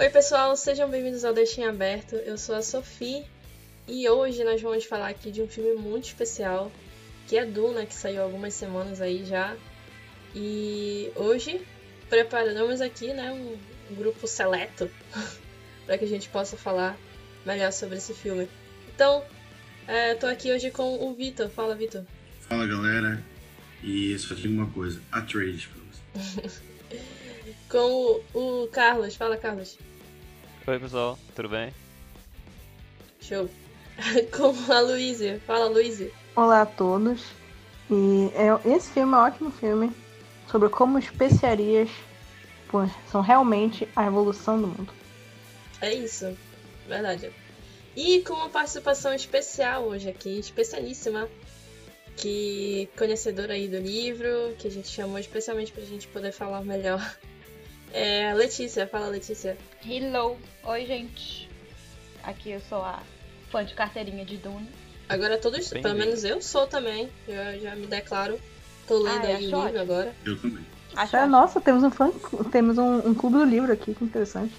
Oi, pessoal, sejam bem-vindos ao Deixem Aberto. Eu sou a Sophie e hoje nós vamos falar aqui de um filme muito especial que é Duna, que saiu algumas semanas aí já. E hoje preparamos aqui né, um, grupo seleto para que a gente possa falar melhor sobre esse filme. Então, é, tô aqui hoje com o Vitor. Fala, Vitor. Fala, galera. E só tem uma coisa: a trade com o, o Carlos. Fala, Carlos. Oi, pessoal. Tudo bem? Show. com a Luísa. Fala, Luísa. Olá a todos. E é, esse filme é um ótimo filme sobre como especiarias pô, são realmente a evolução do mundo. É isso, verdade. E com uma participação especial hoje aqui, especialíssima, que conhecedora aí do livro, que a gente chamou especialmente pra gente poder falar melhor. É Letícia, fala Letícia. Hello! Oi, gente. Aqui eu sou a fã de carteirinha de Duna. Agora todos, Bem pelo menos eu sou também. Eu já me declaro. Tô lendo Ah, aí acho o livro ótimo. agora. Eu também. Acho É, ótimo. nossa, temos um fã, temos um, um clube do livro aqui, que interessante.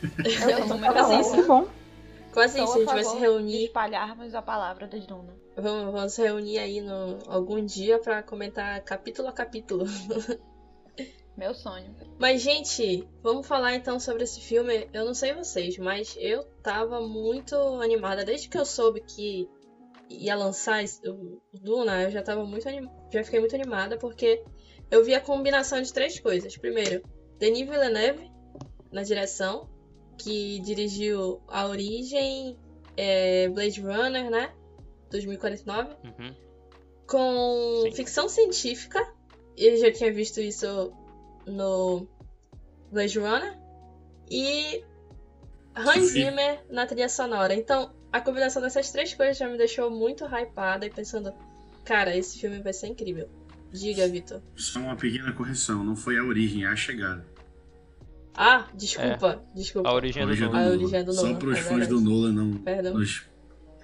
Eu quase a isso. Que bom. Quase Sou isso, a gente vai se reunir. espalharmos a palavra de Duna. Vamos, vamos se reunir aí no, algum dia pra comentar capítulo a capítulo. Meu sonho. Mas, gente, vamos falar então sobre esse filme. Eu não sei vocês, mas eu tava muito animada. Desde que eu soube que ia lançar esse- o o Duna, eu já tava muito anim... já fiquei muito animada porque eu vi a combinação de três coisas. Primeiro, Denis Villeneuve na direção, que dirigiu A Origem, é, Blade Runner, né? 2049 Uhum. com Sim. ficção científica. Eu já tinha visto isso no Blade Runner. E Hans Sim. Zimmer na trilha sonora. Então, a combinação dessas três coisas já me deixou muito hypada e pensando, cara, esse filme vai ser incrível. Diga, Vitor. Só uma pequena correção: não foi a origem, é a chegada. Ah, desculpa, desculpa. A origem A do origem Duna. A Nolan. origem é do Só para os é fãs do Nolan não Perdão. nos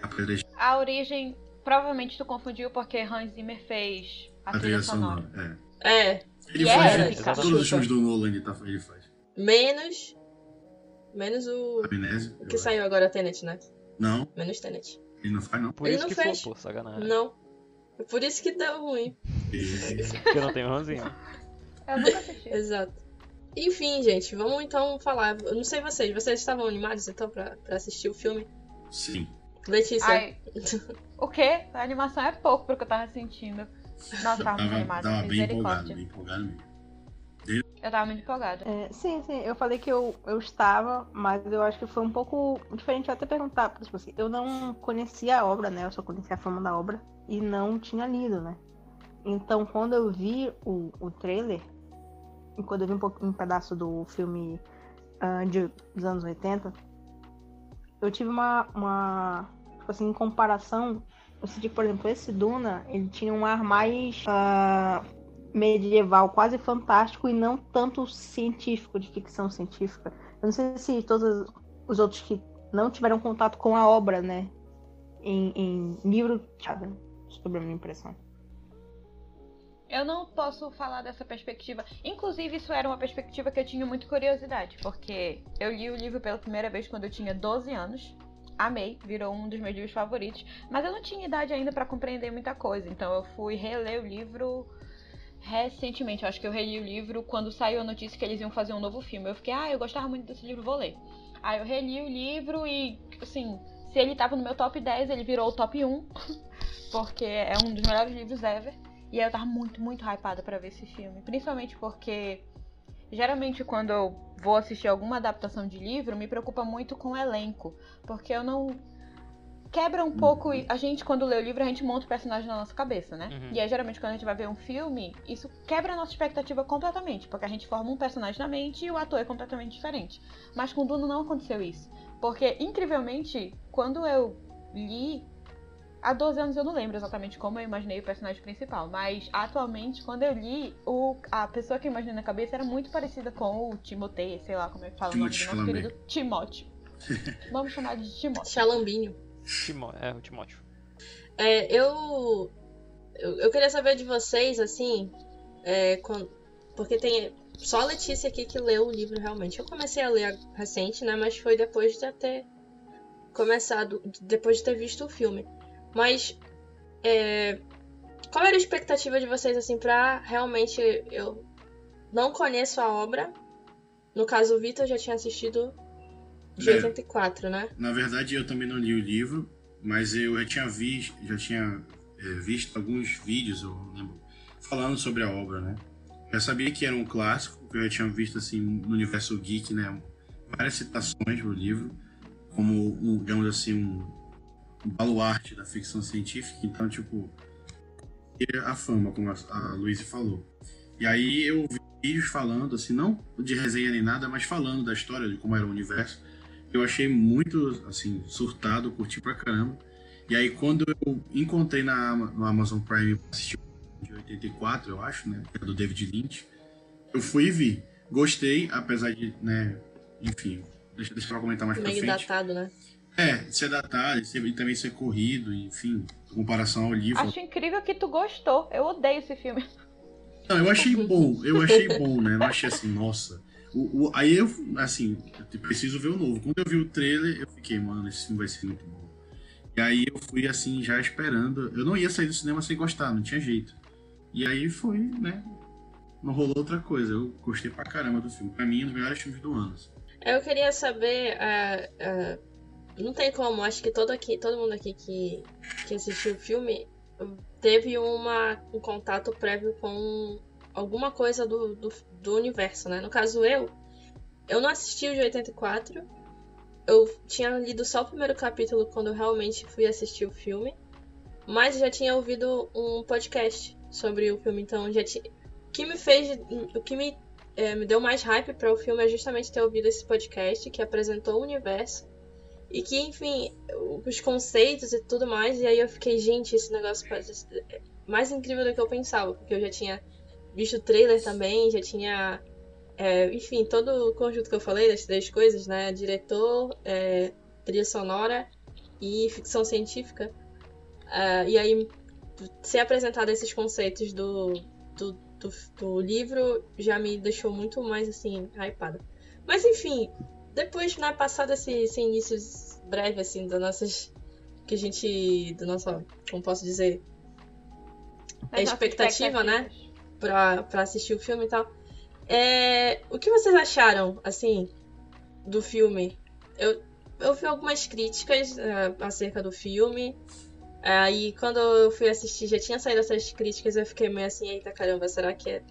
apedrejar A origem, provavelmente tu confundiu porque Hans Zimmer fez a, a trilha trilha sonora. sonora. É. É, Ele E é faz épica. todos os filmes do Nolan, ele, tá, ele faz. menos. Menos o. Amnésia. O que acho. saiu agora, Tenet, né? Não, Menos Tenet. ele não faz, não. Por Ele isso não que fez. flopou, sacanagem. Não. É por isso que deu ruim. Porque não tem ranzinho. Eu nunca assisti. Exato. Enfim, gente, vamos então falar. Eu não sei vocês, vocês estavam animados então pra, pra assistir o filme? Sim. Letícia. Ai, o quê? A animação é pouco pro que eu tava sentindo. Nossa, tava muito Tava, animada. tava bem empolgado, bem empolgado mesmo. Eu tava muito empolgada. É, sim, sim, eu falei que eu, eu estava, mas eu acho que foi um pouco diferente. Eu até perguntar, porque tipo assim, eu não conhecia a obra, né? Eu só conhecia a fama da obra e não tinha lido, né? Então, quando eu vi o, o trailer, e quando eu vi um, pouco, um pedaço do filme ah, de, dos anos 80, eu tive uma, uma. Tipo assim, em comparação, senti que, por exemplo, esse Duna, ele tinha um ar mais. ah, medieval, quase fantástico e não tanto científico, de ficção científica. Eu não sei se todos os outros que não tiveram contato com a obra, né, em, em livro, sabe, sobre a minha impressão. Eu não posso falar dessa perspectiva. Inclusive, isso era uma perspectiva que eu tinha muito curiosidade, porque eu li o livro pela primeira vez quando eu tinha 12 anos. Amei, virou um dos meus livros favoritos, mas eu não tinha idade ainda pra compreender muita coisa, então eu fui reler o livro recentemente. Eu acho que eu reli o livro quando saiu a notícia que eles iam fazer um novo filme. Eu fiquei, ah, eu gostava muito desse livro, vou ler. Aí eu reli o livro e, assim, se ele tava no meu top 10, ele virou o top 1, porque é um dos melhores livros ever. E aí eu tava muito, muito hypada pra ver esse filme. Principalmente porque geralmente quando eu vou assistir alguma adaptação de livro, me preocupa muito com o elenco. Porque eu não. Quebra um pouco. A gente, quando lê o livro, a gente monta o personagem na nossa cabeça, né? Uhum. E aí, geralmente, quando a gente vai ver um filme, isso quebra a nossa expectativa completamente. Porque a gente forma um personagem na mente e o ator é completamente diferente. Mas com Duna não aconteceu isso. Porque, incrivelmente, quando eu li Há 12 anos eu não lembro exatamente como eu imaginei o personagem principal, mas atualmente, quando eu li, o, a pessoa que eu imaginei na cabeça era muito parecida com o Timotei, sei lá como é que fala Timothée o nome do nosso querido Timóteo. Vamos chamar de Timóteo. Xalambinho. Timó é, o Timóteo. É, eu, eu. eu queria saber de vocês, assim. É, porque tem. só a Letícia aqui que leu o livro realmente. Eu comecei a ler recente, né? Mas foi depois de já ter começado, depois de ter visto o filme. Mas é, qual era a expectativa de vocês assim para realmente eu não conheço a obra. No caso o Vitor já tinha assistido de É. 84, né? Na verdade, eu também não li o livro, mas eu já tinha visto, já tinha é, visto alguns vídeos, eu lembro, falando sobre a obra, né? Já sabia que era um clássico, que eu já tinha visto assim no universo geek, né? Várias citações do livro, como um, digamos assim, um baluarte da ficção científica. Então, tipo, a fama, como a, a Luísa falou. E aí eu vi vídeos falando, assim, não de resenha nem nada, mas falando da história, de como era o universo. Eu achei muito, assim, surtado, curti pra caramba. E aí quando eu encontrei na, no Amazon Prime pra assistir de 84, eu acho, né? Que é do David Lynch. Eu fui e vi. Gostei, apesar de, né? Enfim, deixa, deixa eu comentar mais pra Meio frente. datado, né? É, ser datado e ser- e também ser corrido, enfim, em comparação ao livro. Acho incrível que tu gostou. Eu odeio esse filme. Não, eu achei bom, eu achei bom, né? Não achei assim, nossa. O, o- aí eu, assim, eu preciso ver o novo. Quando eu vi o trailer, eu fiquei, mano, esse filme vai ser muito bom. E aí eu fui, assim, já esperando. Eu não ia sair do cinema sem gostar, não tinha jeito. E aí foi, né? Não rolou outra coisa. Eu gostei pra caramba do filme. Pra mim, é um dos melhores filmes do ano. assim. Eu queria saber. ah, ah, não tem como, acho que todo, aqui, todo mundo aqui que, que assistiu o filme teve uma, um contato prévio com alguma coisa do, do, do universo, né? No caso, eu. Eu não assisti o de 84. Eu tinha lido só o primeiro capítulo quando eu realmente fui assistir o filme. Mas já tinha ouvido um podcast sobre o filme, então já tinha. O que me fez. O que me é, me deu mais hype para o filme é justamente ter ouvido esse podcast que apresentou o universo e que, enfim, os conceitos e tudo mais. E aí eu fiquei, gente, esse negócio parece mais incrível do que eu pensava, porque eu já tinha visto o trailer também, já tinha. é, enfim, todo o conjunto que eu falei das três coisas, né? Diretor, é, trilha sonora e ficção científica. Ah, e aí, ser apresentado esses conceitos do, do, do, do livro já me deixou muito mais assim, hypada. Mas enfim, depois, né, passado esse, esse início breve, assim, das nossas. Que a gente. Do nosso. Como posso dizer? A expectativa, né? Pra, pra assistir o filme e tal. É, o que vocês acharam, assim, do filme? Eu, eu vi algumas críticas é, acerca do filme. Aí quando eu fui assistir já tinha saído essas críticas, eu fiquei meio assim, eita caramba, será que é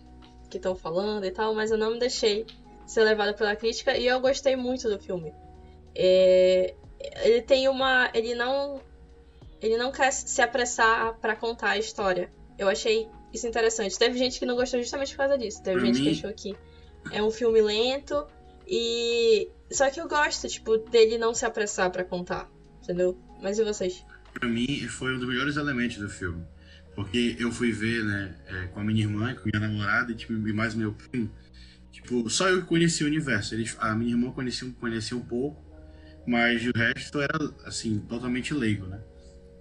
que estão falando e tal? Mas eu não me deixei ser levada pela crítica e eu gostei muito do filme. É, ele tem uma. Ele não. Ele não quer se apressar pra contar a história. Eu achei isso interessante. Teve gente que não gostou justamente por causa disso. Teve Pra gente que mim- achou que é um filme lento e. Só que eu gosto, tipo, dele não se apressar pra contar. Entendeu? Mas e vocês? Pra mim, foi um dos melhores elementos do filme. Porque eu fui ver, né, é, com a minha irmã, com a minha namorada e, tipo, mais meu primo. Tipo, só eu que conhecia o universo. Eles, a minha irmã conhecia, conhecia um pouco, mas o resto era, assim, totalmente leigo, né?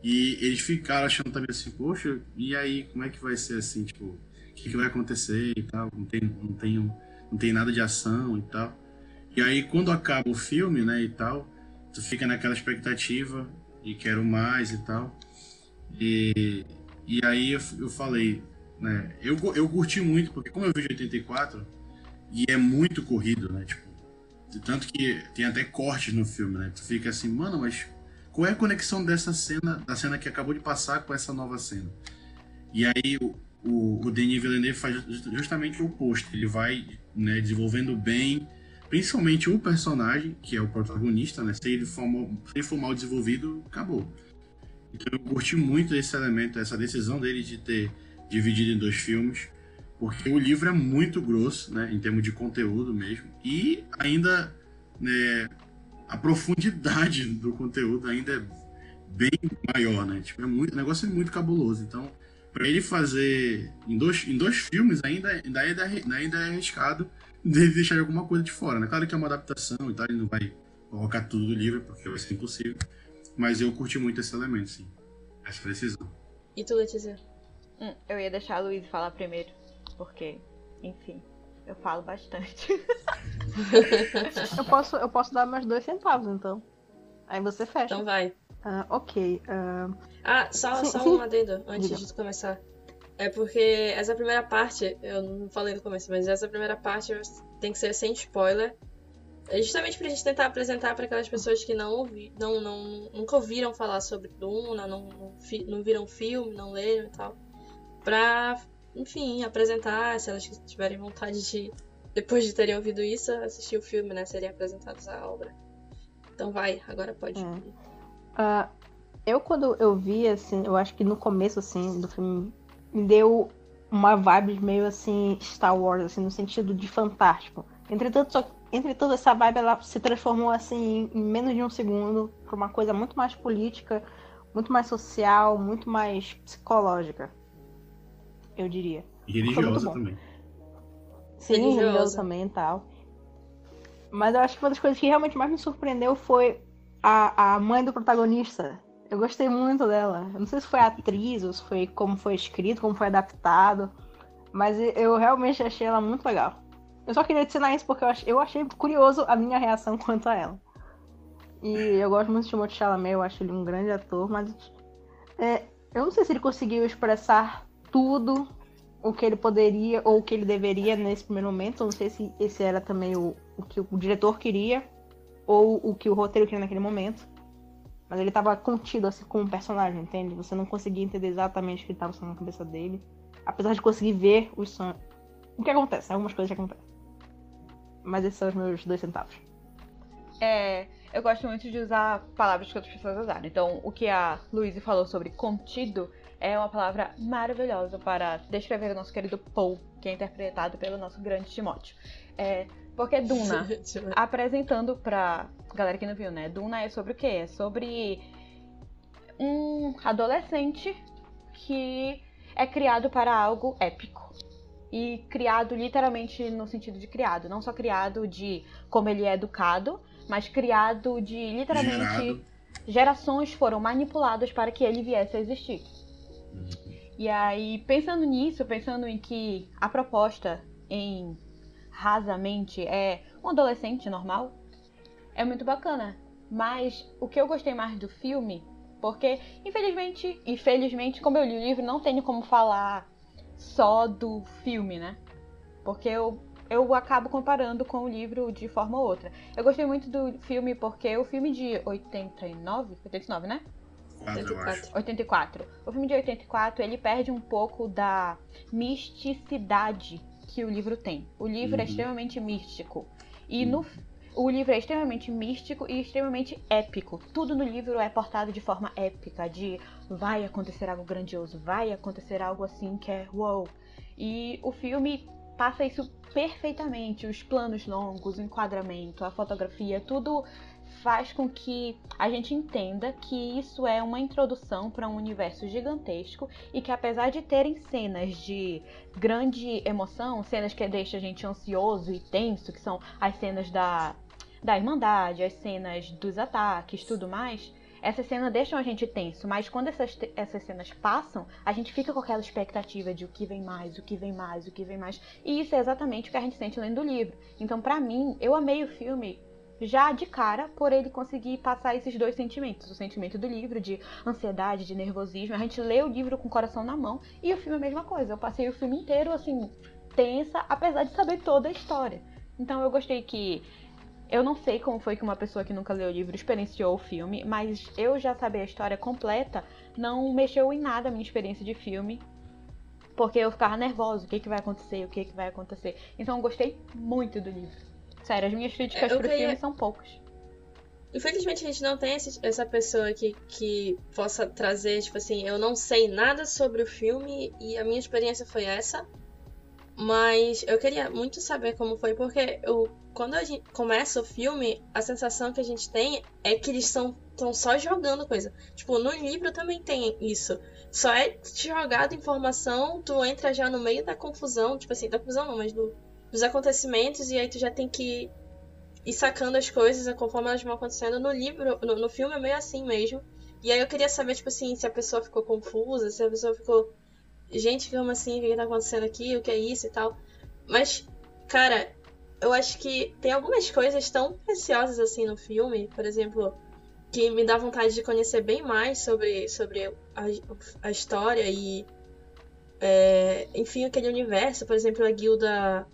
E eles ficaram achando também assim, poxa, e aí, como é que vai ser assim, tipo, o que, que vai acontecer e tal? Não tem, não, tem, não tem nada de ação e tal. E aí, quando acaba o filme, né, e tal, tu fica naquela expectativa e quero mais e tal. E, e aí eu, eu falei, né, eu, eu curti muito, porque como eu vi de 84, e é muito corrido, né, tipo, tanto que tem até cortes no filme, né, tu fica assim, mano, mas qual é a conexão dessa cena, da cena que acabou de passar com essa nova cena? E aí o, o, Denis Villeneuve faz ju- justamente o oposto, ele vai, né, desenvolvendo bem, principalmente o personagem, que é o protagonista, né, se ele for mal, se ele for mal desenvolvido, acabou. Então eu curti muito esse elemento, essa decisão dele de ter dividido em dois filmes, porque o livro é muito grosso, né, em termos de conteúdo mesmo, e ainda, né, a profundidade do conteúdo ainda é bem maior, né, tipo, é muito, o negócio é muito cabuloso, então para ele fazer em dois, em dois filmes ainda, ainda, ainda, é- ainda é arriscado de deixar alguma coisa de fora, né, claro que é uma adaptação e tal, ele não vai colocar tudo do livro, porque vai ser impossível, mas eu curti muito esse elemento, sim. Essa decisão. E tu, Letícia? Hum, eu ia deixar a Luiz falar primeiro, porque, enfim. Eu falo bastante. Eu posso, eu posso dar mais dois centavos, então. Aí você fecha. Então vai. Ah, ok. ah, Ah, só, Sim, só sim. um adendo antes Diga. de começar. É porque essa primeira parte, eu não falei no começo, mas essa primeira parte tem que ser sem spoiler. É justamente pra gente tentar apresentar para aquelas pessoas que não, ouvi, não, não nunca ouviram falar sobre Duna, não, não, não viram filme, não leram e tal. Pra, enfim, apresentar, se elas tiverem vontade de, depois de terem ouvido isso, assistir o filme, né? Serem apresentados à obra. Então vai, agora pode. Ah, eu, quando eu vi, assim, eu acho que no começo, assim, do filme, me deu uma vibe meio, assim, Star Wars, assim, no sentido de fantástico. Entretanto, só, entretanto essa vibe, ela se transformou, assim, em menos de um segundo pra uma coisa muito mais política, muito mais social, muito mais psicológica, eu diria. E religiosa também. Sim, Religiosa. religioso também e tal. Mas eu acho que uma das coisas que realmente mais me surpreendeu foi a, a mãe do protagonista. Eu gostei muito dela. Eu não sei se foi atriz ou se foi como foi escrito, como foi adaptado. Mas eu realmente achei ela muito legal. Eu só queria adicionar isso porque eu achei, eu achei curioso a minha reação quanto a ela. E eu gosto muito de Timothée Chalamet, eu acho ele um grande ator, mas é, eu não sei se ele conseguiu expressar tudo o que ele poderia ou o que ele deveria nesse primeiro momento. Não sei se esse era também o, o que o diretor queria ou o que o roteiro queria naquele momento. Mas ele tava contido assim com o personagem, entende? Você não conseguia entender exatamente o que estava na cabeça dele. Apesar de conseguir ver os sonhos. O que acontece? Algumas coisas acontecem. Mas esses são os meus dois centavos. É, eu gosto muito de usar palavras que outras pessoas usaram. Então, o que a Luísa falou sobre contido é uma palavra maravilhosa para descrever o nosso querido Paul, que é interpretado pelo nosso grande Timóteo. É, porque Duna, apresentando pra galera que não viu, né? Duna é sobre o quê? É sobre um adolescente que é criado para algo épico. E criado literalmente no sentido de criado, não só criado de como ele é educado, mas criado de literalmente Gerado. gerações foram manipuladas para que ele viesse a existir. E aí, pensando nisso, pensando em que a proposta em rasamente é um adolescente normal, é muito bacana. Mas o que eu gostei mais do filme, porque infelizmente, infelizmente, como eu li o livro, não tenho como falar só do filme, né? Porque eu eu acabo comparando com o livro de forma ou outra. Eu gostei muito do filme porque o filme de 89, 89, né? Quatro, eu acho. 84. O filme de 84, ele perde um pouco da misticidade que o livro tem. O livro é Uhum. extremamente místico. E no o livro é extremamente místico e extremamente épico. Tudo no livro é portado de forma épica, de vai acontecer algo grandioso, vai acontecer algo assim que é wow. E o filme passa isso perfeitamente, os planos longos, o enquadramento, a fotografia, tudo faz com que a gente entenda que isso é uma introdução para um universo gigantesco e que apesar de terem cenas de grande emoção, cenas que deixam a gente ansioso e tenso, que são as cenas da, da Irmandade, as cenas dos ataques, tudo mais, essas cenas deixam a gente tenso, mas quando essas, essas cenas passam, a gente fica com aquela expectativa de o que vem mais, o que vem mais, o que vem mais. E isso é exatamente o que a gente sente lendo o livro. Então, pra mim, eu amei o filme já de cara por ele conseguir passar esses dois sentimentos. O sentimento do livro, de ansiedade, de nervosismo. A gente lê o livro com o coração na mão e o filme é a mesma coisa. Eu passei o filme inteiro, assim, tensa, apesar de saber toda a história. Então eu gostei que. Eu não sei como foi que uma pessoa que nunca leu o livro experienciou o filme, mas eu já saber a história completa não mexeu em nada a minha experiência de filme. Porque eu ficava nervosa, o que, que vai acontecer, o que, que vai acontecer. Então eu gostei muito do livro. Sério, as minhas críticas Eu pro queria- filme são poucas. Infelizmente a gente não tem esse- essa pessoa que, que possa trazer, tipo assim, eu não sei nada sobre o filme e a minha experiência foi essa. Mas eu queria muito saber como foi, porque eu, quando a gente começa o filme, a sensação que a gente tem é que eles estão só jogando coisa. Tipo, no livro também tem isso. Só é jogado informação, tu entra já no meio da confusão, tipo assim, da confusão não, mas do, dos acontecimentos, e aí tu já tem que ir sacando as coisas conforme elas vão acontecendo. No livro, no, no filme é meio assim mesmo. E aí eu queria saber, tipo assim, se a pessoa ficou confusa, se a pessoa ficou. Gente, como assim? O que que tá acontecendo aqui? O que é isso e tal? Mas, Cara, eu acho que tem algumas coisas tão preciosas assim no filme, por exemplo, que me dá vontade de conhecer bem mais sobre, sobre a, a história e. é, enfim, aquele universo, por exemplo, a guilda.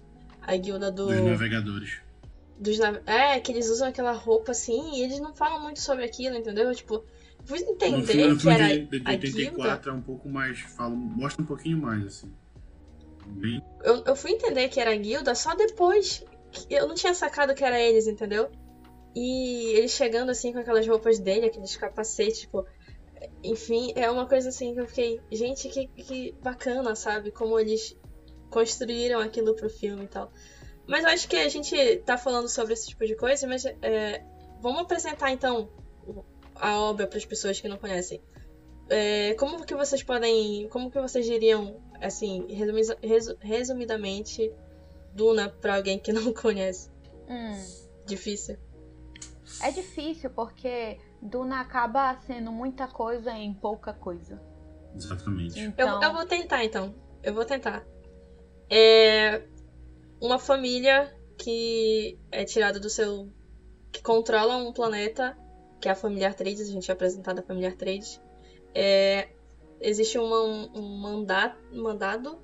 A guilda do. Dos navegadores. dos É, que eles usam aquela roupa assim e eles não falam muito sobre aquilo, entendeu? Tipo, fui entender no que era de, de guilda. 84 é um pouco mais. Fala, mostra um pouquinho mais, assim. Bem, Eu, eu fui entender que era a guilda só depois. que Eu não tinha sacado que era eles, entendeu? E eles chegando assim com aquelas roupas dele, aqueles capacetes, tipo. Enfim, é uma coisa assim que eu fiquei. Gente, que, que bacana, sabe? Como eles construíram aquilo pro filme e tal. Mas eu acho que a gente tá falando sobre esse tipo de coisa, mas é, vamos apresentar então a obra para as pessoas que não conhecem. É, como que vocês podem. Como que vocês diriam, assim, resumi- resu- resumidamente, Duna pra alguém que não conhece? Hum. Difícil. É difícil porque Duna acaba sendo muita coisa em pouca coisa. exatamente. Eu, Então, eu vou tentar então. Eu vou tentar. É uma família que é tirada do seu. que controla um planeta, que é a família Atreides, a gente é apresentado a família Atreides. É, existe uma- um, um manda- mandado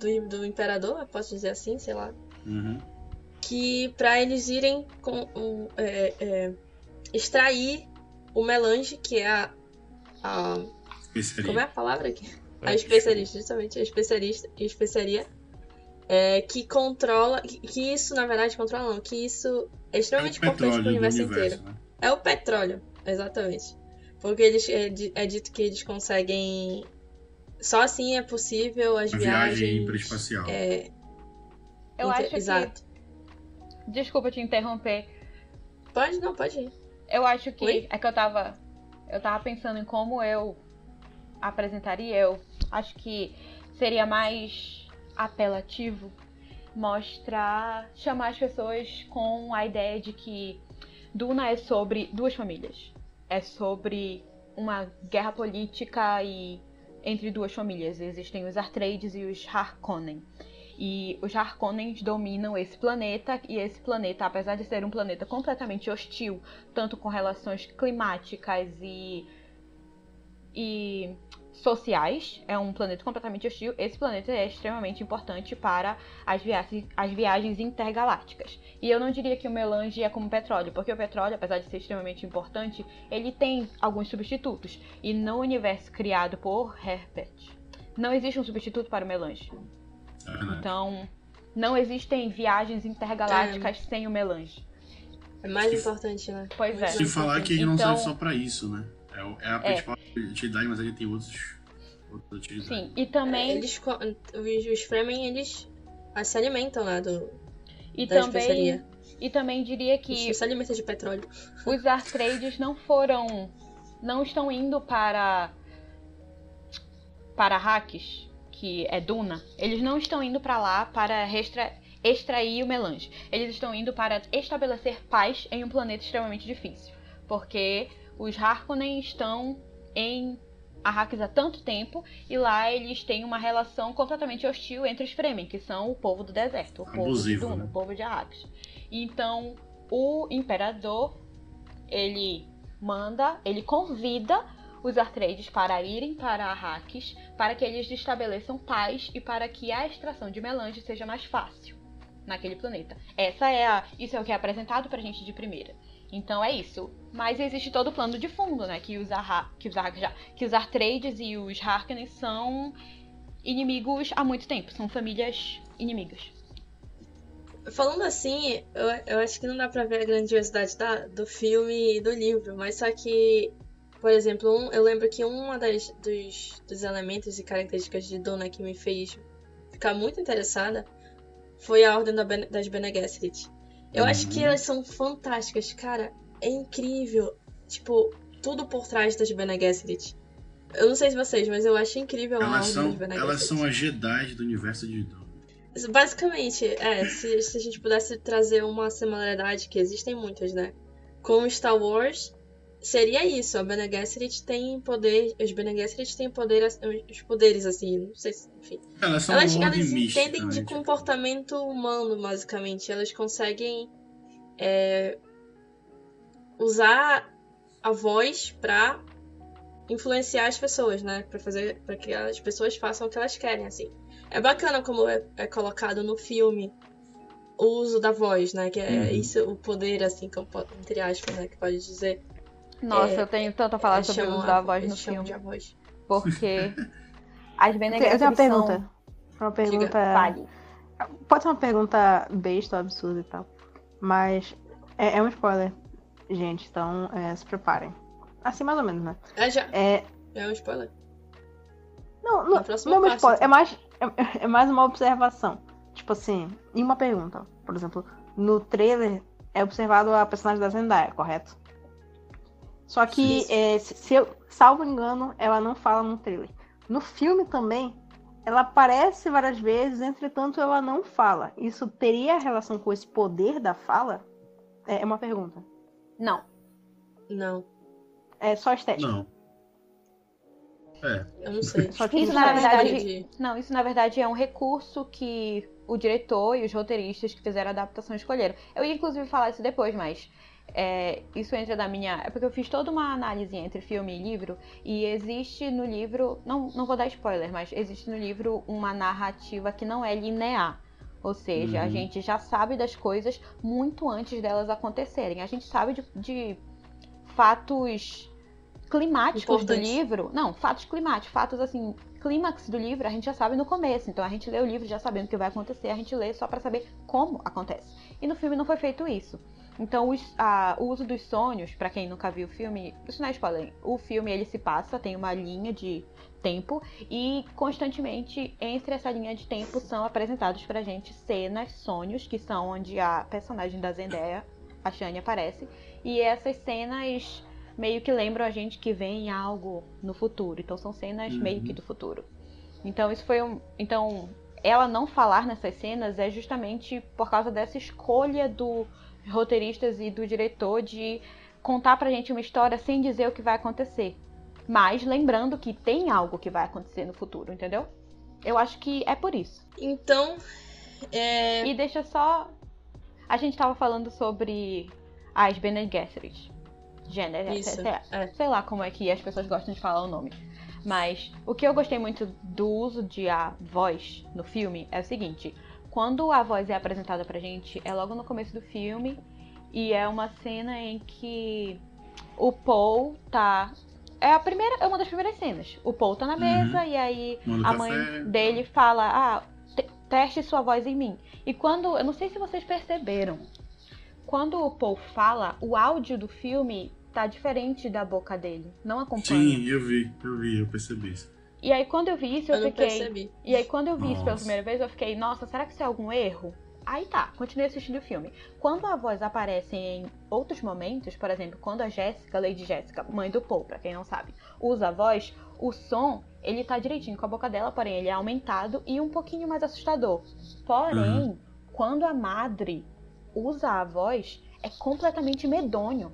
do, do imperador, posso dizer assim, sei lá, Uhum. que para eles irem com, o- é, é, extrair o melange, que é a, a como é a palavra aqui? A É, especialista, justamente, a especialista, a especiaria. É, que controla. Que, que isso, na verdade, controla não. Que isso é É extremamente o importante pro do universo, universo, inteiro. né? É o petróleo, exatamente. Porque eles é, é dito que eles conseguem. Só assim é possível as A viagens. viagem hiperespacial. É, eu inter- acho que. Exato. Desculpa te interromper. Pode, não, pode ir. Eu acho que. Oi? É que eu tava. Eu tava pensando em como eu apresentaria. Eu acho que seria mais apelativo mostrar. chamar as pessoas com a ideia de que Duna é sobre duas famílias. É sobre uma guerra política e entre duas famílias. Existem os Atreides e os Harkonnen. E os Harkonnens dominam esse planeta, e esse planeta, apesar de ser um planeta completamente hostil, tanto com relações climáticas e, e sociais, é um planeta completamente hostil, esse planeta é extremamente importante para as viagens, as viagens intergalácticas. E eu não diria que o melange é como petróleo, porque o petróleo, apesar de ser extremamente importante, ele tem alguns substitutos. E no universo criado por Herbert, não existe um substituto para o melange. É. Então, não existem viagens intergalácticas sem o melange. É mais importante, né? Pois é. Se falar que ele não Então- serve só pra isso, né? É, é a É. principal utilidade, mas ele tem outros, outras utilidades. Sim, e também, É, Eles, os, os Fremen, eles se alimentam lá do, e da também, especiaria. e também diria que Eles se alimentam de petróleo. os Atreides não foram, não estão indo para para Arrakis, que é Duna. Eles não estão indo para lá para restra- extrair o melange. Eles estão indo para estabelecer paz em um planeta extremamente difícil, porque os Harkonnen estão em Arrakis há tanto tempo e lá eles têm uma relação completamente hostil entre os Fremen, que são o povo do deserto, o povo de Abusivo, Duna, né? o povo de Arrakis. Então, o imperador ele manda, ele convida os Atreides para irem para Arrakis para que eles estabeleçam paz e para que a extração de melange seja mais fácil naquele planeta. Essa é a, isso é o que é apresentado pra gente de primeira. Então é isso. Mas existe todo o plano de fundo, né? Que os, que os, que os Atreides e os Harkonnen são inimigos há muito tempo. São famílias inimigas. Falando assim, eu, eu acho que não dá pra ver a grandiosidade da, do filme e do livro, mas só que, por exemplo, um- eu lembro que das, dos, dos elementos e características de Duna que me fez ficar muito interessada foi a Ordem da das Bene Gesserit. Eu acho que elas são fantásticas, cara. É incrível. Tipo, tudo por trás das Bene Gesserit. Eu não sei se vocês, mas eu acho incrível a Elas Ordem são, das Bene elas Gesserit. são as Jedi do universo de Duna. Basicamente, é, se, se a gente pudesse trazer uma similaridade, que existem muitas, né? Com Star Wars seria isso. A Bene Gesserit tem poder. Os Bene Gesserit têm poder, os poderes, assim, não sei se. Enfim. Elas são Elas, elas entendem de comportamento humano, basicamente. Elas conseguem é, usar a voz pra influenciar as pessoas, né? Pra fazer para que as pessoas façam o que elas querem, assim. É bacana como é, é colocado no filme o uso da voz, né? Que é Uhum. isso, o poder, assim, como entre aspas, né? Que pode dizer. Nossa, É, eu tenho tanto a falar Eles sobre o uso a- da voz no filme. de a voz. Porque as Bene Eu tenho uma pergunta. são... Uma pergunta. Fale. Pode ser uma pergunta besta ou absurda e tal. Mas é, é um spoiler, gente. Então é, se preparem. Assim, mais ou menos, né? É, já. É, É um spoiler. não, não, não é um parte, spoiler. então. É mais, é, é mais uma observação. Tipo assim, e uma pergunta. Por exemplo, no trailer é observado a personagem da Zendaya, correto? Só que, é, se, eu salvo engano, ela não fala no trailer. No filme também, ela aparece várias vezes, entretanto ela não fala. Isso teria relação com esse poder da fala? É é uma pergunta. Não. Não, É só estética. Não. É. eu não sei. Só que Isso, na é verdade, de- Não, isso na verdade é um recurso que o diretor e os roteiristas que fizeram a adaptação escolheram. Eu ia inclusive falar isso depois, mas é, isso entra da minha. É porque eu fiz toda uma análise entre filme e livro, e existe no livro. Não, não vou dar spoiler, mas existe no livro uma narrativa que não é linear. Ou seja, a Uhum. gente já sabe das coisas muito antes delas acontecerem. A gente sabe de, de fatos climáticos do Importantes. livro. Não, fatos climáticos, fatos assim, clímax do livro a gente já sabe no começo. Então a gente lê o livro já sabendo o que vai acontecer, a gente lê só pra saber como acontece. E no filme não foi feito isso. Então os- a- o uso dos sonhos, pra quem nunca viu o filme, isso não é spoiler. O filme ele se passa, tem uma linha de tempo e constantemente entre essa linha de tempo são apresentados pra gente cenas, sonhos, que são onde a personagem da Zendaya, a Shani aparece, e essas cenas meio que lembram a gente que vem algo no futuro. Então são cenas Uhum. meio que do futuro. Então isso foi um, então ela não falar nessas cenas é justamente por causa dessa escolha do roteiristas e do diretor de contar pra gente uma história sem dizer o que vai acontecer. Mas lembrando que tem algo que vai acontecer no futuro, entendeu? Eu acho que é por isso. Então, é, E deixa só. A gente tava falando sobre as Bene Gesserit. Gênero, Isso, sei, é. sei lá como é que as pessoas gostam de falar o nome. Mas o que eu gostei muito do uso de a voz no filme é o seguinte: quando a voz é apresentada pra gente, é logo no começo do filme e é uma cena em que o Paul tá. É a primeira, é uma das primeiras cenas. O Paul tá na Uhum. mesa e aí Manda a mãe dele fala: Ah, te- teste sua voz em mim. E quando. Eu não sei se vocês perceberam. Quando o Paul fala, o áudio do filme tá diferente da boca dele. Não acompanha. Sim, eu vi, eu vi, eu percebi isso. E aí quando eu vi isso, eu, eu fiquei. percebi. E aí quando eu vi isso pela Nossa. primeira vez, eu fiquei, nossa, será que isso é algum erro? Aí tá, continuei assistindo o filme. Quando a voz aparece em outros momentos, por exemplo, quando a Jéssica, Lady Jéssica, mãe do Paul, pra quem não sabe, usa a voz, o som, ele tá direitinho com a boca dela, porém ele é aumentado e um pouquinho mais assustador. Porém, quando a madre usa a voz, é completamente medonho.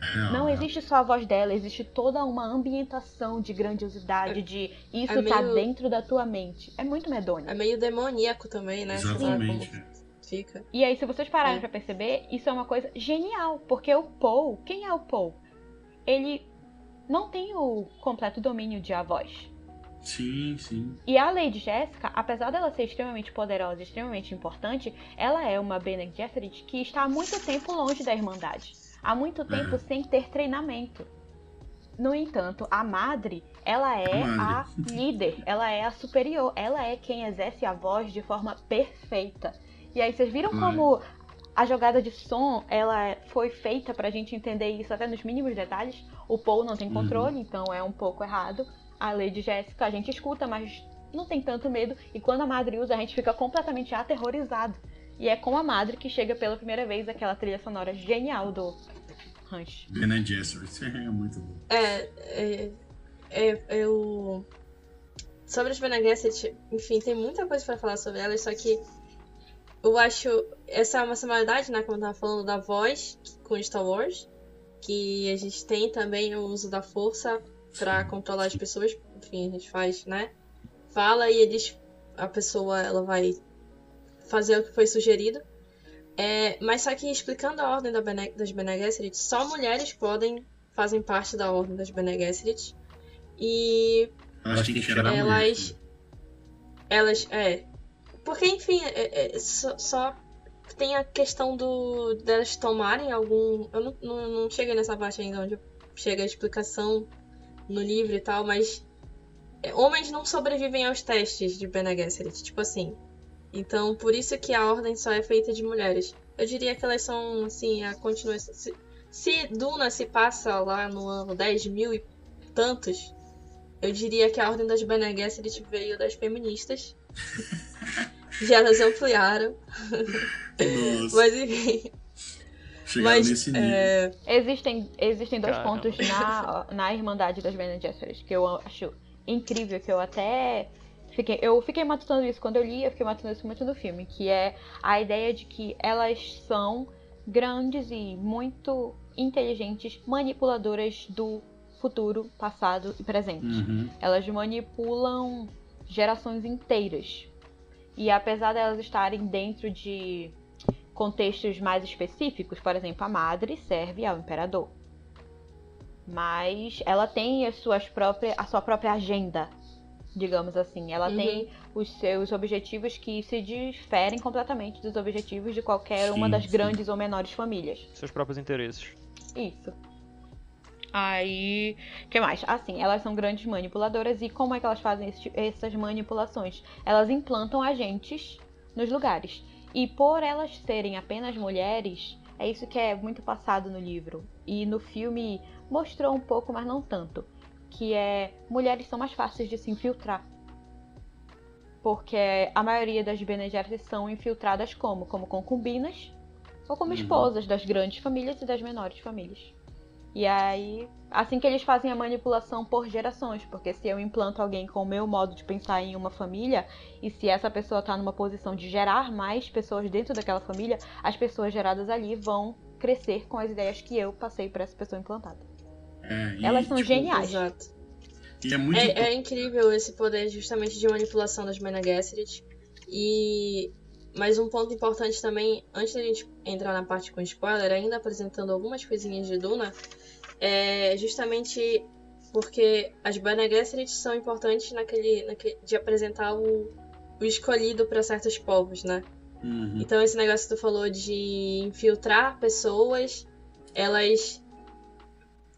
Real, Não real. existe só a voz dela, existe toda uma ambientação de grandiosidade, de isso é tá meio- dentro da tua mente. É muito medonho. É meio demoníaco também, né? Exatamente. fica. E aí, se vocês pararem É. pra perceber, isso é uma coisa genial, porque o Paul, quem é o Paul? Ele não tem o completo domínio de a voz. Sim, sim. E a Lady Jéssica, apesar dela ser extremamente poderosa e extremamente importante, ela é uma Bene Gesserit que está há muito tempo longe da Irmandade. Há muito tempo Uhum. sem ter treinamento. No entanto, a Madre, ela é A a líder, ela é a superior, ela é quem exerce a voz de forma perfeita. E aí, vocês viram Uhum. como a jogada de som, ela foi feita pra gente entender isso até nos mínimos detalhes? O Paul não tem Uhum. controle, então é um pouco errado. A Lady Jéssica a gente escuta, mas não tem tanto medo. E quando a Madre usa, a gente fica completamente aterrorizado. E é com a Madre que chega pela primeira vez aquela trilha sonora genial do Ranch. Bene Gesserit, é muito bom. É, é, é, eu. Sobre as Bene Gesserit, enfim, tem muita coisa pra falar sobre elas, só que eu acho essa é uma similaridade, né, como eu tava falando, da voz com Star Wars. que a gente tem também o uso da força pra controlar as pessoas. Enfim, a gente faz, né? Fala e eles. A pessoa ela vai fazer o que foi sugerido. É, mas só que explicando a ordem da Bene, das Bene Gesserit, só mulheres podem fazem parte da ordem das Bene Gesserit. E Elas têm que cheirar a mulher. elas. Elas. É. Porque, enfim, é- é- só, só tem a questão do delas tomarem algum. Eu não, não, não cheguei nessa parte ainda onde chega a explicação no livro e tal, mas. é, Homens não sobrevivem aos testes de Bene Gesserit, tipo assim. Então, por isso que a ordem só é feita de mulheres. Eu diria que elas são, assim, a continuação. Se, se Duna se passa lá no ano 10 mil e tantos, eu diria que a ordem das Bene Gesserit veio das feministas. Já elas ampliaram. Nossa, Mas enfim. Mas, nesse nível. é, Existem, existem dois Caramba. pontos na, na Irmandade das Bene Gesserit que eu acho incrível, que eu até fiquei, eu fiquei matutando isso quando eu li, eu fiquei matutando isso muito no filme, que é a ideia de que elas são grandes e muito inteligentes manipuladoras do futuro, passado e presente. Uhum. Elas manipulam gerações inteiras. E apesar delas estarem dentro de contextos mais específicos, por exemplo, a madre serve ao imperador. Mas ela tem as suas próprias, a sua própria agenda, digamos assim. Ela Uhum. tem os seus objetivos que se diferem completamente dos objetivos de qualquer uma Sim, das sim. grandes ou menores famílias. Seus próprios interesses. Isso. Aí, que mais? Assim, elas são grandes manipuladoras e como é que elas fazem esse essas manipulações? Elas implantam agentes nos lugares. E por elas serem apenas mulheres, é isso que é muito passado no livro. E no filme mostrou um pouco, mas não tanto. Que é mulheres são mais fáceis de se infiltrar. Porque a maioria das Bene Gesserit são infiltradas como? Como concubinas ou como Uhum. esposas das grandes famílias e das menores famílias. E aí, assim que eles fazem a manipulação por gerações, porque se eu implanto alguém com o meu modo de pensar em uma família, e se essa pessoa está numa posição de gerar mais pessoas dentro daquela família, as pessoas geradas ali vão crescer com as ideias que eu passei para essa pessoa implantada. É, e, Elas são tipo, geniais. exato. E é muito. É, é incrível esse poder justamente de manipulação das Bene Gesserit. E mais um ponto importante também, antes da gente entrar na parte com spoiler, ainda apresentando algumas coisinhas de Duna, é justamente porque as Bene Gesserit são importantes naquele, naquele de apresentar o, o escolhido para certos povos, né? Uhum. Então esse negócio que tu falou de infiltrar pessoas, elas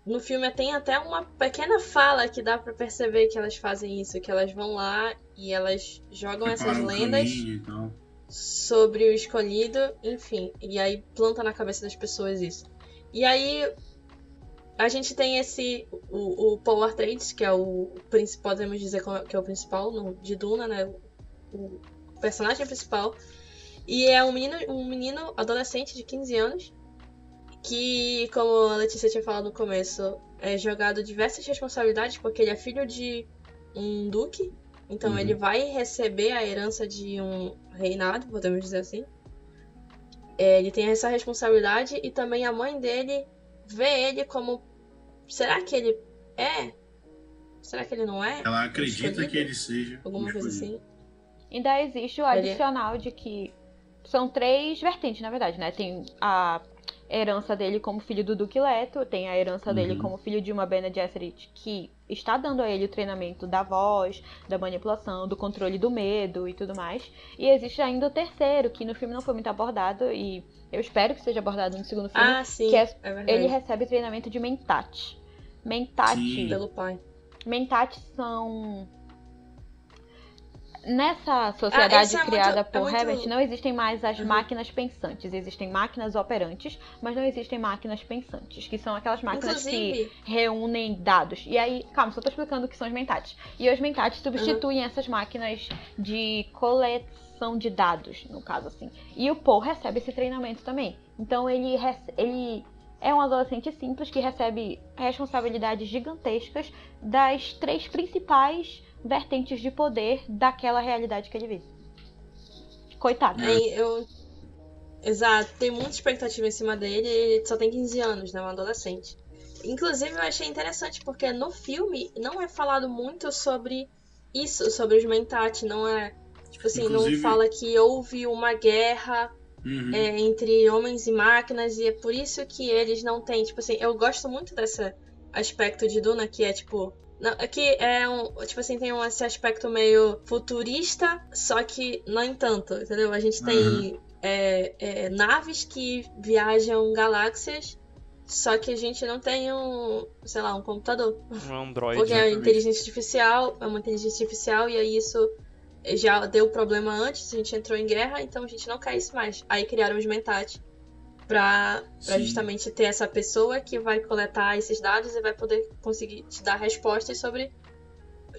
no filme tem até uma pequena fala que dá pra perceber que elas fazem isso, que elas vão lá e elas jogam essas Preparam o lendas caminho sobre o escolhido, enfim, e aí planta na cabeça das pessoas isso. E aí a gente tem esse o, o Paul Atreides, que é o principal, podemos dizer que é o principal no, de Duna, né? O, o personagem principal. E é um menino, um menino adolescente de 15 anos que, como a Letícia tinha falado no começo, é jogado diversas responsabilidades porque ele é filho de um duque, então Uhum. ele vai receber a herança de um reinado, podemos dizer assim. É, ele tem essa responsabilidade e também a mãe dele vê ele como. Será que ele é? Será que ele não é? Ela acredita escolhido? que ele seja. Alguma coisa escolhido. assim. Ainda existe o Ele- adicional de que são três vertentes, na verdade, né? Tem a herança dele como filho do Duque Leto, tem a herança dele Uhum. como filho de uma Bene Gesserit que está dando a ele o treinamento da voz, da manipulação, do controle do medo e tudo mais. E existe ainda o terceiro, que no filme não foi muito abordado e eu espero que seja abordado no segundo filme. Ah, sim. que é- é ele recebe treinamento de Mentat. Mentat Sim. Pelo pai. Mentats são. Nessa Ah, sociedade isso é muito- criada é por muito- Herbert, não existem mais as Uhum. máquinas pensantes. Existem máquinas operantes, mas não existem máquinas pensantes, que são aquelas máquinas que Inclusive, reúnem dados. E aí, calma, só tô explicando o que são os mentats. E os mentats substituem essas máquinas de coleção de dados, no caso assim. E o Paul recebe esse treinamento também. Então ele, ele é um adolescente simples que recebe responsabilidades gigantescas das três principais vertentes de poder daquela realidade que ele vive. Coitado. Aí eu, Exato, tem muita expectativa em cima dele e ele só tem 15 anos, né? Um adolescente. Inclusive, eu achei interessante porque no filme não é falado muito sobre isso, sobre os Mentat. Não é. Tipo assim, Inclusive- não fala que houve uma guerra Uhum. é, entre homens e máquinas e é por isso que eles não têm. Tipo assim, eu gosto muito desse aspecto de Duna que é tipo. Não, é que é um. Tipo assim, tem um, esse aspecto meio futurista, só que não em tanto, entendeu? A gente tem é, é, naves que viajam galáxias, só que a gente não tem um, sei lá, um computador. Um Android. Porque é exatamente. inteligência artificial, é uma inteligência artificial, e aí isso já deu problema antes, a gente entrou em guerra, então a gente não quer isso mais. Aí criaram os Mentat Sim. justamente ter essa pessoa que vai coletar esses dados e vai poder conseguir te dar respostas sobre.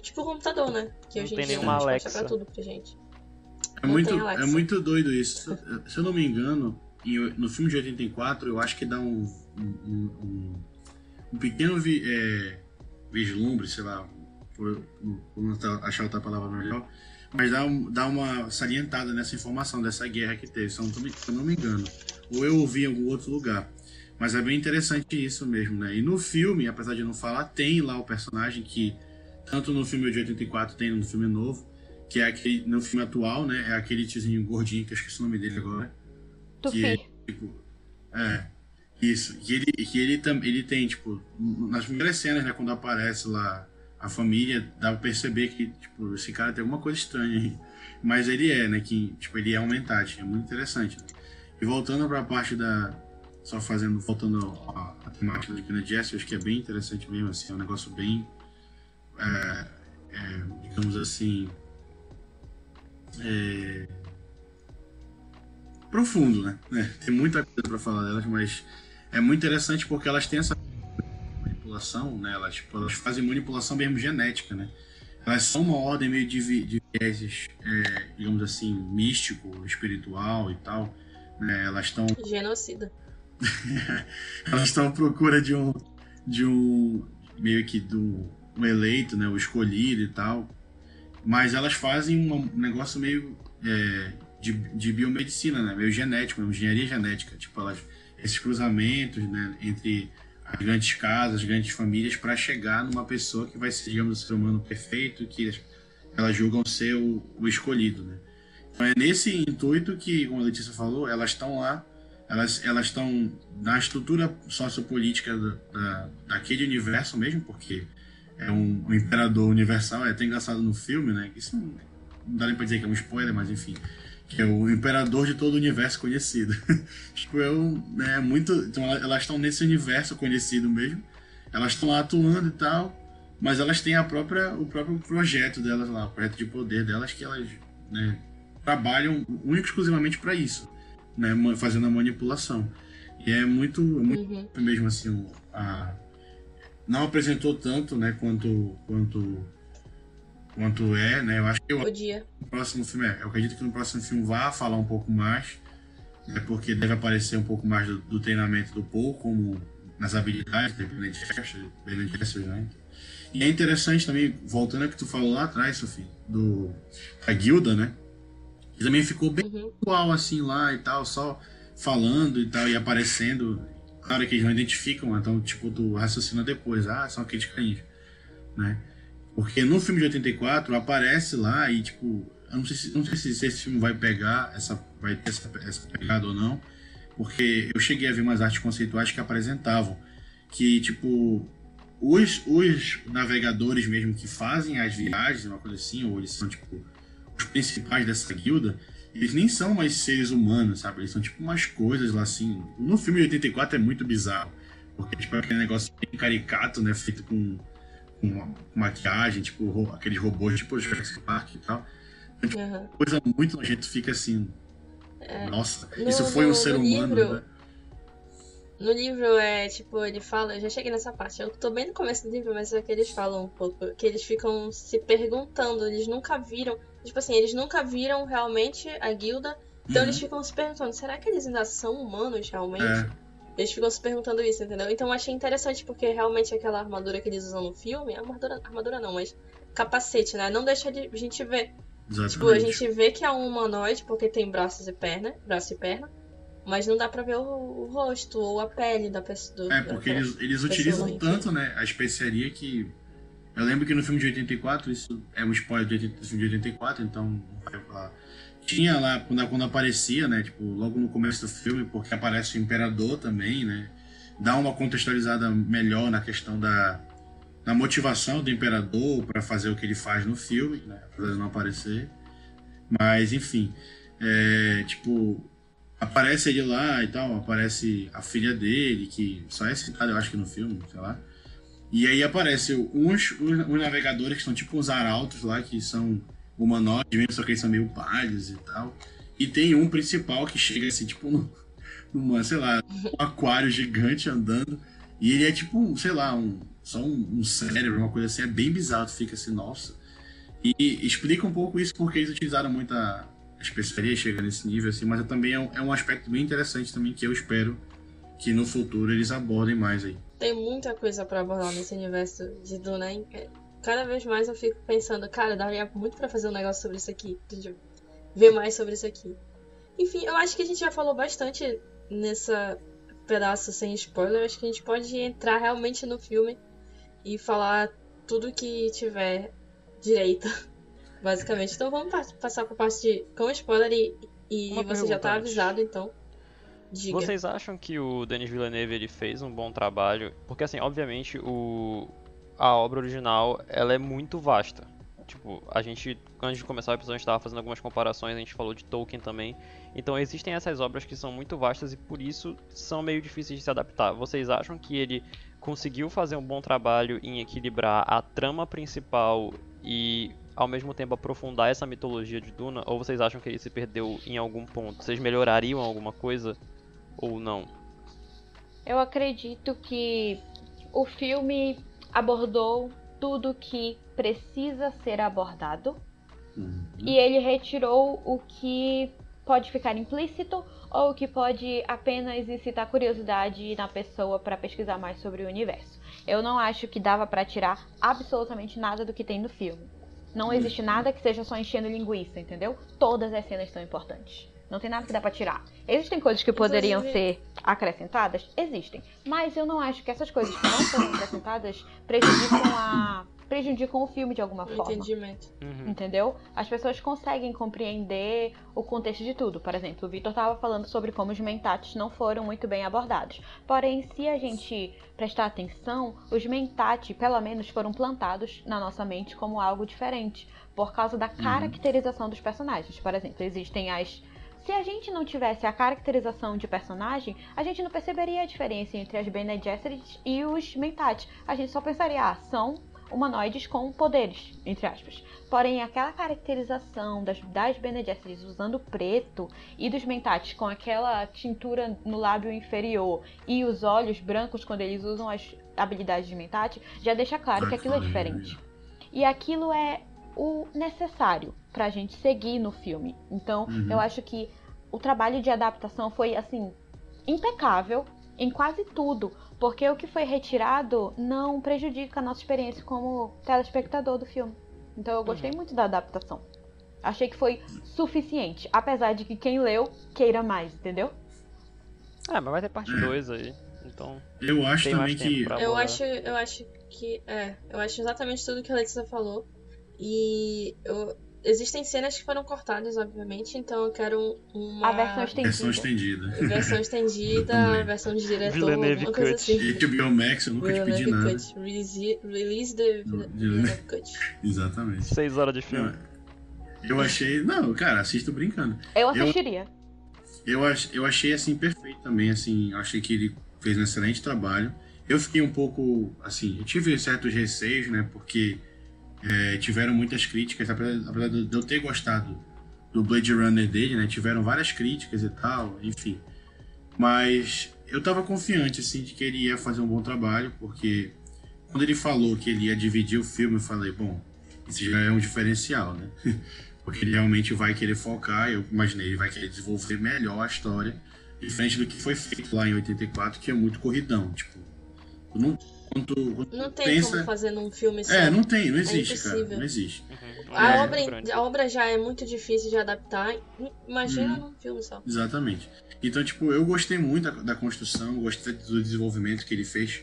Tipo o computador, né? Que Não hoje em tem dia nenhuma Alexa. pra tudo pra gente. É Não muito, é muito doido isso. Se eu não me engano, no filme de 84, eu acho que dá um, um, um- um pequeno vi- é, vislumbre, sei lá, por, por não tá- achar outra palavra melhor, mas dá, dá uma salientada nessa informação dessa guerra que teve, se eu não, se eu não me engano. Ou eu ouvi em algum outro lugar. Mas é bem interessante isso mesmo, né? E no filme, apesar de não falar, tem lá o personagem que, tanto no filme de 84, tem no filme novo, que é aquele, no filme atual, né? É aquele tiozinho gordinho, que eu esqueci o nome dele agora. Tufi. Que é, tipo, é, isso. Que ele, que ele, ele tem, tipo, nas primeiras cenas, né? Quando aparece lá a família, dá pra perceber que, tipo, esse cara tem alguma coisa estranha aí. Mas ele é, né? Que, tipo, ele é um mentate. É muito interessante. E voltando pra parte da... Só fazendo, voltando à à temática do Kennedy Jesse, eu acho que é bem interessante mesmo, assim. É um negócio bem... é, é, digamos assim... é, profundo, né? É, tem muita coisa para falar delas, mas é muito interessante porque elas têm essa manipulação, né? Elas, tipo, elas fazem manipulação mesmo genética, né? Elas são uma ordem meio de, de vieses, é, digamos assim, místico, espiritual e tal. Né? Elas estão Genocida. elas estão à procura de um de um meio que do um eleito, né, o escolhido e tal. Mas elas fazem um negócio meio é, de, de biomedicina, né, meio genético, engenharia genética, tipo elas esses cruzamentos, né, entre as grandes casas, as grandes famílias para chegar numa pessoa que vai ser, digamos, o ser humano perfeito, que elas julgam ser o, o escolhido, né? Então é nesse intuito que, como a Letícia falou, elas estão lá elas elas estão na estrutura sociopolítica da, da, daquele universo mesmo, porque é um, um imperador universal, é até engraçado no filme, né? Isso não, não dá nem pra dizer que é um spoiler, mas enfim. Que é o imperador de todo o universo conhecido. tipo, é um, né, muito. Então ela- elas estão nesse universo conhecido mesmo. Elas estão lá atuando e tal. Mas elas têm a própria, o próprio projeto delas lá, o projeto de poder delas que elas né, trabalham único e exclusivamente para isso né, fazendo a manipulação. E é muito, é muito Uhum. mesmo assim, a, não apresentou tanto, né, quanto quanto quanto é, né? Eu acho que eu, Podia. no próximo filme, é, eu acredito que no próximo filme vá falar um pouco mais, né, porque deve aparecer um pouco mais do, do treinamento do Paul, como nas habilidades Bennett Jefferson, Bennett Jefferson, né? E é interessante também, voltando ao que tu falou lá atrás, Sofia, do da guilda, né? Que também ficou bem Uhum. igual assim lá e tal, só falando e tal, e aparecendo. Claro que eles não identificam, então, tipo, tu raciocina depois, ah, são aqueles carinhos, né? Porque no filme de 84 aparece lá e, tipo, eu não sei se, não sei se, se esse filme vai pegar, essa, vai ter essa, essa pegada ou não, porque eu cheguei a ver umas artes conceituais que apresentavam que, tipo, os, os navegadores mesmo que fazem as viagens, uma coisa assim, ou eles são, tipo, os principais dessa guilda, eles nem são mais seres humanos, sabe? Eles são tipo umas coisas lá assim. No filme de 84 é muito bizarro. Porque, tipo, é aquele negócio bem caricato, né? Feito com, com maquiagem, tipo, aqueles robôs, tipo Jurassic Park e tal. Aham. Coisa muito nojenta, fica assim. Nossa, No- isso foi um no- ser no humano, livro, né? No livro é tipo, ele fala, eu já cheguei nessa parte, eu tô bem no começo do livro, mas é que eles falam um pouco, que eles ficam se perguntando, eles nunca viram, tipo assim, eles nunca viram realmente a guilda, então Uhum. eles ficam se perguntando, será que eles ainda são humanos realmente? É. Eles ficam se perguntando isso, entendeu? Então eu achei interessante porque realmente aquela armadura que eles usam no filme, armadura, armadura não, mas capacete, né? Não deixa de a gente ver. Exatamente. Tipo, a gente vê que é um humanoide porque tem braços e perna, braço e perna. Mas não dá pra ver o, o rosto ou a pele da pessoa. É, porque eles, eles utilizam tanto, né, a especiaria que. Eu lembro que no filme de 84, isso é um spoiler do 80 do filme de 84, então não vai falar. Tinha lá, quando, quando aparecia, né, tipo, logo no começo do filme, porque aparece o Imperador também, né, dá uma contextualizada melhor na questão da, da motivação do Imperador para fazer o que ele faz no filme, né, apesar de não aparecer. Mas, enfim, é, tipo, aparece ele lá e tal, aparece a filha dele, que só é citada, eu acho que no filme, sei lá. E aí aparece uns, uns, uns navegadores que são tipo uns arautos lá, que são humanoides mesmo, só que eles são meio pálidos e tal. E tem um principal que chega assim, tipo, num- numa, sei lá, um aquário gigante andando. E ele é tipo, sei lá, um, só um, um cérebro, uma coisa assim, é bem bizarro, fica assim, nossa. E, e explica um pouco isso porque eles utilizaram muita especiaria, chega nesse nível, assim, mas também é um, é um aspecto bem interessante também que eu espero que no futuro eles abordem mais aí. Tem muita coisa pra abordar nesse universo de Duna, Cada vez mais eu fico pensando, cara, daria muito pra fazer um negócio sobre isso aqui. ver mais sobre isso aqui. Enfim, eu acho que a gente já falou bastante nessa pedaço sem spoiler. Eu acho que a gente pode entrar realmente no filme e falar tudo que tiver direito, basicamente. Então vamos pa- passar pra parte de com spoiler e, e você já tá avisado, então. Diga. Vocês acham que o Denis Villeneuve ele fez um bom trabalho? Porque assim, obviamente o a obra original ela é muito vasta. Tipo, a gente antes de começar o episódio a gente estava fazendo algumas comparações, a gente falou de Tolkien também. Então existem essas obras que são muito vastas e por isso são meio difíceis de se adaptar. Vocês acham que ele conseguiu fazer um bom trabalho em equilibrar a trama principal e ao mesmo tempo aprofundar essa mitologia de Duna? Ou vocês acham que ele se perdeu em algum ponto? Vocês melhorariam alguma coisa ou não? Eu acredito que o filme abordou tudo que precisa ser abordado e ele retirou o que pode ficar implícito ou o que pode apenas incitar curiosidade na pessoa para pesquisar mais sobre o universo. Eu não acho que dava para tirar absolutamente nada do que tem no filme. Não existe nada que seja só enchendo linguiça, entendeu? Todas as cenas são importantes. Não tem nada que dá pra tirar. Existem coisas que poderiam ser acrescentadas? Existem. Mas eu não acho que essas coisas que não foram acrescentadas prejudicam a prejudicam o filme de alguma o forma. entendimento. Uhum. Entendeu? As pessoas conseguem compreender o contexto de tudo. Por exemplo, o Vitor estava falando sobre como os mentates não foram muito bem abordados. Porém, se a gente prestar atenção, os mentate, pelo menos, foram plantados na nossa mente como algo diferente. Por causa da caracterização dos personagens. Por exemplo, existem as. Se a gente não tivesse a caracterização de personagem, a gente não perceberia a diferença entre as Bene Gesserit e os Mentat. A gente só pensaria, ah, são humanoides com poderes, entre aspas. Porém, aquela caracterização das, das Bene Gesserit usando preto e dos Mentats com aquela tintura no lábio inferior e os olhos brancos quando eles usam as habilidades de Mentat, já deixa claro que aquilo é diferente. E aquilo é o necessário pra gente seguir no filme. Então, Uhum. eu acho que o trabalho de adaptação foi assim impecável em quase tudo, porque o que foi retirado não prejudica a nossa experiência como telespectador do filme. Então, eu gostei muito da adaptação. Achei que foi suficiente, apesar de que quem leu queira mais, entendeu? É, mas vai ter parte 2 aí. Então, Eu acho tem também mais tempo que. pra Eu acho, eu acho que é, eu acho exatamente tudo que a Letícia falou. E eu- existem cenas que foram cortadas, obviamente, então eu quero uma A versão estendida. Versão estendida. versão estendida, versão de diretor, Villeneuve alguma coisa Cut. assim. HBO Max, eu nunca te pedi Villeneuve nada. Cut. Release, release the Villeneuve Cut. Exatamente. 6 horas de filme. Eu achei. Não, cara, assisto brincando. Eu assistiria. Eu, ach, eu achei assim perfeito também, assim, eu achei que ele fez um excelente trabalho. Eu fiquei um pouco, assim, eu tive certos receios, né, porque é, tiveram muitas críticas, apesar, de eu ter gostado do Blade Runner dele, né, tiveram várias críticas e tal, enfim. Mas eu tava confiante, assim, de que ele ia fazer um bom trabalho, porque quando ele falou que ele ia dividir o filme, eu falei, bom, isso já é um diferencial, né? Porque ele realmente vai querer focar, eu imaginei, ele vai querer desenvolver melhor a história, diferente do que foi feito lá em 84, que é muito corridão, tipo, Não, quando, quando Não tem pensa... como fazer num filme só. É, não tem, não existe, cara. impossível. Não existe. Uhum. A, É. obra, a obra já é muito difícil de adaptar. Imagina Uhum. num filme só. Exatamente. Então, tipo, eu gostei muito da, da construção, gostei do desenvolvimento que ele fez,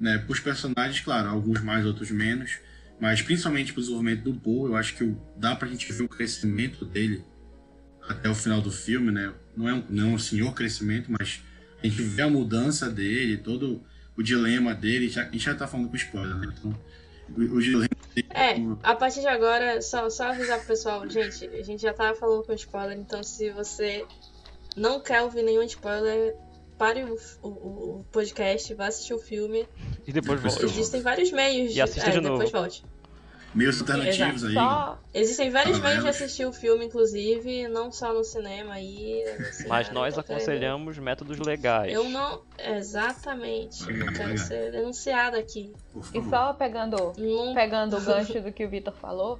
né? Pros personagens, claro, alguns mais, outros menos, mas principalmente pro desenvolvimento do Paul, eu acho que o- dá pra gente ver o crescimento dele até o final do filme, né? Não é um, não é um senhor crescimento, mas a gente vê a mudança dele, todo o dilema dele, já, a gente já tá falando com spoiler, né? Então, o, o dilema dele... É, a partir de agora, só, só avisar pro pessoal, gente, a gente já tava falando com spoiler, então se você não quer ouvir nenhum spoiler, pare o, o, o podcast, vá assistir o filme. E depois Depois eu- Existem vários meios E assista é, de depois novo. volte. Meios alternativos aí. Só Existem vários Ah, meios de assistir o filme, inclusive, não só no cinema aí. assim, Mas ah, nós querendo- aconselhamos métodos legais. Eu não. Exatamente. Eu quero ser denunciada aqui. E só pegando, Não pegando o gancho do que o Vitor falou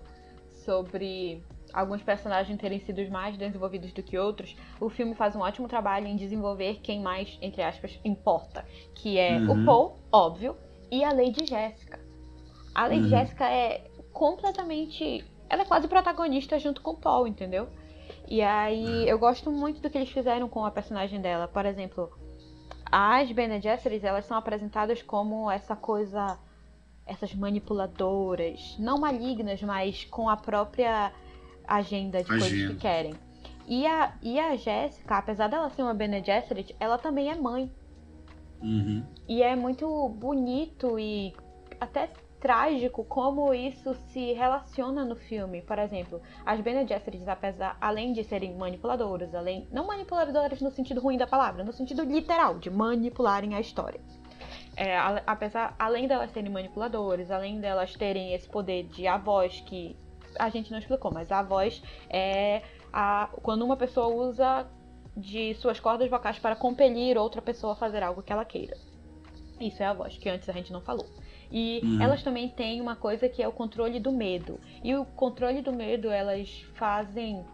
sobre alguns personagens terem sido mais desenvolvidos do que outros, o filme faz um ótimo trabalho em desenvolver quem mais, entre aspas, importa. Que é Uhum. o Paul, óbvio, e a Lady Jéssica. A Lady Uhum. Jéssica é completamente. Ela é quase protagonista junto com o Paul, entendeu? E aí eu gosto muito do que eles fizeram com a personagem dela. Por exemplo, as Bene Gesserit, elas são apresentadas como essa coisa essas manipuladoras, não malignas, mas com a própria agenda de coisas que querem. E a, e a Jéssica, apesar dela ser uma Bene Gesserit, ela também é mãe. Uhum. E é muito bonito e até trágico como isso se relaciona no filme. Por exemplo, as Bene Gesserits, apesar, além de serem manipuladoras, além não manipuladoras no sentido ruim da palavra, no sentido literal de manipularem a história. É, a- apesar, além delas serem manipuladoras, além delas terem esse poder de avós que a gente não explicou, mas a voz é a, quando uma pessoa usa de suas cordas vocais para compelir outra pessoa a fazer algo que ela queira. Isso é a voz, que antes a gente não falou. E Uhum. elas também têm uma coisa que é o controle do medo. E o controle do medo elas fazem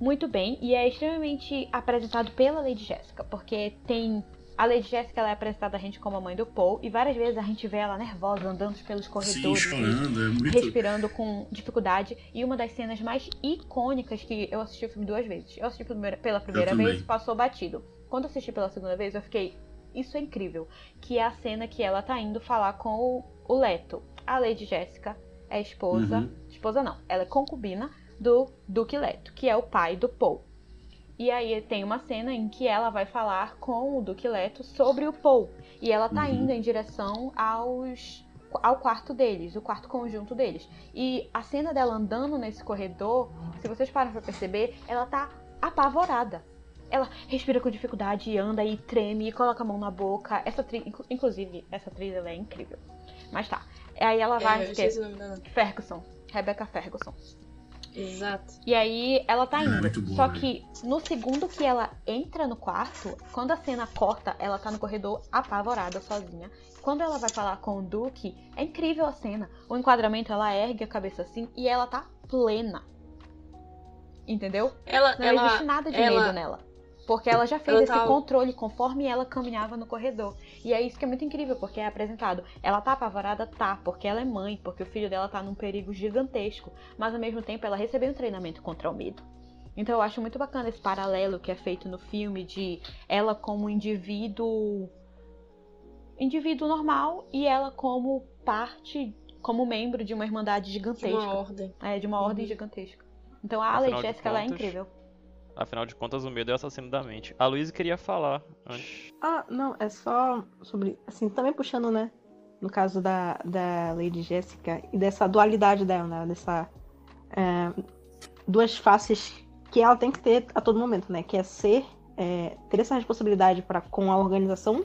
muito bem e é extremamente apresentado pela Lady Jéssica, porque tem a Lady Jéssica ela é apresentada a gente como a mãe do Paul e várias vezes a gente vê ela nervosa andando pelos Sim, corredores, chorando, é muito. respirando com dificuldade. E uma das cenas mais icônicas que eu assisti o filme duas vezes. Eu assisti pela primeira vez, passou batido. Quando assisti pela segunda vez, eu fiquei. Isso é incrível. Que é a cena que ela tá indo falar com o, o Leto. A Lady Jéssica é esposa. Uhum. Esposa não, ela é concubina do Duque Leto, que é o pai do Paul. E aí tem uma cena em que ela vai falar com o Duque Leto sobre o Paul. E ela tá Uhum. indo em direção aos ao quarto deles, o quarto conjunto deles. E a cena dela andando nesse corredor, se vocês param pra perceber, ela tá apavorada. Ela respira com dificuldade, e anda e treme e coloca a mão na boca. Essa atriz, inclu- inclusive, essa atriz ela é incrível. Mas tá. Aí ela vai, É, eu que- esqueci o nome dela. Ferguson, Rebecca Ferguson. Exato. E aí ela tá É, indo. Só velho. que no segundo que ela entra no quarto, quando a cena corta, ela tá no corredor apavorada, sozinha. Quando ela vai falar com o Duke, é incrível a cena. O enquadramento, ela ergue a cabeça assim e ela tá plena. Entendeu? Ela, Não ela, existe nada de ela- medo nela. Porque ela já fez Ela esse tá- controle conforme ela caminhava no corredor. E é isso que é muito incrível, porque é apresentado. Ela tá apavorada? Tá, porque ela é mãe, porque o filho dela tá num perigo gigantesco. Mas ao mesmo tempo ela recebeu um treinamento contra o medo. Então eu acho muito bacana esse paralelo que é feito no filme de ela como indivíduo. indivíduo normal e ela como parte, como membro de uma irmandade de gigantesca. uma ordem. É, de uma ordem Uhum. gigantesca. Então a de Jessica ela é incrível. Afinal de contas, o medo é o assassino da mente. A Luísa queria falar antes. Ah, não, é só sobre. Assim, também puxando, né? No caso da, da Lady Jessica e dessa dualidade dela, né? Dessa. é, duas faces que ela tem que ter a todo momento, né? Que é ser. é, ter essa responsabilidade para com a organização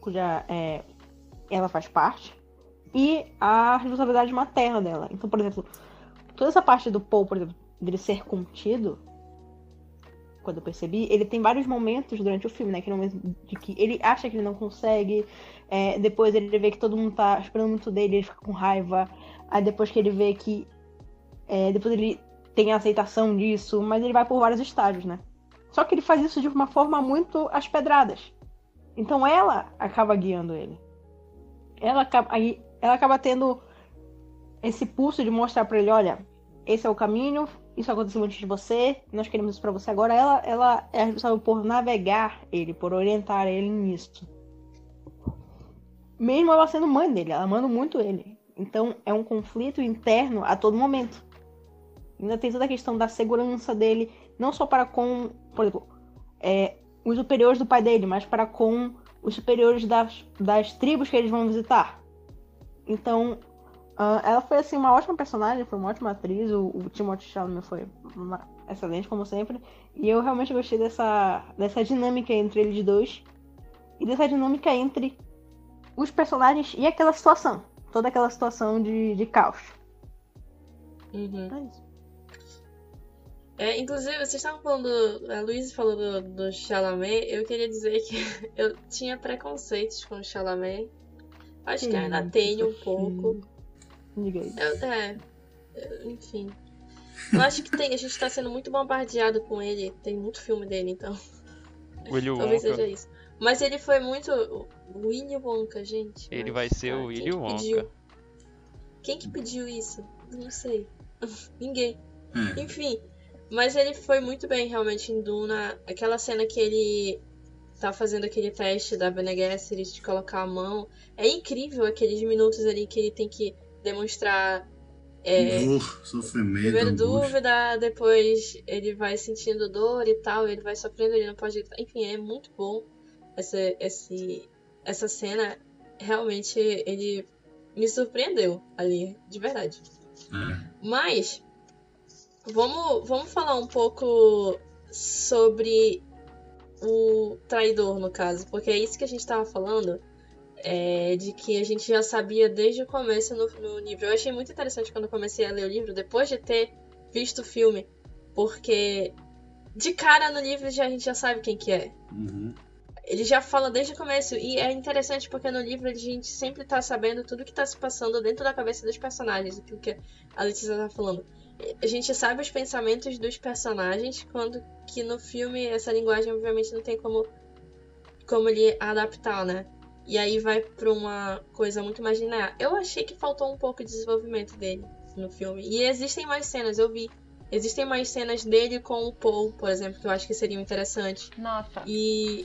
cuja é, ela faz parte e a responsabilidade materna dela. Então, por exemplo, toda essa parte do Paul, por exemplo, dele ser contido, quando eu percebi, ele tem vários momentos durante o filme, né? Que momento de que ele acha que ele não consegue, é, depois ele vê que todo mundo tá esperando muito dele, ele fica com raiva. Aí depois que ele vê que. é, depois ele tem a aceitação disso, mas ele vai por vários estágios, né? Só que ele faz isso de uma forma muito às pedradas. Então ela acaba guiando ele. Ela acaba, aí, ela acaba tendo esse pulso de mostrar para ele, olha, esse é o caminho, isso aconteceu antes de você, nós queremos isso para você agora. Ela, ela é responsável por navegar ele, por orientar ele nisso. Mesmo ela sendo mãe dele, ela manda muito ele. Então é um conflito interno a todo momento. Ainda tem toda a questão da segurança dele, não só para com, por exemplo, é, os superiores do pai dele, mas para com os superiores das, das tribos que eles vão visitar. Então, uh, ela foi assim uma ótima personagem, foi uma ótima atriz. O, o Timothée Chalamet foi uma, excelente como sempre. E eu realmente gostei dessa dessa dinâmica entre eles dois e dessa dinâmica entre os personagens e aquela situação, toda aquela situação de, de caos. Uhum. É isso. É, inclusive, vocês estavam falando. A Luísa falou do, do Chalamet. Eu queria dizer que eu tinha preconceitos com o Chalamet. Acho que ainda Sim, tenho um pouco. Diga aí. Eu- é, eu- enfim. Eu acho que tem, a gente tá sendo muito bombardeado com ele. Tem muito filme dele, então. Willy Talvez Wonka. seja isso. Mas ele foi muito. o Willy Wonka, gente. Ele mas, vai ser ah, o quem Willy que Wonka. pediu? Quem que pediu isso? Não sei. Ninguém. É. Enfim, mas ele foi muito bem realmente em Duna. Aquela cena que ele tá fazendo aquele teste da Bene Gesserit de colocar a mão. É incrível aqueles minutos ali que ele tem que demonstrar é, Dor, sofrimento, primeiro dúvida, depois ele vai sentindo dor e tal, ele vai sofrendo, ele não pode. Enfim, é muito bom essa, esse, essa cena. Realmente ele me surpreendeu ali, de verdade. É. Mas vamos, vamos falar um pouco sobre o traidor, no caso, porque é isso que a gente tava falando. É, de que a gente já sabia desde o começo no, no livro. Eu achei muito interessante quando eu comecei a ler o livro, depois de ter visto o filme, porque de cara no livro já, a gente já sabe quem que é. Uhum. Ele já fala desde o começo. E é interessante porque no livro a gente sempre tá sabendo tudo que tá se passando dentro da cabeça dos personagens. Aquilo que a Letícia tá falando. A gente sabe os pensamentos dos personagens, quando que no filme essa linguagem obviamente não tem como, como ele adaptar, né? E aí vai pra uma coisa muito mais linear. Eu achei que faltou um pouco de desenvolvimento dele no filme. E existem mais cenas, eu vi. Existem mais cenas dele com o Paul, por exemplo, que eu acho que seriam interessantes. Nossa, E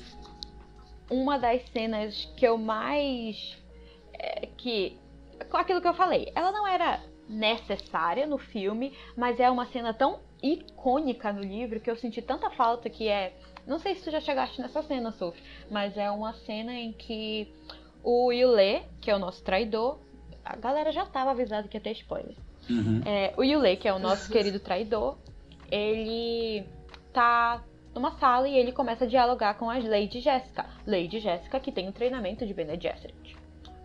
uma das cenas que eu mais. é, que. Com aquilo que eu falei, ela não era necessária no filme, mas é uma cena tão icônica no livro que eu senti tanta falta que é. Não sei se tu já chegaste nessa cena, Sophie, mas é uma cena em que o Yule, que é o nosso traidor, a galera já tava avisada que ia ter spoiler. Uhum. É, o Yule, que é o nosso querido traidor, ele tá numa sala e ele começa a dialogar com a Lady Jéssica. Lady Jéssica que tem o treinamento de Bene Gesserit.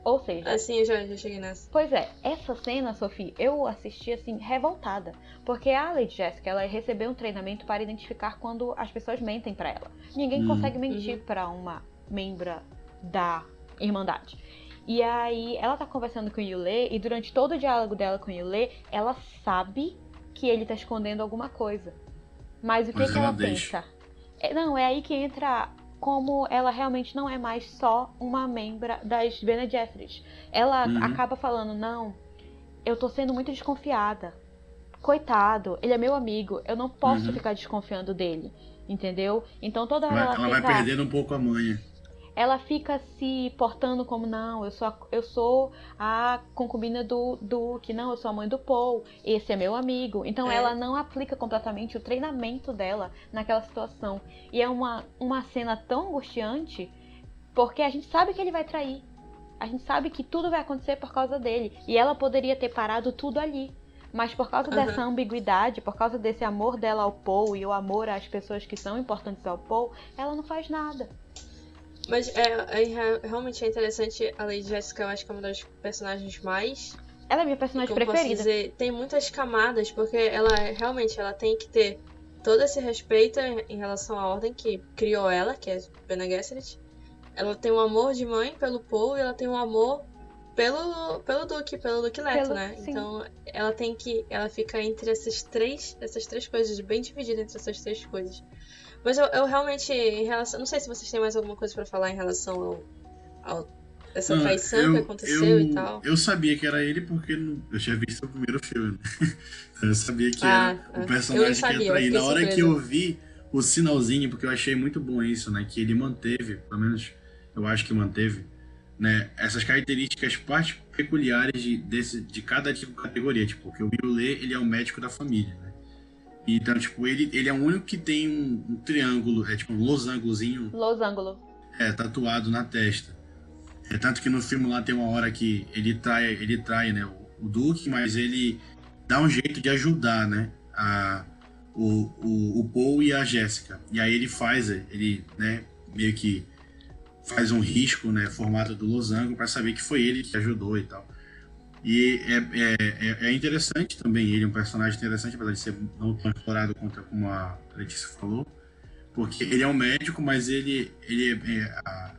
Ou seja, assim, eu já, já cheguei nessa. Pois é, essa cena, Sophie, eu assisti assim, revoltada. Porque a Lady Jessica, ela recebeu um treinamento para identificar quando as pessoas mentem pra ela. Ninguém Hum. consegue mentir Uhum. pra uma membra da Irmandade. E aí, ela tá conversando com o Yule, e durante todo o diálogo dela com o Yule, ela sabe que ele tá escondendo alguma coisa. Mas o que, Mas que ela ela deixa. pensa? É, não, é aí que entra como ela realmente não é mais só uma membra das Bene Gesserit. Ela Uhum. acaba falando, não, eu tô sendo muito desconfiada. Coitado, ele é meu amigo, eu não posso Uhum. ficar desconfiando dele. Entendeu? Então toda hora Vai- ela, ela vai fica. perdendo um pouco a manha. Ela fica se portando como não, eu sou a, eu sou a concubina do Duque, não, eu sou a mãe do Paul, esse é meu amigo. Então É. ela não aplica completamente o treinamento dela naquela situação. E é uma, uma cena tão angustiante, porque a gente sabe que ele vai trair. A gente sabe que tudo vai acontecer por causa dele. E ela poderia ter parado tudo ali. Mas por causa Aham. dessa ambiguidade, por causa desse amor dela ao Paul e o amor às pessoas que são importantes ao Paul, ela não faz nada. Mas é, é, re- realmente é interessante. A Lady Jessica, eu acho que é uma das personagens mais. Ela é minha personagem como posso preferida. dizer, tem muitas camadas, porque ela realmente ela tem que ter todo esse respeito em em relação à ordem que criou ela, que é Bene Gesserit. Ela tem um amor de mãe pelo Paul e ela tem um amor pelo, pelo Duque, pelo Duque Leto, Pelo- né? sim. Então ela tem que. Ela fica entre essas três. Essas três coisas, bem dividida entre essas três coisas. Mas eu, eu realmente, em relação. Não sei se vocês têm mais alguma coisa pra falar em relação ao. ao essa Não, traição que aconteceu eu, e tal. Eu sabia que era ele porque eu tinha visto o primeiro filme. né? eu sabia que Ah, era ah. o Eu personagem não que sabia, ia eu trair. Na hora que eu vi o sinalzinho, porque eu achei muito bom isso, né? Que ele manteve, pelo menos eu acho que manteve, né? Essas características peculiares de, desse, de cada tipo de categoria. Tipo, que o Yule, ele é o médico da família, né? Então, tipo, ele, ele é o único que tem um, um triângulo, é tipo um losangozinho Losango. é, tatuado na testa. É tanto que no filme lá tem uma hora que ele trai, ele trai, né, o, o Duke, mas ele dá um jeito de ajudar, né, a, o, o, o Paul e a Jéssica. E aí ele faz, ele, né, meio que faz um risco, né, formato do losango para saber que foi ele que ajudou e tal. E é, é, é- é interessante também, ele é um personagem interessante, apesar de ser não tão explorado quanto como a Letícia falou, porque ele é um médico, mas ele, ele é, é, a-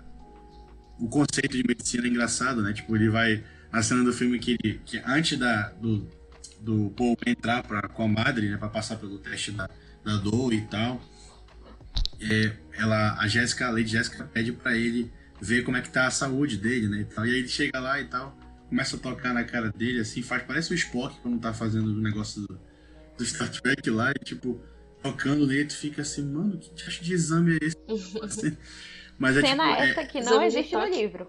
o conceito de medicina é engraçado, né? Tipo, ele vai na cena do filme que, ele, que antes da, do, do Paul entrar pra, com a madre, né, para passar pelo teste da, da dor e tal, é, ela, a Jéssica, a Lady Jéssica pede pra ele ver como é que tá a saúde dele, né? E, tal. e aí ele chega lá e tal, começa a tocar na cara dele, assim, faz, parece o Spock quando tá fazendo o negócio do, do Star Trek lá, e tipo, tocando nele, tu fica assim, mano, que tipo de exame é esse? Assim, Mas é Cena tipo, é- essa que não existe no livro.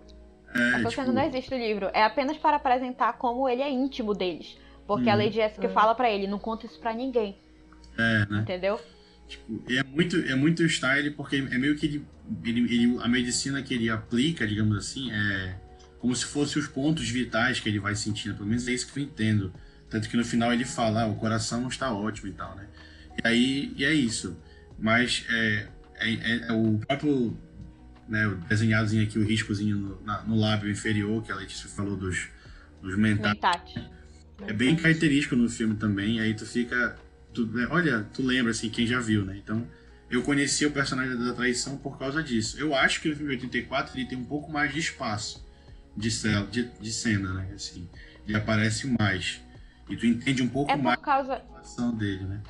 é, Essa tipo, não existe no livro. É apenas para apresentar como ele é íntimo deles. Porque a Uhum. Lady Jessica Uhum. fala pra ele, não conta isso pra ninguém. é, né? Entendeu? Tipo, e é muito, é muito style porque é meio que ele, ele, ele- a medicina que ele aplica, digamos assim, é como se fossem os pontos vitais que ele vai sentindo. Pelo menos é isso que eu entendo. Tanto que no final ele fala, ah, o coração está ótimo e tal, né? E aí, e é isso. Mas é, é, é- é o próprio, né, desenhadozinho aqui, o riscozinho no, na- no lábio inferior, que a Letícia falou dos, dos mentais. Mentate. É bem característico no filme também, aí tu fica. Tu, né, olha, tu lembra assim, quem já viu, né? Então, eu conheci o personagem da traição por causa disso. Eu acho que o filme 84 ele tem um pouco mais de espaço de, cena, de, de cena né? Assim, ele aparece mais. E tu entende um pouco É mais causa. a relação dele, né?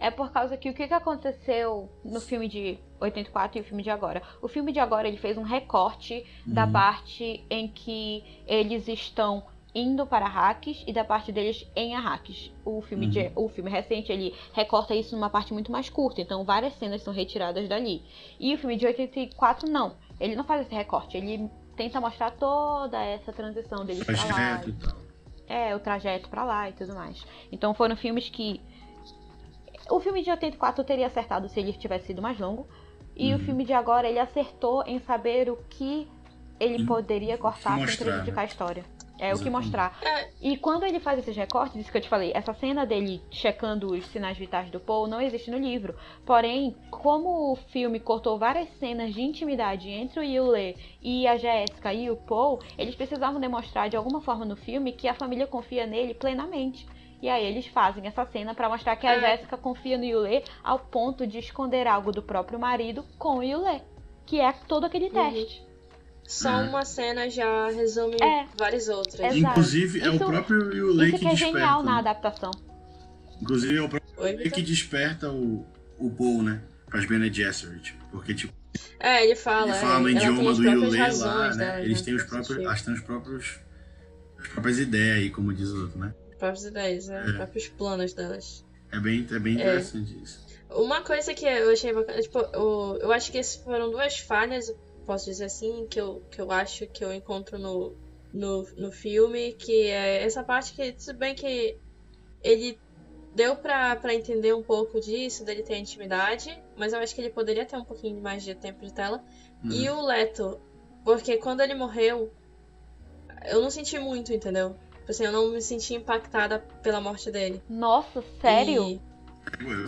É por causa que o que, que aconteceu no filme de 84 e o filme de agora? O filme de agora ele fez um recorte da Uhum. parte em que eles estão indo para Arrakis e da parte deles em Arrakis. O filme, Uhum. de, o filme recente ele recorta isso numa parte muito mais curta, então várias cenas são retiradas dali. E o filme de 84 não, ele não faz esse recorte, ele tenta mostrar toda essa transição deles pra lá. E tal. É, o trajeto pra lá e tudo mais. Então foram filmes que. O filme de 84 teria acertado se ele tivesse sido mais longo. E o Uhum. filme de agora, ele acertou em saber o que ele poderia cortar sem mostrar, prejudicar né? a história. É o que mostrar. É. E quando ele faz esses recortes, isso que eu te falei, essa cena dele checando os sinais vitais do Paul não existe no livro. Porém, como o filme cortou várias cenas de intimidade entre o Yule e a Jéssica e o Paul, eles precisavam demonstrar de alguma forma no filme que a família confia nele plenamente. E aí eles fazem essa cena pra mostrar que a É. Jéssica confia no Yule ao ponto de esconder algo do próprio marido com o Yule, que é todo aquele Uhum. teste. Só É. uma cena já resume É. várias outras. Exato. Inclusive, é o próprio Yule Isso que que é desperta. genial na né? adaptação. Inclusive, é o próprio Oi, que desperta o, o Paul, né? Pras Bene Gesserit. Porque, tipo, É, ele fala. Ele fala no é, ela tem idioma as do próprias Yule lá, né? dela, Eles né, têm os próprios. Elas têm os próprios. As próprias ideias aí, como diz o outro, né? As próprias ideias, né? É. Os próprios planos delas. É bem, é bem interessante isso. Uma coisa que eu achei bacana, tipo, eu, eu acho que essas foram duas falhas, posso dizer assim, que eu, que eu acho que eu encontro no, no, no filme, que é essa parte que, tudo bem que ele deu pra, pra entender um pouco disso, dele ter intimidade, mas eu acho que ele poderia ter um pouquinho mais de tempo de tela. Uhum. E o Leto, porque quando ele morreu, eu não senti muito, entendeu? Tipo Assim, eu não me senti impactada pela morte dele. Nossa, sério? E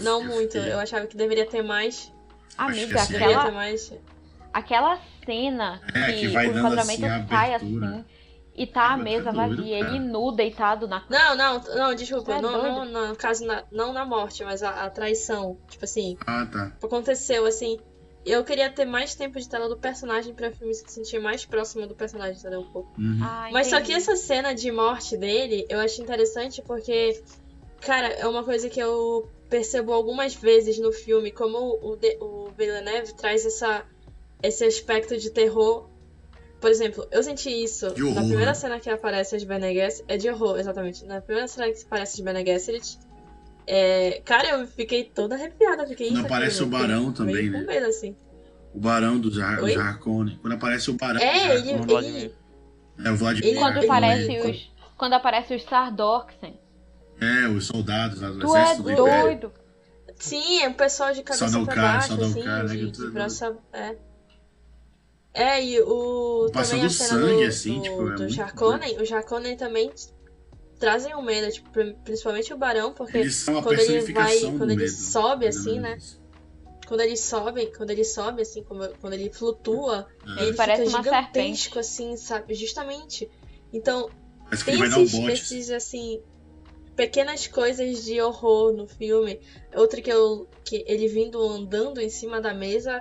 não muito. Eu achava que deveria ter mais. Amiga, assim, Deveria ter aquela, mais. Aquela cena É, que, que vai o enquadramento assim, sai assim e tá a mesa doido, vazia, cara. ele nu, deitado na Não, não, não, desculpa. Tá não, não, no caso, na- não na morte, mas a, a traição. Tipo assim, Ah, tá. aconteceu assim. eu queria ter mais tempo de tela do personagem pra filme se sentir mais próximo do personagem, entendeu? Um pouco. Uhum. Ah, Mas só que essa cena de morte dele, eu acho interessante porque, cara, é uma coisa que eu percebo algumas vezes no filme, como o, De- o Villeneuve traz essa, esse aspecto de terror. Por exemplo, eu senti isso na primeira né? cena que aparece as Bene Gesserit. É de horror, exatamente. Na primeira cena que aparece as Bene Gesserit, é, cara, eu fiquei toda arrepiada. Fiquei, Quando "Eita, aparece caramba", o Barão fiquei também, né? com medo, assim. O Barão dos dos Harkonnen. Quando aparece o Barão É, dos ele, Harkonnen. Vladimir. ele É o Vladimir. ele- Quando ele- aparece os. Quando aparece os Sardorksen. É, os soldados lá do Tu é exército do Império. doido. Sim, é o pessoal de cabeça Só pra cara, baixo, só assim, cara, né, de, que de braço. É. É, e o. Passando também a cena sangue, do, assim, do, tipo, é do os Jarkonnen também trazem um medo, tipo, pri- principalmente o Barão, porque Eles são a quando ele vai, do quando ele medo, sobe, assim, né? Quando ele sobe, quando ele sobe, assim, como- quando ele flutua, É. ele Parece fica uma gigantesco, assim, sabe? Justamente. Então, Parece tem um esses, bote. esses, assim, pequenas coisas de horror no filme. Outra que eu. que ele vindo andando em cima da mesa,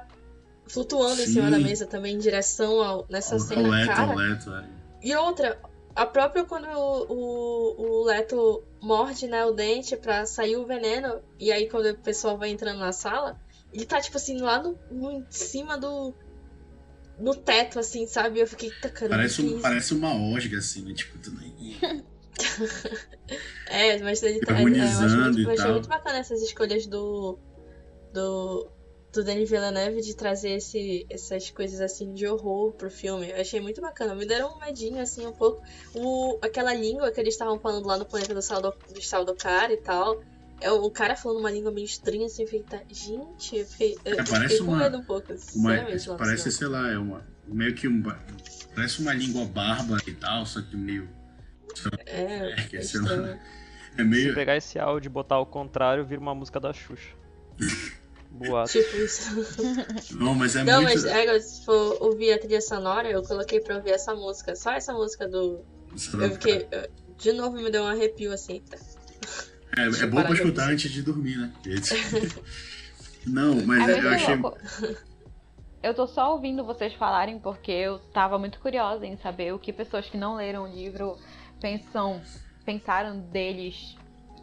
flutuando em Sim. cima da mesa também, em direção ao, nessa Ao- cena, ao Leto, cara. ao Leto, é. E outra, a própria quando o, o, o Leto morde, né, o dente pra sair o veneno, e aí quando o pessoal vai entrando na sala, ele tá, tipo assim, lá no, no- em cima do. no teto, assim, sabe? Eu fiquei, tá caramba. Parece, um, isso?" parece uma osga, assim, né? Tipo, tudo aí. É, mas ele tá. é, eu acho muito, eu achei muito bacana essas escolhas do. do. Do Denis Villeneuve de trazer esse, essas coisas assim de horror pro filme. Eu achei muito bacana. Me deram um medinho, assim, um pouco. O, aquela língua que eles estavam falando lá no planeta do Saldo, do Saldocar e tal. É, o cara falando uma língua meio estranha, assim, fiquei, tá, gente, eu fiquei, eu É, fiquei parece com uma- medo um pouco, Uma, sinceramente. lá no parece, cinema. sei lá, é uma. Meio que um. Parece uma língua bárbara e tal, só que meio. É, É, que é. É Se meio. pegar esse áudio e botar ao contrário, vira uma música da Xuxa. Boato. Tipo isso. Não, mas é Não, muito. mas é, se for ouvir a trilha sonora, eu coloquei pra ouvir essa música. Só essa música do. Eu fiquei. eu- De novo me deu um arrepio assim. É, é eu bom pra escutar ouvir. antes de dormir, né? Não, É mas muito eu achei. louco. Eu tô só ouvindo vocês falarem porque eu tava muito curiosa em saber o que pessoas que não leram o livro pensam, pensaram deles,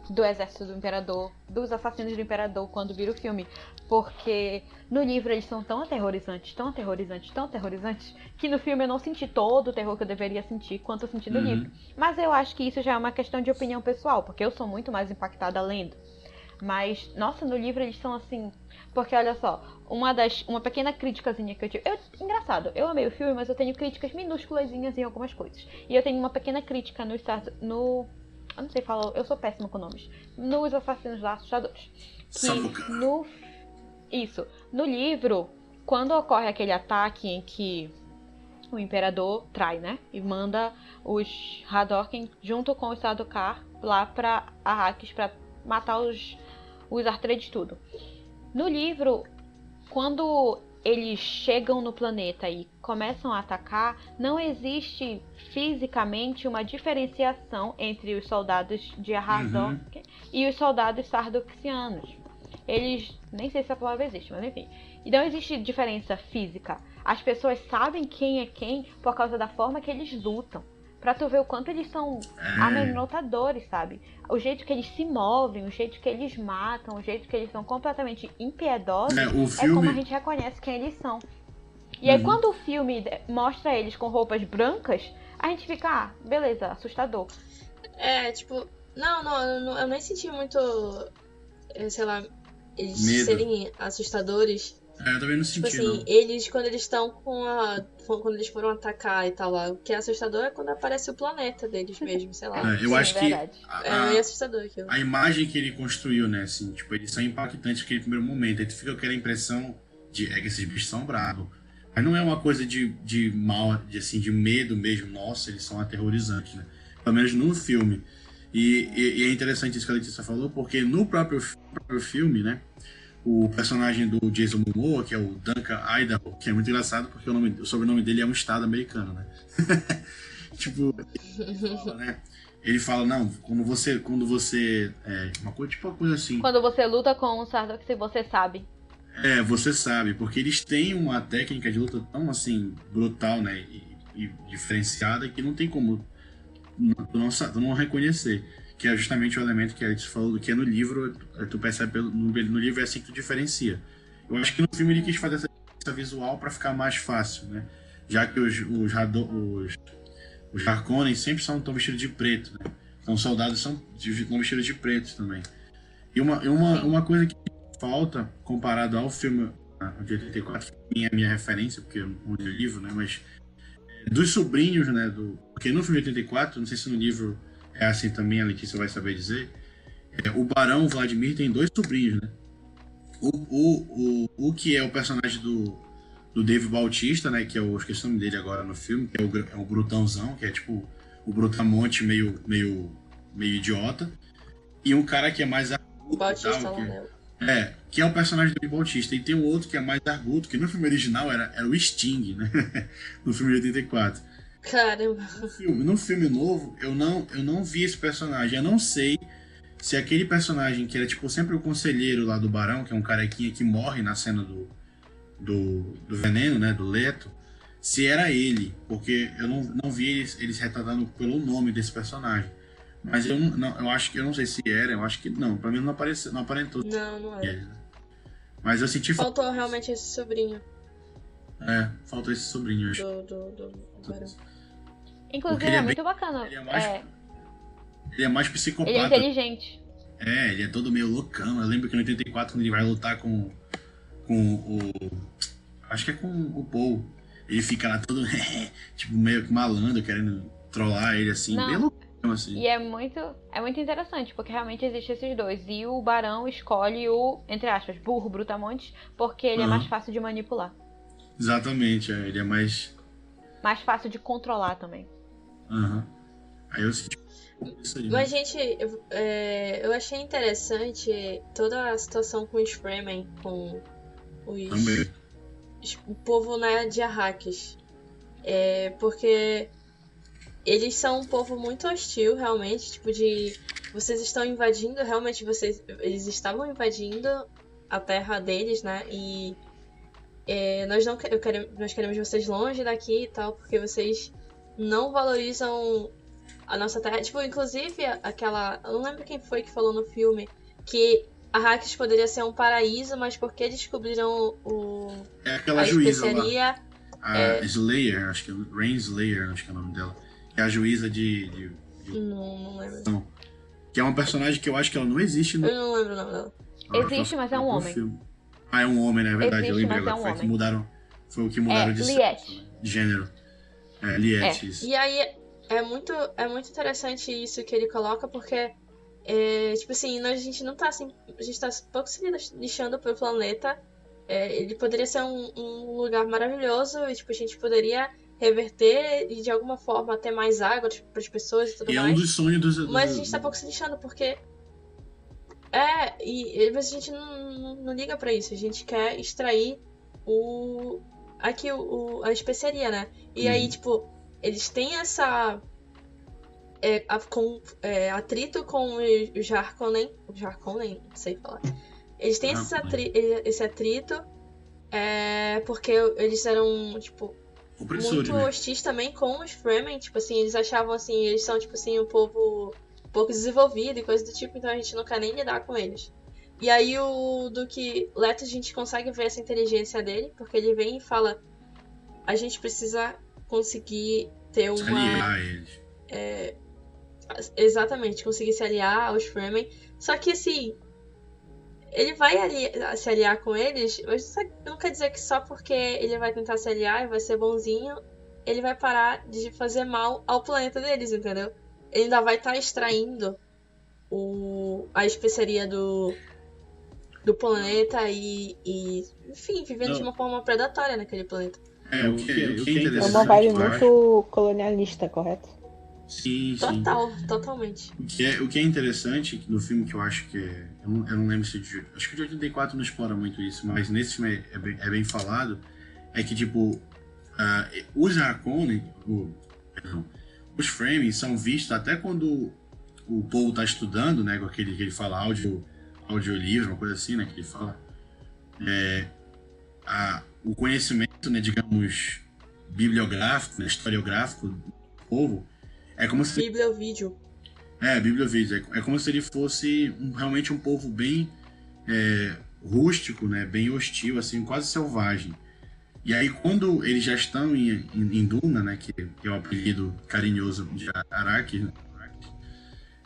do exército do imperador, dos assassinos do imperador quando viram o filme. Porque no livro eles são tão aterrorizantes, tão aterrorizantes, tão aterrorizantes, que no filme eu não senti todo o terror que eu deveria sentir quanto eu senti no Uhum. livro. Mas eu acho que isso já é uma questão de opinião pessoal, porque eu sou muito mais impactada lendo. Mas, nossa, no livro eles são assim. Porque olha só, uma das. Uma pequena criticazinha que eu tive. Eu, engraçado, eu amei o filme, mas eu tenho críticas minúsculas em algumas coisas. E eu tenho uma pequena crítica no. No eu não sei falar, eu sou péssima com nomes. Nos Assassinos Assustadores. Que no. Isso. No livro, quando ocorre aquele ataque em que o imperador trai, né? E manda os Hadorken junto com os Sadokar lá pra Arrakis pra matar os, os Artredes tudo. No livro, quando eles chegam no planeta e começam a atacar, não existe fisicamente uma diferenciação entre os soldados de Ahazok e os soldados sardoxianos. Eles, nem sei se a palavra existe, mas enfim. E não existe diferença física. As pessoas sabem quem é quem por causa da forma que eles lutam. Pra tu ver o quanto eles são É, amedrontadores, sabe? O jeito que eles se movem, o jeito que eles matam, o jeito que eles são completamente impiedosos, é, o é como a filme. gente reconhece quem eles são. E aí Uhum. quando o filme mostra eles com roupas brancas, a gente fica, ah, beleza, assustador. É, tipo. Não, não, eu, não- eu nem senti muito. eh, Sei lá. Eles Medo. serem assustadores. É, eu também não Tipo senti, assim, não. eles, quando eles estão com a. Quando eles foram atacar e tal lá. O que é assustador é quando aparece o planeta deles mesmo, sei lá. É, eu Sim, acho que verdade. a, É meio assustador aquilo. a imagem que ele construiu, né, assim, tipo, eles são impactantes naquele primeiro momento. Aí tu fica com aquela impressão de é que esses bichos são bravos. Mas não é uma coisa de, de mal, de assim, de medo mesmo. Nossa, eles são aterrorizantes, né? Pelo menos no filme. E, e- e é interessante isso que a Letícia falou, porque no próprio, próprio filme, né? O personagem do Jason Momoa, que é o Duncan Idaho, que é muito engraçado porque o, nome, o sobrenome dele é um estado americano, né? tipo, ele fala, né? Ele fala, não, quando você. Quando você. É, uma coisa, tipo uma coisa assim. Quando você luta com um Sardox, você sabe. É, você sabe, porque eles têm uma técnica de luta tão assim, brutal, né? E, e diferenciada que não tem como tu não, tu não reconhecer. Que é justamente o elemento que a gente falou do que é no livro, tu percebe pelo, no, no livro é assim que tu diferencia. Eu acho que no filme ele quis fazer essa, essa visual para ficar mais fácil, né? Já que os, os, os, os Harkonnen sempre são tão vestidos de preto, né? Então os soldados são estão vestidos de preto também. E uma, uma, uma coisa que falta comparado ao filme de 84, que é a minha referência, porque li o livro, né? Mas é, dos sobrinhos, né? Do, porque no filme de 84, não sei se no livro é assim também, a Letícia vai saber dizer. É, o Barão Vladimir tem dois sobrinhos, né? O, o, o, o que é o personagem do, do Dave Bautista, né? Que é o. Esqueci o nome dele agora no filme, que é o, é o Brutãozão, que é tipo o Brutamonte meio, meio, meio idiota. E um cara que é mais arguto. Bautista tal, que, né? É, que é o personagem do Bautista. E tem um outro que é mais arguto, que no filme original era, era o Sting, né? no filme de 84. Caramba. No filme, no filme novo, eu não, eu não vi esse personagem. Eu não sei se aquele personagem que era tipo sempre o conselheiro lá do Barão, que é um carequinha que morre na cena do, do, do veneno, né? Do Leto, se era ele, porque eu não, não vi eles, eles retratando pelo nome desse personagem. Mas eu não, eu acho que eu não sei se era, eu acho que não, pra mim não apareceu, não aparentou. Não, não era. Ele, Mas eu senti Faltou realmente esse sobrinho. É, faltou esse sobrinho, eu acho. Do, do, do, do Barão. Inclusive, é, é, muito bacana. Ele é, mais, é... ele é mais psicopata. Ele é inteligente. É, ele é todo meio loucão. Eu lembro que no 84, quando ele vai lutar com, com o. Acho que é com o Paul. Ele fica lá todo. tipo, meio que malandro, querendo trollar ele assim, Não. bem loucão. Assim. E é muito, é muito interessante, porque realmente existem esses dois. E o Barão escolhe o, entre aspas, burro Brutamontes, porque ele uhum. é mais fácil de manipular. Exatamente, é, ele é mais mais fácil de controlar também. Uhum. Aí eu senti isso aí, né? Mas, gente, eu, é, eu achei interessante toda a situação com os Fremen, com os, também. o povo né, de Arrakis. É, porque eles são um povo muito hostil, realmente, tipo de vocês estão invadindo, realmente vocês eles estavam invadindo a terra deles, né? E é, nós não eu quero, nós queremos vocês longe daqui e tal, porque vocês não valorizam a nossa terra. Tipo, inclusive aquela. Eu não lembro quem foi que falou no filme que Arrakis poderia ser um paraíso, mas porque descobriram o. É aquela a juíza especiaria, lá. A é... Slayer, acho que é Rain Slayer, acho que é o nome dela. Que é a juíza de. de, de... Não, não lembro. Não. Que é uma personagem que eu acho que ela não existe no. Eu não lembro o nome dela. Existe, mas é um homem. Filme. Ah, é um homem, né? É verdade, Existe, eu lembrei agora. É um foi, homem. que mudaram, foi o que mudaram é, de, Liette. né? de gênero. É, Liette, É. isso. E aí é muito, é muito interessante isso que ele coloca, porque é, tipo assim, nós, a gente não tá assim. A gente tá pouco se lixando pro planeta. É, ele poderia ser um, um lugar maravilhoso e tipo, a gente poderia reverter e de alguma forma ter mais água para as pessoas e tudo E é mais. um dos sonhos dos. dos Mas a gente tá pouco se lixando, porque. É, e mas a gente não, não, não liga pra isso. A gente quer extrair o. Aqui, o, o- a especiaria, né? E aí, Uhum. tipo, eles têm essa. É, a- com, é, atrito com os Harkonnen. Os Harkonnen, não sei falar. Eles têm esse, atri, esse atrito. É, porque eles eram, tipo, muito né? hostis também com os Fremen, tipo assim, eles achavam assim, eles são tipo assim, um povo pouco desenvolvido e coisa do tipo, então a gente não quer nem lidar com eles. E aí o do que Leto a gente consegue ver essa inteligência dele, porque ele vem e fala a gente precisa conseguir ter Se uma aliar a eles. exatamente, conseguir se aliar aos Fremen. Só que assim, ele vai ali- se aliar com eles, mas isso não quer dizer que só porque ele vai tentar se aliar e vai ser bonzinho, ele vai parar de fazer mal ao planeta deles, entendeu? Ele ainda vai estar extraindo o, a especiaria do, do planeta e, e, enfim, vivendo Não. de uma forma predatória naquele planeta. É, o que, o que é É interessante. uma vibe muito colonialista, correto? Sim, sim. Total, totalmente. O que, é, o que é interessante no filme que eu acho que é. Eu não, eu não lembro se de. Acho que de 84 não explora muito isso, mas nesse filme é, é bem, é bem falado. É que, tipo, ah, os Harkonnen, o, perdão, os Fremen são vistos até quando o Paul tá estudando, né? Com aquele que ele fala áudio, audiolivro, uma coisa assim, né? Que ele fala. é, a, o conhecimento, né, digamos, bibliográfico, né, historiográfico do povo, é como se. Bibliovídeo. É, bibliovídeo. É, é como se ele fosse um, realmente um povo bem é, rústico, né, bem hostil, assim, quase selvagem. E aí, quando eles já estão em, em, em Duna, né, que, que, é o apelido carinhoso de Araki, né,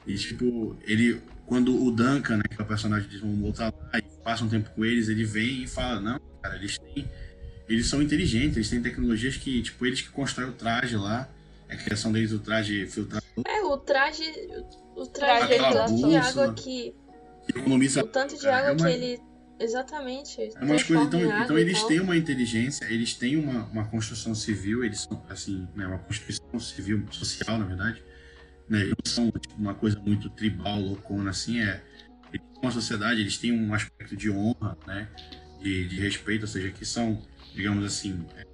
e tipo, ele, quando o Duncan, né, que é o personagem de vão voltar lá e passa um tempo com eles, ele vem e fala, não, cara, eles têm, eles são inteligentes, eles têm tecnologias que, tipo, eles que constroem o traje lá, a criação deles do traje filtrado. É, o traje, o traje, o tanto de água que, economiza, o tanto de água é uma, que ele, exatamente, é umas coisas, então, então eles têm uma inteligência, eles têm uma, uma construção civil, eles são, assim, né, uma construção civil, social, na verdade, né? Eles não são tipo, uma coisa muito tribal, loucona, assim, é uma sociedade, eles têm um aspecto de honra, né? De, de respeito, ou seja, que são, digamos assim, é,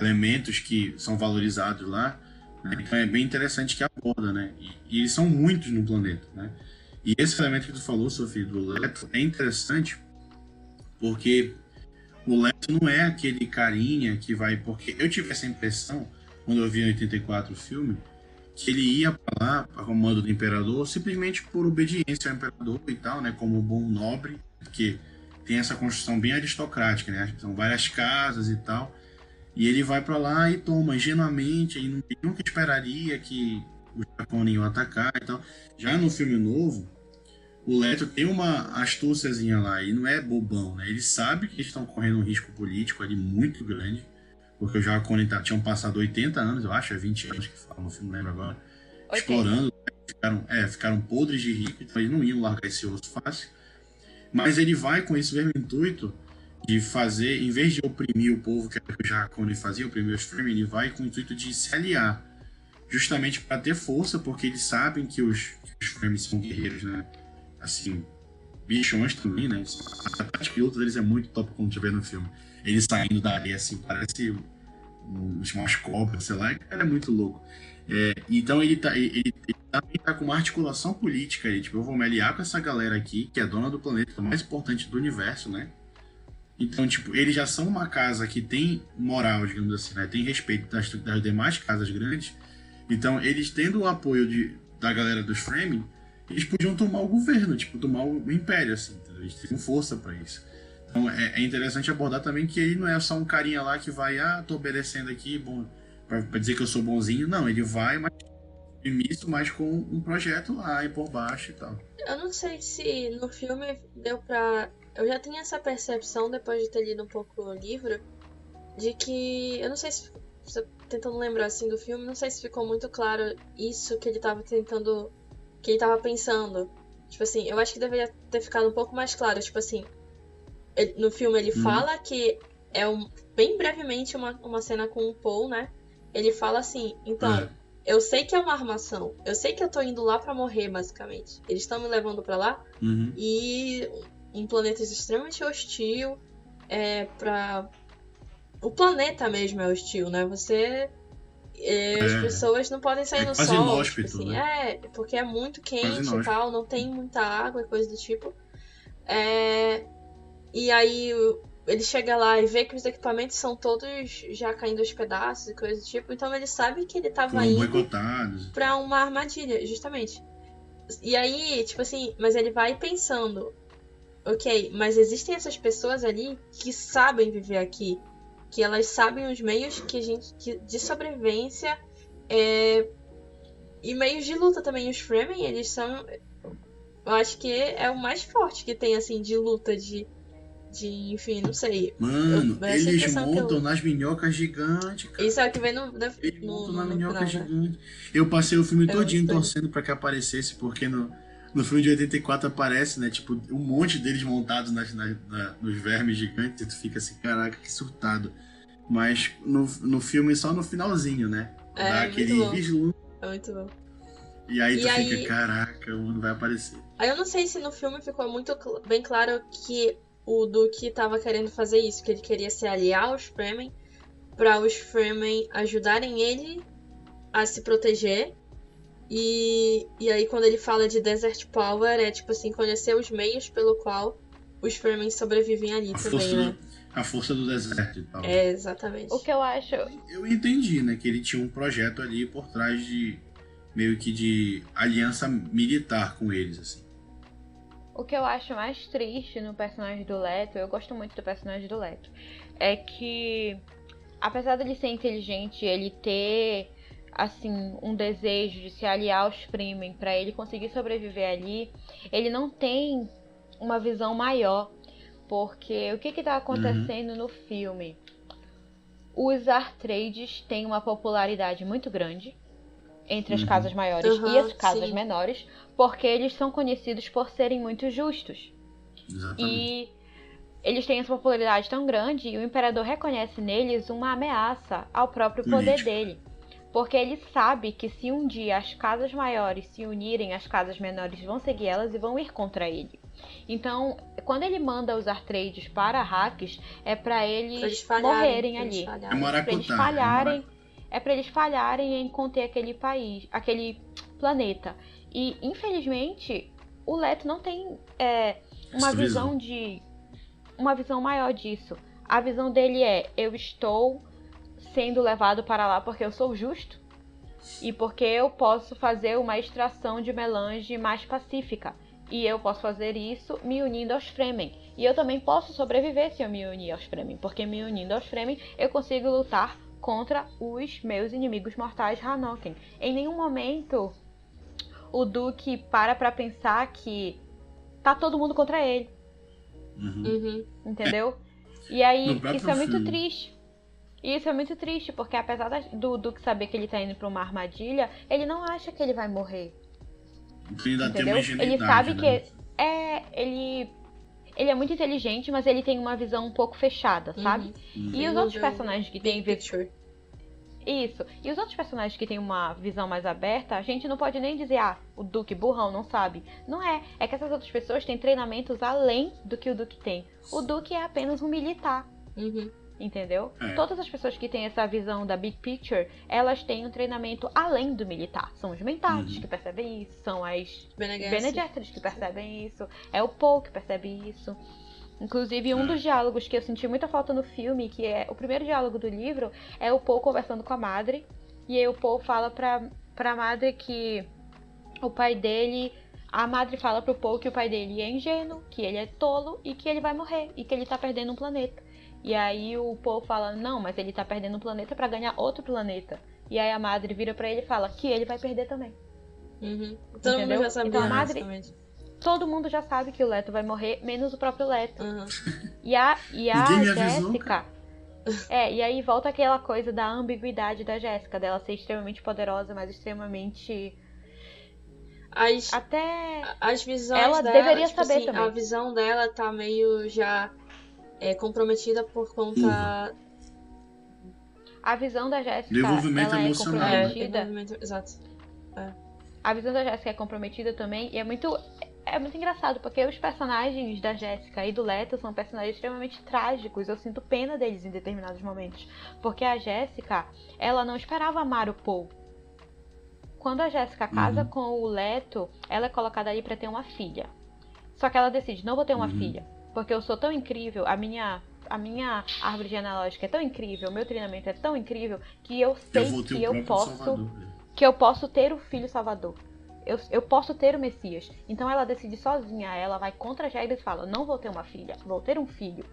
elementos que são valorizados lá. Né? Então é bem interessante que aborda, né? E, e, eles são muitos no planeta, né? E esse elemento que tu falou, Sofia, do Leto, é interessante porque o Leto não é aquele carinha que vai. Porque eu tive essa impressão quando eu vi em 84 o filme, que ele ia para lá, para comando do imperador, simplesmente por obediência ao imperador e tal, né, como bom nobre, porque tem essa construção bem aristocrática, né, são várias casas e tal, e ele vai para lá e toma ingenuamente, e nunca esperaria que os japoneses iam atacar e tal. Já no filme novo, o Leto tem uma astúciazinha lá, e não é bobão, né, ele sabe que eles estão correndo um risco político ali muito grande, porque os Jacone tá, tinham passado 80 anos, eu acho, é 20 anos que falam no filme, não lembro agora, explorando, ficaram, é, ficaram podres de rico, então eles não iam largar esse osso fácil. Mas ele vai com esse mesmo intuito de fazer, em vez de oprimir o povo, que era o que o Jacone fazia, oprimir os Fremen, ele vai com o intuito de se aliar, justamente para ter força, porque eles sabem que os, que os Fremen são guerreiros, né? Assim, bichões também, né? A de luta deles é muito top como tiver no filme ele saindo da areia assim, parece umas cobras, sei lá, cara, é muito louco. É, então ele, tá, ele, ele também tá com uma articulação política aí, tipo, eu vou me aliar com essa galera aqui, que é dona do planeta mais importante do universo, né? Então, tipo, eles já são uma casa que tem moral, digamos assim, né? Tem respeito das, das demais casas grandes. Então, eles tendo o apoio de, da galera dos Framing, eles podiam tomar o governo, tipo, tomar o império, assim? Eles têm força para isso. Então é, é, interessante abordar também que ele não é só um carinha lá que vai, ah, tô obedecendo aqui, bom, pra, pra dizer que eu sou bonzinho. Não, ele vai, mas misto, mas com um projeto lá e por baixo e tal. Eu não sei se no filme deu pra. Eu já tinha essa percepção depois de ter lido um pouco o livro, de que. Eu não sei se. Tentando lembrar assim do filme, não sei se ficou muito claro isso que ele tava tentando. que ele tava pensando. Tipo assim, eu acho que deveria ter ficado um pouco mais claro. Tipo assim, ele, no filme ele hum. fala que é um, bem brevemente uma, uma cena com o Paul, né? Ele fala assim, então, é. eu sei que é uma armação, eu sei que eu tô indo lá para morrer, basicamente. Eles estão me levando para lá uhum. e um planeta extremamente hostil, é para o planeta mesmo é hostil, né? Você é, as pessoas não podem sair é no sol. Inóspito, tipo assim, né? É, porque é muito quente e tal, não tem muita água e coisa do tipo. É, e aí ele chega lá e vê que os equipamentos são todos já caindo aos pedaços e coisa do tipo. Então ele sabe que ele tava Foram indo pra uma armadilha, justamente. E aí, tipo assim, mas ele vai pensando, ok, mas existem essas pessoas ali que sabem viver aqui. Que elas sabem os meios que a gente. Que, de sobrevivência é, e meios de luta também. Os Fremen, eles são. Eu acho que é o mais forte que tem, assim, de luta, de de, enfim, não sei. Mano, eu, eles montam eu... nas minhocas gigantes. Cara. Isso é o que vem no. no eles montam no, na minhoca gigante. Eu passei o filme é todinho torcendo para que aparecesse, porque no, no filme de 84 aparece, né? Tipo, um monte deles montados nas, nas, na, nos vermes gigantes, e tu fica assim, caraca, que surtado. Mas no, no filme só no finalzinho, né? É, Dá aquele vislumbre. É muito bom. E aí tu e fica, aí... caraca, o mundo vai aparecer. Aí eu não sei se no filme ficou muito bem claro que o Duke estava querendo fazer isso, que ele queria se aliar aos Fremen para os Fremen ajudarem ele a se proteger. E, e aí quando ele fala de Desert Power é tipo assim, conhecer os meios pelo qual os Fremen sobrevivem ali A também, força, né? do, a força do deserto e tal. É, exatamente. O que eu acho. Eu entendi, né? Que ele tinha um projeto ali por trás de. meio que de aliança militar com eles, assim. O que eu acho mais triste no personagem do Leto, eu gosto muito do personagem do Leto, é que apesar dele ser inteligente, ele ter assim um desejo de se aliar aos Fremen para ele conseguir sobreviver ali, ele não tem uma visão maior, porque o que que tá acontecendo no filme? Os Artrades têm uma popularidade muito grande entre as Uhum. casas maiores e Aham, as casas sim. menores, porque eles são conhecidos por serem muito justos. Exatamente. E eles têm essa popularidade tão grande e o imperador reconhece neles uma ameaça ao próprio poder dele. Porque ele sabe que se um dia as casas maiores se unirem, as casas menores vão seguir elas e vão ir contra ele. Então, quando ele manda os Artrades para Arrakis, é para eles, Pra eles falharem, morrerem eles ali. falharem. É Pra eles falharem. É para eles falharem em conter aquele país, aquele planeta. E, infelizmente, o Leto não tem é, uma Essa visão de. Uma visão maior disso. A visão dele é: eu estou sendo levado para lá porque eu sou justo e porque eu posso fazer uma extração de melange mais pacífica. E eu posso fazer isso me unindo aos Fremen. E eu também posso sobreviver se eu me unir aos Fremen, porque me unindo aos Fremen eu consigo lutar contra os meus inimigos mortais Hanoken. Em nenhum momento o Duque para pra pensar que tá todo mundo contra ele, Uhum. Uhum. entendeu? E aí isso é muito filme. triste. E isso é muito triste, porque apesar do Duque saber que ele tá indo pra uma armadilha, ele não acha que ele vai morrer. Ainda tem Entendeu? uma Ele sabe né? que é. Ele. Ele é muito inteligente, mas ele tem uma visão um pouco fechada, sabe? Uhum. E os Ele outros personagens que têm. Isso. E os outros personagens que têm uma visão mais aberta, a gente não pode nem dizer, ah, o Duque burrão não sabe. Não é. É que essas outras pessoas têm treinamentos além do que o Duque tem. O Duque é apenas um militar. Uhum. Entendeu? É. Todas as pessoas que têm essa visão da big picture, elas têm um treinamento além do militar. São os mentats Uhum. que percebem isso, são as Bene. Gesserit que percebem isso, é o Paul que percebe isso. Inclusive, um É. dos diálogos que eu senti muita falta no filme, que é o primeiro diálogo do livro, é o Paul conversando com a madre. E aí o Paul fala pra, pra madre que o pai dele. A madre fala pro Paul que o pai dele é ingênuo, que ele é tolo e que ele vai morrer e que ele tá perdendo um planeta. E aí o Paul fala: Não, mas ele tá perdendo um planeta pra ganhar outro planeta. E aí a madre vira pra ele e fala que ele vai perder também. Uhum. Todo Entendeu? mundo já sabia, Então a madre-. Todo mundo já sabe que o Leto vai morrer, menos o próprio Leto. Uhum. E a, e a Jéssica. É, e aí volta aquela coisa da ambiguidade da Jéssica, dela ser extremamente poderosa, mas extremamente. As, Até. as visões Ela dela, deveria tipo saber assim, também. A visão dela tá meio já é, comprometida por conta. A visão da Jéssica Desenvolvimento ela é emocional, né? É, comprometida. exato. A visão da Jéssica é comprometida também. E é muito. É muito engraçado, porque os personagens da Jéssica e do Leto são personagens extremamente trágicos. Eu sinto pena deles em determinados momentos. Porque a Jéssica, ela não esperava amar o Paul. Quando a Jéssica casa Uhum. com o Leto, ela é colocada ali pra ter uma filha. Só que ela decide, não vou ter uma Uhum. filha. Porque eu sou tão incrível, a minha. A minha árvore genealógica é tão incrível, o meu treinamento é tão incrível que eu sei Eu que eu posso Salvador. que eu posso ter o filho salvador. Eu, eu posso ter o Messias. Então ela decide sozinha. Ela vai contra Jair e fala: Não vou ter uma filha, vou ter um filho.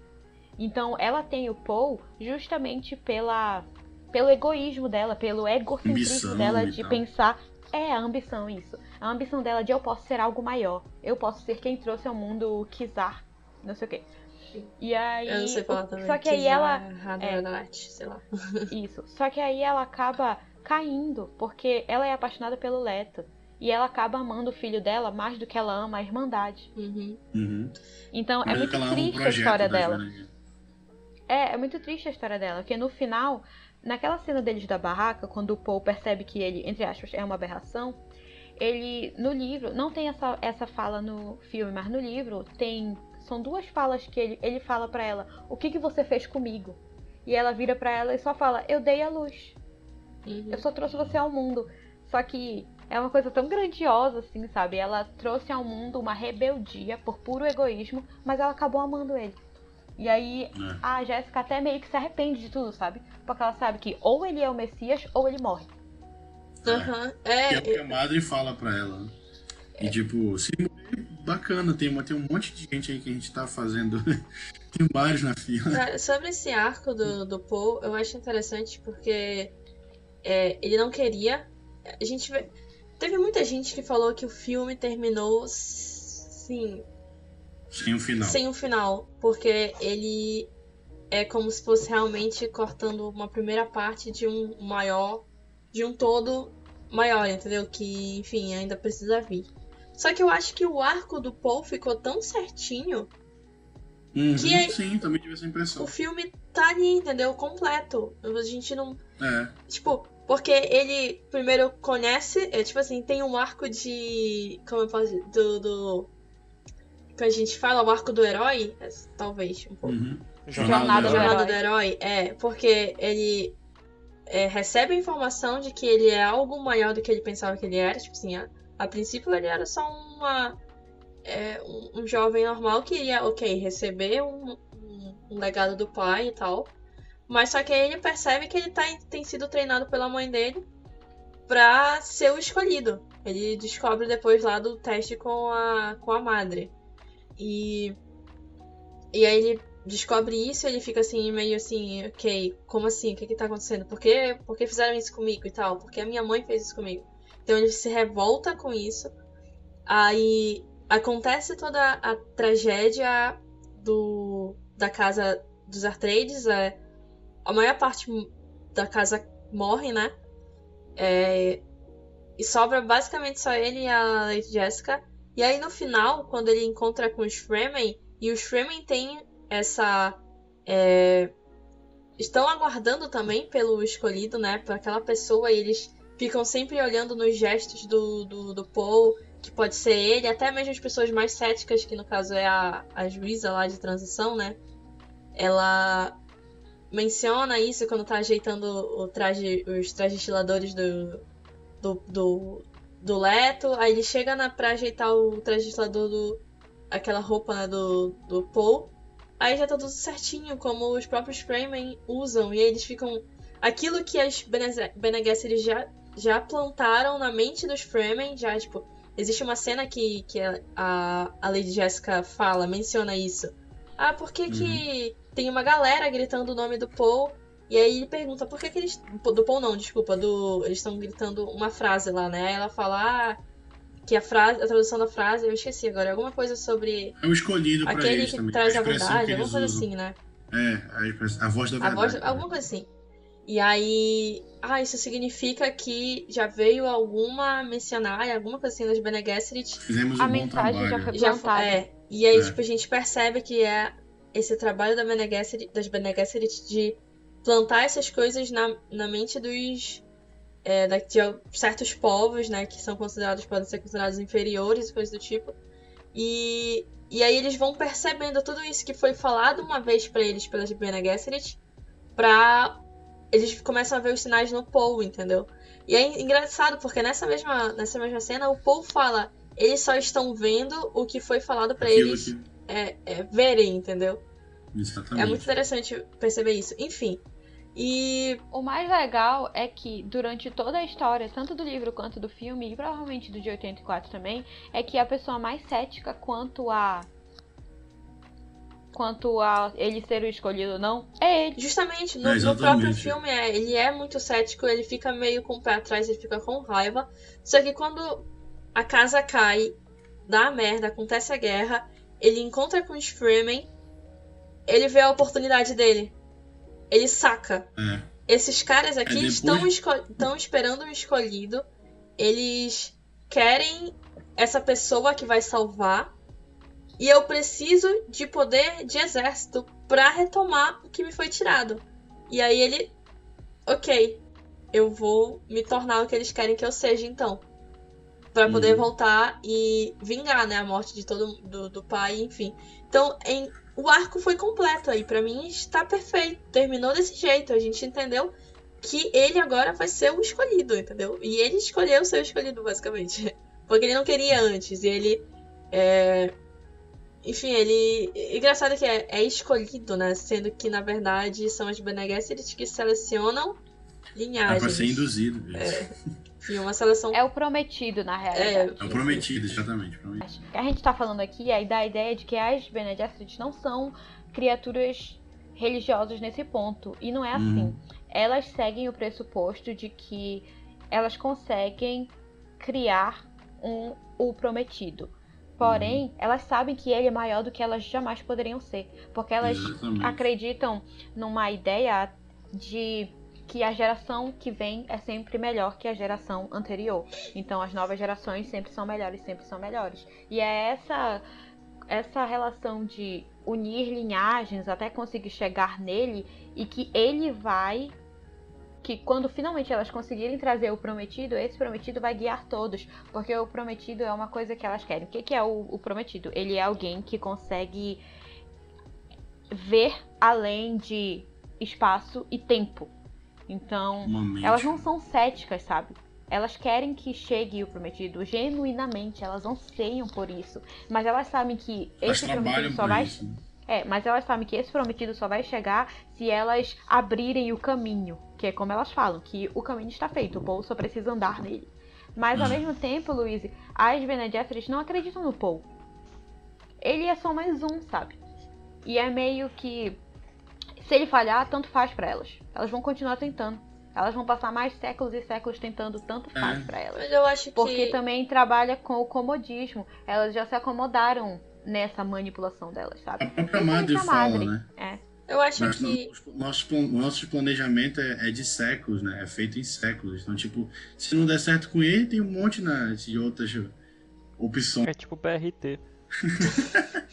Então ela tem o Paul justamente pela, pelo egoísmo dela, pelo egocentrismo Ambição dela de pensar. É a ambição, isso. A ambição dela de eu posso ser algo maior. Eu posso ser quem trouxe ao mundo o Kizar. Não sei o quê. E aí. Eu não sei falar também. Só que aí ela. Radionaut, sei lá. Isso. Só que aí ela acaba caindo, porque ela é apaixonada pelo Leto. E ela acaba amando o filho dela mais do que ela ama a Irmandade. Uhum. Uhum. Então é muito o triste a história dela. É, é muito triste a história dela, porque no final, naquela cena deles da barraca, quando o Paul percebe que ele, entre aspas, é uma aberração, ele, no livro, não tem essa, essa fala no filme, mas no livro tem, são duas falas que ele, ele fala pra ela, o que que você fez comigo? E ela vira pra ela e só fala, eu dei a luz. Uhum. Eu só trouxe você ao mundo. Só que é uma coisa tão grandiosa, assim, sabe? Ela trouxe ao mundo uma rebeldia por puro egoísmo, mas ela acabou amando ele. E aí É. a Jéssica até meio que se arrepende de tudo, sabe? Porque ela sabe que ou ele é o Messias ou ele morre. Aham. Que é É, porque a madre fala pra ela. Né? E tipo, se morrer, bacana, tem, uma- tem um monte de gente aí que a gente tá fazendo. tem vários na fila. Sobre esse arco do, do Paul, eu acho interessante porque é, ele não queria. A gente vê. Teve muita gente que falou que o filme terminou sim, Sem o final. sem um final. Porque ele é como se fosse realmente cortando uma primeira parte de um maior. De um todo maior, entendeu? Que, enfim, ainda precisa vir. Só que eu acho que o arco do Paul ficou tão certinho Uhum, que é- Sim, também tive essa impressão. o filme tá ali, entendeu? Completo. A gente não. É. Tipo, porque ele primeiro conhece, é tipo assim, tem um arco de. Como eu posso dizer? Do. do que a gente fala, o arco do herói, é, talvez, um pouco. Uhum. Jornada do Jornada herói. do herói, é, porque ele é, recebe a informação de que ele é algo maior do que ele pensava que ele era. Tipo assim, a, a princípio ele era só uma. é, um, um jovem normal que ia, ok, receber um, um- legado do pai e tal. Mas só que aí ele percebe que ele tá, tem sido treinado pela mãe dele pra ser o escolhido. Ele descobre depois lá do teste com a, com a madre. E. E aí ele descobre isso e ele fica assim, meio assim, ok, como assim? O que que tá acontecendo? Por que, por que fizeram isso comigo e tal? Porque a minha mãe fez isso comigo. Então ele se revolta com isso. Aí acontece toda a tragédia do da casa dos Atreides. É, a maior parte da casa morre, né? É, e sobra basicamente só ele e a Lady Jessica. E aí no final, quando ele encontra com os Fremen, e os Fremen têm essa. é, estão aguardando também pelo escolhido, né? Por aquela pessoa, e eles ficam sempre olhando nos gestos do, do, do Paul, que pode ser ele, até mesmo as pessoas mais céticas, que no caso é a, a juíza lá de transição, né? Ela menciona isso quando tá ajeitando o traje, os trajes estiladores do, do, do, do Leto. Aí ele chega na, pra ajeitar o traje estilador do. aquela roupa né, do, do Paul. Aí já tá tudo certinho, como os próprios Fremen usam. E aí eles ficam. Aquilo que as Bene Gesserit já, já plantaram na mente dos Fremen, já, tipo. Existe uma cena que, que a, a Lady Jessica fala, menciona isso. Ah, por que que tem uma galera gritando o nome do Paul? E aí ele pergunta por que, que eles. Do Paul não, desculpa, do. Eles estão gritando uma frase lá, né? Aí ela fala, ah, que a frase, a tradução da frase, eu esqueci agora, é alguma coisa sobre É o escolhido pra aquele eles que também. traz a expressão verdade, alguma coisa usam. assim, né? É, a, a voz da A verdade. voz, alguma coisa assim. E aí, ah, isso significa que já veio alguma missionária, alguma coisa assim das Bene Gesserit Fizemos um A mensagem já foi- já plantada. é. E aí, É. tipo, a gente percebe que é esse trabalho da Bene Gesserit, das Bene Gesserit de plantar essas coisas na, na mente dos é, da- de certos povos, né, que são considerados podem ser considerados inferiores e coisas do tipo. E e aí eles vão percebendo tudo isso que foi falado uma vez pra eles pelas Bene Gesserit, pra eles começam a ver os sinais no Paul, entendeu? E é engraçado porque nessa mesma nessa mesma cena o Paul fala eles só estão vendo o que foi falado pra Aquilo eles que- é, é, verem, entendeu? Exatamente. É muito interessante perceber isso. Enfim. E O mais legal é que durante toda a história, tanto do livro quanto do filme, e provavelmente do de 84 também, é que a pessoa mais cética quanto a. quanto a ele ser o escolhido ou não, é ele. justamente no, É, no próprio filme é, ele é muito cético, ele fica meio com o pé atrás, ele fica com raiva. Só que quando a casa cai, dá a merda, acontece a guerra, ele encontra com os Fremen, ele vê a oportunidade dele. Ele saca. É. Esses caras aqui depois- estão, estão esperando um escolhido. Eles querem essa pessoa que vai salvar. E eu preciso de poder de exército pra retomar o que me foi tirado. E aí ele. Ok, eu vou me tornar o que eles querem que eu seja, então. Pra poder Uhum. voltar e vingar, né, a morte de todo do, do pai, enfim. Então, em, o arco foi completo aí. Pra mim está perfeito. Terminou desse jeito. A gente entendeu que ele agora vai ser o escolhido, entendeu? E ele escolheu ser o escolhido, basicamente. Porque ele não queria antes. E ele. É... Enfim, ele. Engraçado que é, é, escolhido, né? Sendo que, na verdade, são as Bene Gesserit que selecionam linhagens. É pra ser induzido. É. Enfim, uma seleção. É o prometido, na realidade. É, é o prometido, exatamente. Prometido. O que a gente tá falando aqui é da ideia de que as Bene Gesserit não são criaturas religiosas nesse ponto. E não é assim. Hum. Elas seguem o pressuposto de que elas conseguem criar um o prometido. Porém, uhum. elas sabem que ele é maior do que elas jamais poderiam ser. Porque elas Exatamente. acreditam numa ideia de que a geração que vem é sempre melhor que a geração anterior. Então as novas gerações sempre são melhores, sempre são melhores. E é essa essa relação de unir linhagens até conseguir chegar nele e que ele vai que quando finalmente elas conseguirem trazer o prometido, esse prometido vai guiar todos, porque o prometido é uma coisa que elas querem. O que, que é o, o prometido? Ele é alguém que consegue ver além de espaço e tempo. Então, elas não são céticas, sabe? Elas querem que chegue o prometido genuinamente, elas anseiam por isso. Mas elas sabem que esse prometido só vai. Isso. É, mas elas sabem que esse prometido só vai chegar se elas abrirem o caminho. Que é como elas falam, que o caminho está feito, o Paul só precisa andar nele. Mas ao hum. mesmo tempo, Luiz, as Bene Gesserit não acreditam no Paul. Ele é só mais um, sabe? E é meio que se ele falhar, tanto faz para elas. Elas vão continuar tentando. Elas vão passar mais séculos e séculos tentando, tanto é. faz é. para elas. Mas eu acho Porque que... também trabalha com o comodismo. Elas já se acomodaram nessa manipulação delas, sabe? A própria madre fala, madre. né? É. Eu acho Mas, que. Nosso, nosso planejamento é, é, de séculos, né? É feito em séculos. Então, tipo, se não der certo com ele, tem um monte né, de outras opções. É tipo PRT.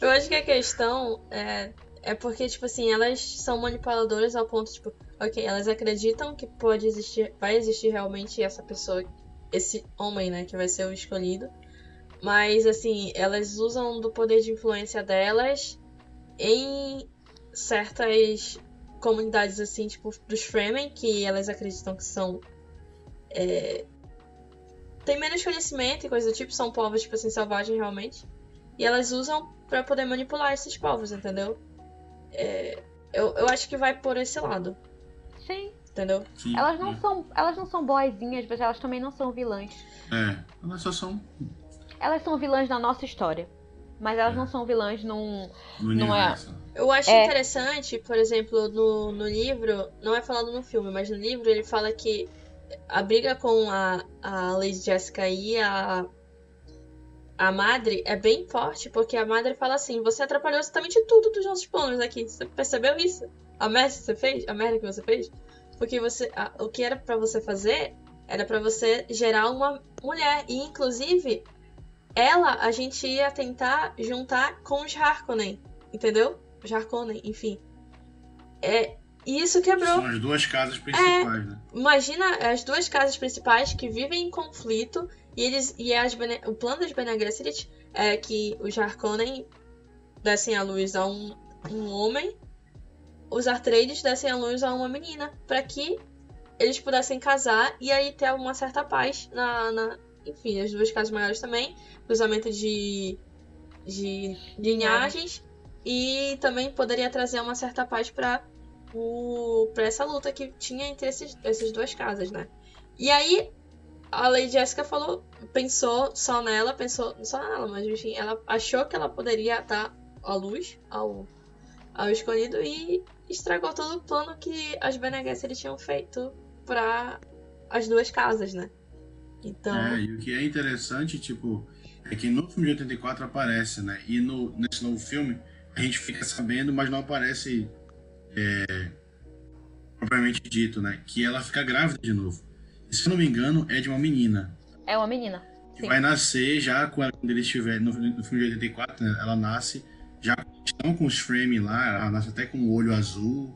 eu acho que a questão é é porque, tipo assim, elas são manipuladoras ao ponto, tipo, ok, elas acreditam que pode existir, vai existir realmente essa pessoa, esse homem, né, que vai ser o escolhido. Mas, assim, elas usam do poder de influência delas em certas comunidades, assim, tipo, dos Fremen, que elas acreditam que são. É, tem menos conhecimento e coisa do tipo, são povos, tipo assim, selvagens realmente. E elas usam para poder manipular esses povos, entendeu? É, eu, eu acho que vai por esse lado. Sim. Entendeu? Sim, elas não é. são. Elas não são boazinhas, mas elas também não são vilãs. É, elas só são. Elas são vilãs na nossa história. Mas elas é. não são vilãs num. No não é. Eu acho é. interessante, por exemplo, no, no livro, não é falado no filme, mas no livro ele fala que a briga com a, a Lady Jessica e a a madre é bem forte, porque a madre fala assim: você atrapalhou exatamente tudo dos nossos planos aqui. Você percebeu isso? A merda que você fez? A merda que você fez? Porque você, a, o que era para você fazer era para você gerar uma mulher. E inclusive, ela a gente ia tentar juntar com os Harkonnen, entendeu? Os Harkonnen, enfim. É, e isso quebrou. São as duas casas principais, é, né? Imagina as duas casas principais que vivem em conflito e eles e as Bene, o plano das Bene Gesserit é que os Harkonnen dessem a luz a um, um homem, os Atreides dessem a luz a uma menina, para que eles pudessem casar e aí ter uma certa paz na, na enfim, as duas casas maiores também, cruzamento de de linhagens e também poderia trazer uma certa paz para para essa luta que tinha entre esses, essas duas casas, né? E aí a Lady Jessica falou, pensou só nela, pensou só nela, mas enfim, ela achou que ela poderia dar a luz ao, ao escolhido e estragou todo o plano que as Bene Gesserit tinham feito para as duas casas, né? Então. É, e o que é interessante, tipo, é que no filme de 84 aparece, né? E no, nesse novo filme a gente fica sabendo, mas não aparece é, propriamente dito, né? Que ela fica grávida de novo se eu não me engano, é de uma menina. É uma menina. Que sim. vai nascer já quando ele estiver. No, no filme de 84, né, ela nasce já estão com os frames lá, ela nasce até com o olho azul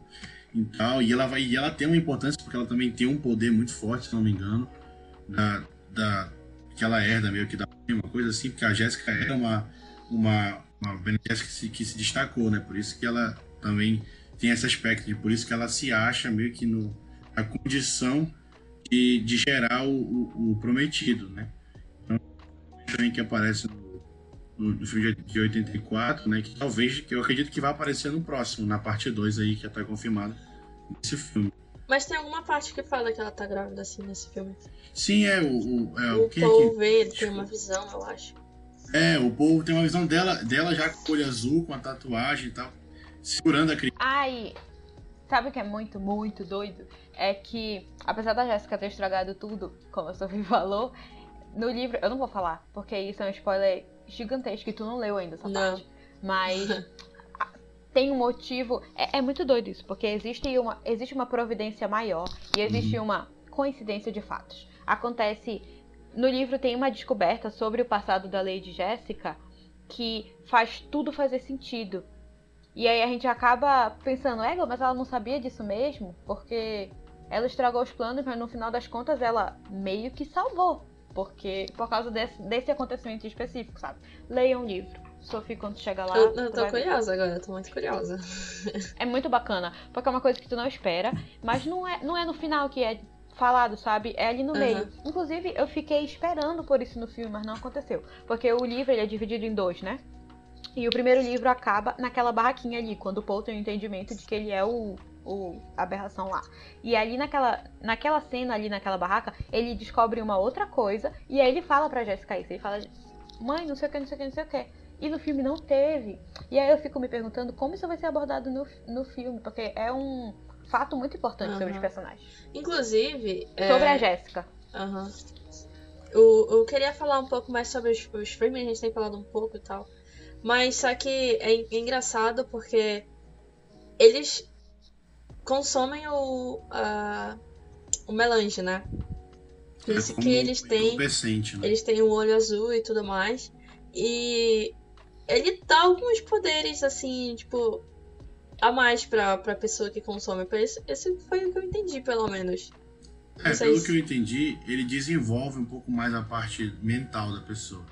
e tal. E ela vai. E ela tem uma importância porque ela também tem um poder muito forte, se não me engano. Da. Da que ela herda meio que da uma coisa assim, porque a Jéssica era uma. uma, uma que se, que se destacou, né? Por isso que ela também tem esse aspecto, e por isso que ela se acha meio que no, a condição de, de gerar o, o, o prometido, né? Então, também que aparece no, no, no, filme de 84, né? Que talvez, que eu acredito que vai aparecer no próximo, na parte 2 aí, que já tá confirmado nesse filme. Mas tem alguma parte que fala que ela tá grávida assim nesse filme. Sim, é o. O, é, o quem Paul que... vê, ele tem uma visão, eu acho. É, o povo tem uma visão dela, dela já com o olho azul, com a tatuagem e tal, segurando a criança. Ai, sabe o que é muito, muito doido? É que, apesar da Jéssica ter estragado tudo, como a Sophie falou, no livro, eu não vou falar, porque isso é um spoiler gigantesco que tu não leu ainda essa Não. parte. Mas tem um motivo. É, é muito doido isso, porque existe uma, existe uma providência maior e existe uma coincidência de fatos. Acontece. No livro tem uma descoberta sobre o passado da Lady Jéssica que faz tudo fazer sentido. E aí a gente acaba pensando, Ego, mas ela não sabia disso mesmo? Porque ela estragou os planos, mas no final das contas ela meio que salvou. Porque por causa desse, desse acontecimento específico, sabe? Leiam o livro. Sophie, quando chega lá. eu, eu tô vai ver. curiosa agora, eu tô muito curiosa. É muito bacana, porque é uma coisa que tu não espera, mas não é, não é no final que é falado, sabe? É ali no Aham. meio. Inclusive, eu fiquei esperando por isso no filme, mas não aconteceu. Porque o livro ele é dividido em dois, né? E o primeiro livro acaba naquela barraquinha ali, quando o Paul tem o entendimento de que ele é o, o aberração lá. E ali naquela, naquela cena, ali naquela barraca, ele descobre uma outra coisa, e aí ele fala pra Jessica isso. Ele fala, mãe, não sei o que, não sei o que, não sei o que. E no filme não teve. E aí eu fico me perguntando como isso vai ser abordado no, no filme, porque é um fato muito importante sobre os personagens. Inclusive. é, Sobre a Jéssica. Aham. Eu, eu queria falar um pouco mais sobre os, os Freeman, a gente tem falado um pouco e tal. Mas só que é, é engraçado porque eles consomem o, a, o melange, né? Por É isso que eles têm. né? Eles têm o olho azul e tudo mais. E ele dá alguns poderes, assim, tipo, a mais pra, pra pessoa que consome. Esse, esse foi o que eu entendi, pelo menos. É, pelo se- que eu entendi, ele desenvolve um pouco mais a parte mental da pessoa.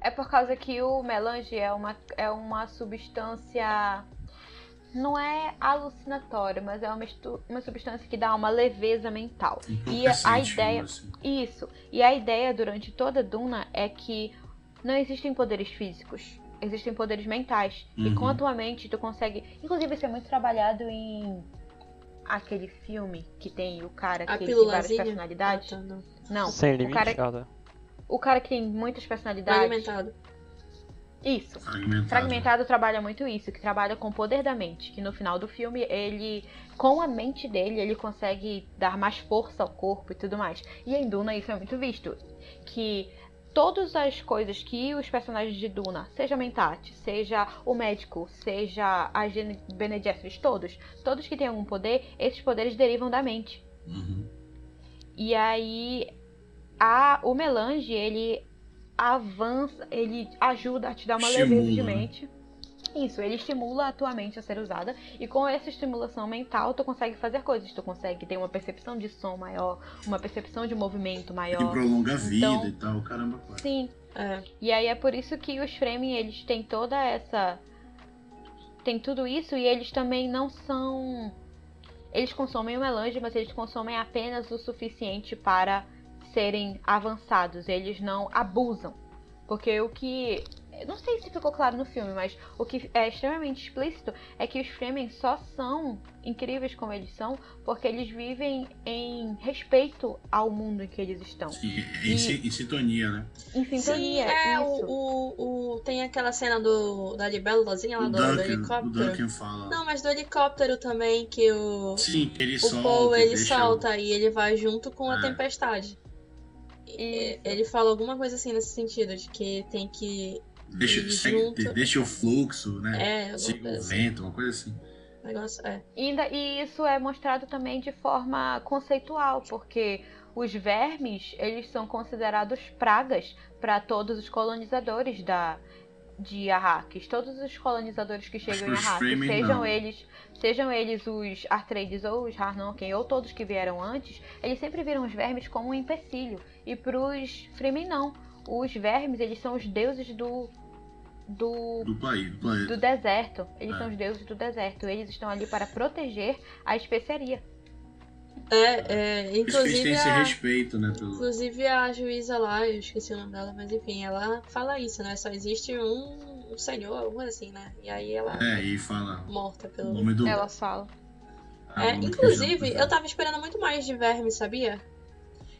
É por causa que o melange é uma, é uma substância. Não é alucinatória, mas é uma, estu- uma substância que dá uma leveza mental. E a ideia- assim. Isso. E a ideia durante toda Duna é que não existem poderes físicos, existem poderes mentais. E Uhum. com a tua mente tu consegue. Inclusive, isso é muito trabalhado em aquele filme que tem o cara que tem várias personalidades. Ah, tá, não. Não, Sem o cara. o cara que tem muitas personalidades. Fragmentado. Isso. Fragmentado. Fragmentado trabalha muito isso, que trabalha com o poder da mente, que no final do filme ele, com a mente dele, ele consegue dar mais força ao corpo e tudo mais. E em Duna isso é muito visto, que todas as coisas que os personagens de Duna, seja Mentat, seja o médico, seja a Gene- Bene Gesserit, todos, todos que têm algum poder, esses poderes derivam da mente. Uhum. E aí a, o melange, ele avança, ele ajuda a te dar uma Estimula, leveza de né? mente. Isso, ele estimula a tua mente a ser usada. E com essa estimulação mental, tu consegue fazer coisas. Tu consegue ter uma percepção de som maior, uma percepção de movimento Que maior. prolonga a vida Então- e tal, caramba. Sim. É. E aí é por isso que os Fremen, eles têm toda essa. Tem tudo isso e eles também não são. Eles consomem o melange, mas eles consomem apenas o suficiente para serem avançados. Eles não abusam. Porque o que. Eu Não sei se ficou claro no filme, mas o que é extremamente explícito é que os Fremen só são incríveis como eles são porque eles vivem em respeito ao mundo em que eles estão. Sim, em, si- em sintonia, né? Em Sim, sintonia. é, isso. o, o, o- tem aquela cena do, da libélulazinha lá O do, do Duncan, o helicóptero. Duncan fala. Não, mas do helicóptero também, que o, Sim, que ele o solta. Paul ele deixa- solta e ele vai junto com a É. tempestade. E- Isso. Ele fala alguma coisa assim nesse sentido, de que tem que. Deixa, segue- deixa o fluxo, né? É, Siga o assim. vento, uma coisa assim. Negócio, é. E ainda- e isso é mostrado também de forma conceitual, porque os vermes, eles são considerados pragas para todos os colonizadores da de Arrakis. Todos os colonizadores que chegam em Arrakis, sejam não. eles, sejam eles os Arthreides ou os Harnoken ou todos que vieram antes, eles sempre viram os vermes como um empecilho. E pros Fremen não. Os vermes, eles são os deuses do do, Do país, do planeta. do deserto. Eles É. são os deuses do deserto. Eles estão ali para proteger a especiaria. É, é, inclusive têm esse a, respeito, né? Pelo... inclusive a juíza lá, eu esqueci o nome dela, mas enfim, ela fala isso, né? Só existe um, um senhor, algo assim, né? E aí ela É, e fala morta o pelo. nome do. Elas falam. Ah, É, inclusive, já- eu tava esperando muito mais de verme, sabia?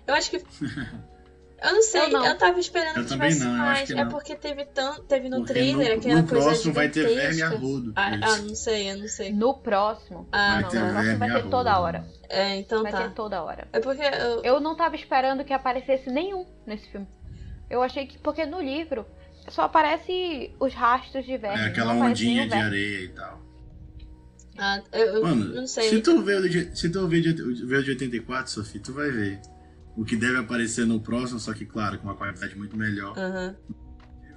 Eu acho que. Eu não sei, Eu eu, não. tava esperando Eu que também tivesse não, eu acho mais. que É não. porque teve tanto. Teve no Porque trailer no, aquela no coisa próximo vai ter verme arrudo. Ah, ah, não sei, eu não sei. No próximo. Ah, não, Vai ter no próximo vai ter toda hora. É, então Vai tá. ter toda hora. É porque eu, Eu não tava esperando que aparecesse nenhum nesse filme. Eu achei que. Porque no livro só aparece os rastros de verme. É aquela não ondinha de areia e tal. ah, eu, eu Mano, não sei. se tu vê o de, se tu vê, de, vê o de 84, Sofia, tu vai ver o que deve aparecer no próximo, só que, claro, com uma qualidade muito melhor. Aham.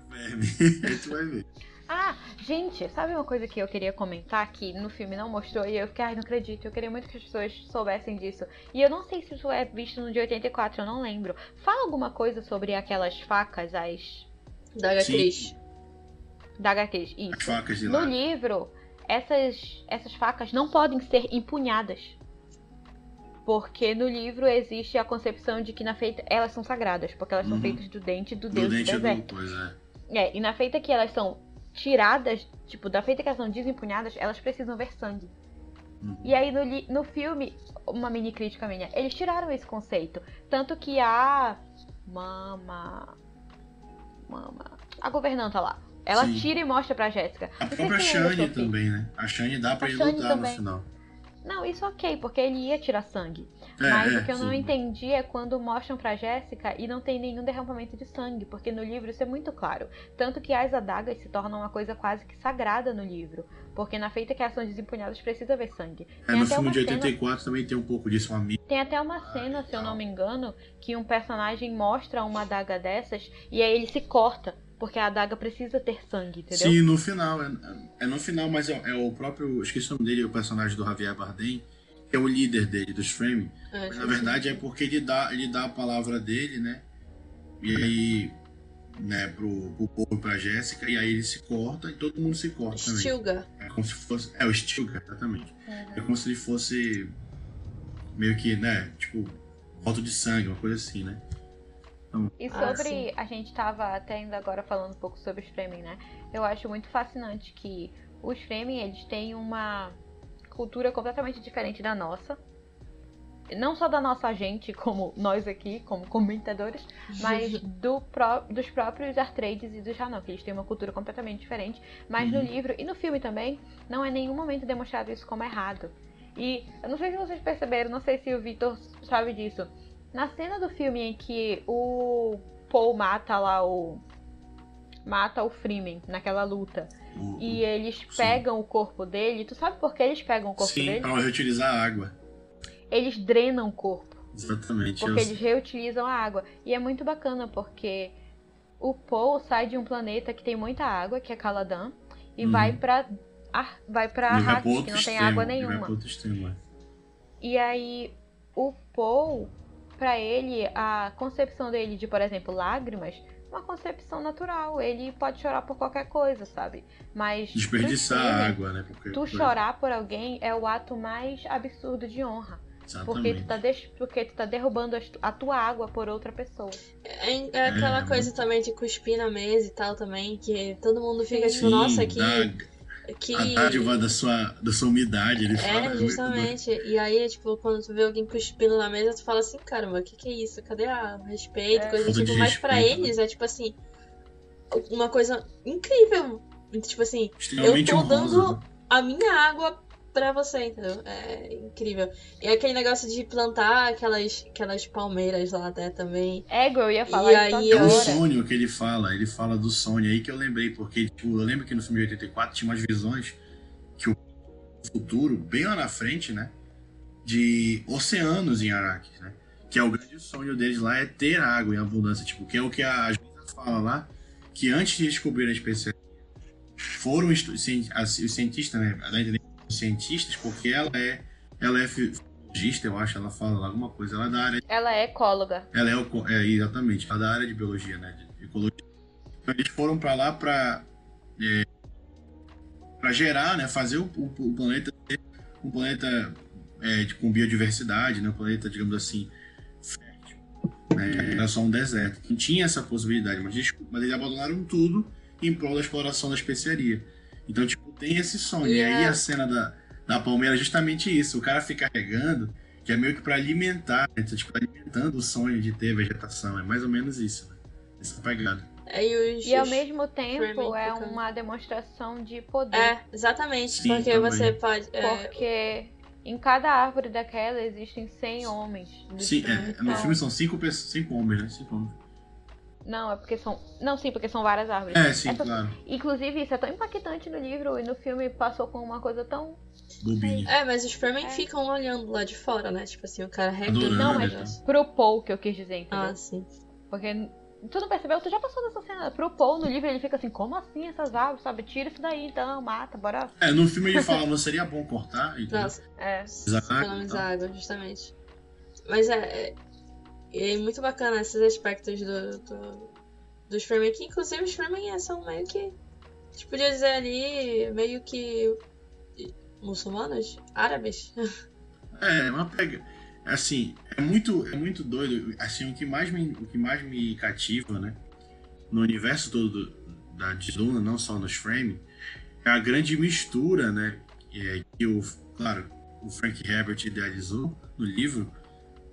Verme. Aí tu vai ver. Ah, gente, sabe uma coisa que eu queria comentar que no filme não mostrou e eu fiquei, ai, não acredito. Eu queria muito que as pessoas soubessem disso. E eu não sei se isso é visto no de 84, eu não lembro. Fala alguma coisa sobre aquelas facas, as Da Sim. Cris. da HQs. As Isso. facas de No lá. livro, essas, essas facas não podem ser empunhadas. Porque no livro existe a concepção de que na feita elas são sagradas, porque elas são Uhum. feitas do dente do Do deus do, dente do deserto. coisa, É, e na feita que elas são tiradas, tipo, da feita que elas são desempunhadas, elas precisam ver sangue. é. Uhum. E aí no, no filme, uma mini crítica minha, eles tiraram esse conceito. Tanto que a Mama. Mama. A governanta lá. Ela Sim. tira e mostra pra Jéssica. A própria Shane também, né? A Shane dá pra A ele Shane lutar também. no final. Não, isso ok, porque ele ia tirar sangue. É, Mas é, o que eu não sim. entendi é quando mostram pra Jéssica e não tem nenhum derramamento de sangue, porque no livro isso é muito claro. Tanto que as adagas se tornam uma coisa quase que sagrada no livro, porque na feita que são desempunhadas precisa ver sangue. É, no filme uma de cena- 84 também tem um pouco disso, um amigo. Tem até uma cena, se eu não me engano, que um personagem mostra uma adaga dessas e aí ele se corta, porque a adaga precisa ter sangue, entendeu? Sim, no final. É, é no final, mas é, é o próprio. Esqueci o nome dele, o personagem do Javier Bardem, que é o líder dele, dos Frame. É, Mas na verdade é porque ele dá, ele dá a palavra dele, né? E aí, né, pro, pro povo e pra Jéssica, e aí ele se corta e todo mundo se corta também. Stilgar. É como se fosse. É o Stilgar, exatamente. Uhum. É como se ele fosse meio que, né, tipo, voto de sangue, uma coisa assim, né? E Ah, sobre. sim. a gente tava até ainda agora falando um pouco sobre os Fremen, né? Eu acho muito fascinante que os Fremen, eles têm uma cultura completamente diferente da nossa. Não só da nossa gente, como nós aqui, como comentadores, mas do pró- dos próprios Artrades e dos Hanok. Eles têm uma cultura completamente diferente. Mas no Uhum. livro e no filme também, não é nenhum momento demonstrado isso como errado. E eu não sei se vocês perceberam, não sei se o Victor sabe disso. Na cena do filme em que o Paul mata lá o. Mata o Freeman naquela luta. O- E eles Sim. pegam o corpo dele. Tu sabe por que eles pegam o corpo Sim, dele? pra reutilizar a água. Eles drenam o corpo. Exatamente. Porque eu- eles reutilizam a água. E é muito bacana porque o Paul sai de um planeta que tem muita água, que é Caladan, e Uhum. vai pra. Ar- vai pra Arrakis, que não tem extremo, água ele Vai nenhuma. é. E aí, o Paul, pra ele, a concepção dele de, por exemplo, lágrimas, é uma concepção natural. Ele pode chorar por qualquer coisa, sabe? Mas. Desperdiçar Fremen, água, né? Porque, Tu chorar por alguém é o ato mais absurdo de honra. Porque Exatamente. tu, tá des- porque tu tá derrubando a tua água por outra pessoa. É, é aquela É, coisa também de cuspir na mesa e tal também, que todo mundo fica Sim, tipo, nossa, que. dá que... A dádiva da sua, da sua umidade, ele fala. É, muito doido. justamente. E aí, tipo, quando tu vê alguém cuspindo na mesa, tu fala assim, caramba, o que que é isso? Cadê a o respeito? É. Coisa Falta tipo, mas pra respeito, eles é tipo assim, uma coisa incrível. Tipo assim, eu tô honroso. dando a minha água pra você, entendeu? É incrível. E aquele negócio de plantar aquelas, aquelas palmeiras lá até também. Ego, eu ia falar E aí, É o sonho que ele fala, ele fala do sonho aí que eu lembrei, porque tipo, eu lembro que no filme de 84 tinha umas visões que o futuro, bem lá na frente, né? De oceanos em Arrakis, né? Que é o grande sonho deles lá é ter água em abundância, tipo, que é o que a Juíza fala lá, que antes de descobrir a especiaria, foram os cientistas, né? Cientistas, porque ela é, ela é fisiologista, eu acho, ela fala alguma coisa, ela é da área Ela é ecóloga. ela é, é exatamente, ela é da área de biologia, né? De ecologia. Então eles foram pra lá pra é, para gerar, né, fazer o, o, o, planeta ser um planeta é, de, com biodiversidade, né, um planeta, digamos assim, fértil. Né, era só um deserto. Não tinha essa possibilidade, mas, mas eles abandonaram tudo em prol da exploração da especiaria. Então, tipo, tem esse sonho. Yeah. E aí a cena da, da palmeira é justamente isso. O cara fica regando, que é meio que para alimentar, né? Então, tipo, alimentando o sonho de ter vegetação. É mais ou menos isso, né? Essa pegada. É, os, e ao mesmo tempo é uma demonstração de poder. É, exatamente. Sim, porque também. você pode. É... Porque em cada árvore daquela existem 100 homens. Sim, é, no filme são 5 cinco homens, né? Cinco homens. Não, é porque são. Não, sim, porque são várias árvores. É, sim, Essa... claro. Inclusive, isso é tão impactante no livro e no filme passou com uma coisa tão. Bobinha. É, mas os Fremen é. ficam olhando lá de fora, né? Tipo assim, o cara regando. Não, mas né? pro Paul que eu quis dizer, entendeu? Ah, sim. Porque Tu não percebeu? Tu já passou dessa cena. Pro Paul no livro ele fica assim, como assim essas árvores, sabe? Tira isso daí então, mata, bora. É, no filme ele fala, não seria bom cortar? Então, Nossa, é. Economizar água, justamente. Mas é, é, é, muito bacana esses aspectos do, do dos Fremen, que inclusive os Fremen são meio que. A gente podia dizer ali, meio que. muçulmanos? Árabes? É, uma pega assim, é muito, é muito doido. Assim, o que mais me, o que mais me cativa, né? No universo todo do, da Duna, não só nos frame, é a grande mistura, né? É, que o, claro, o Frank Herbert idealizou no livro,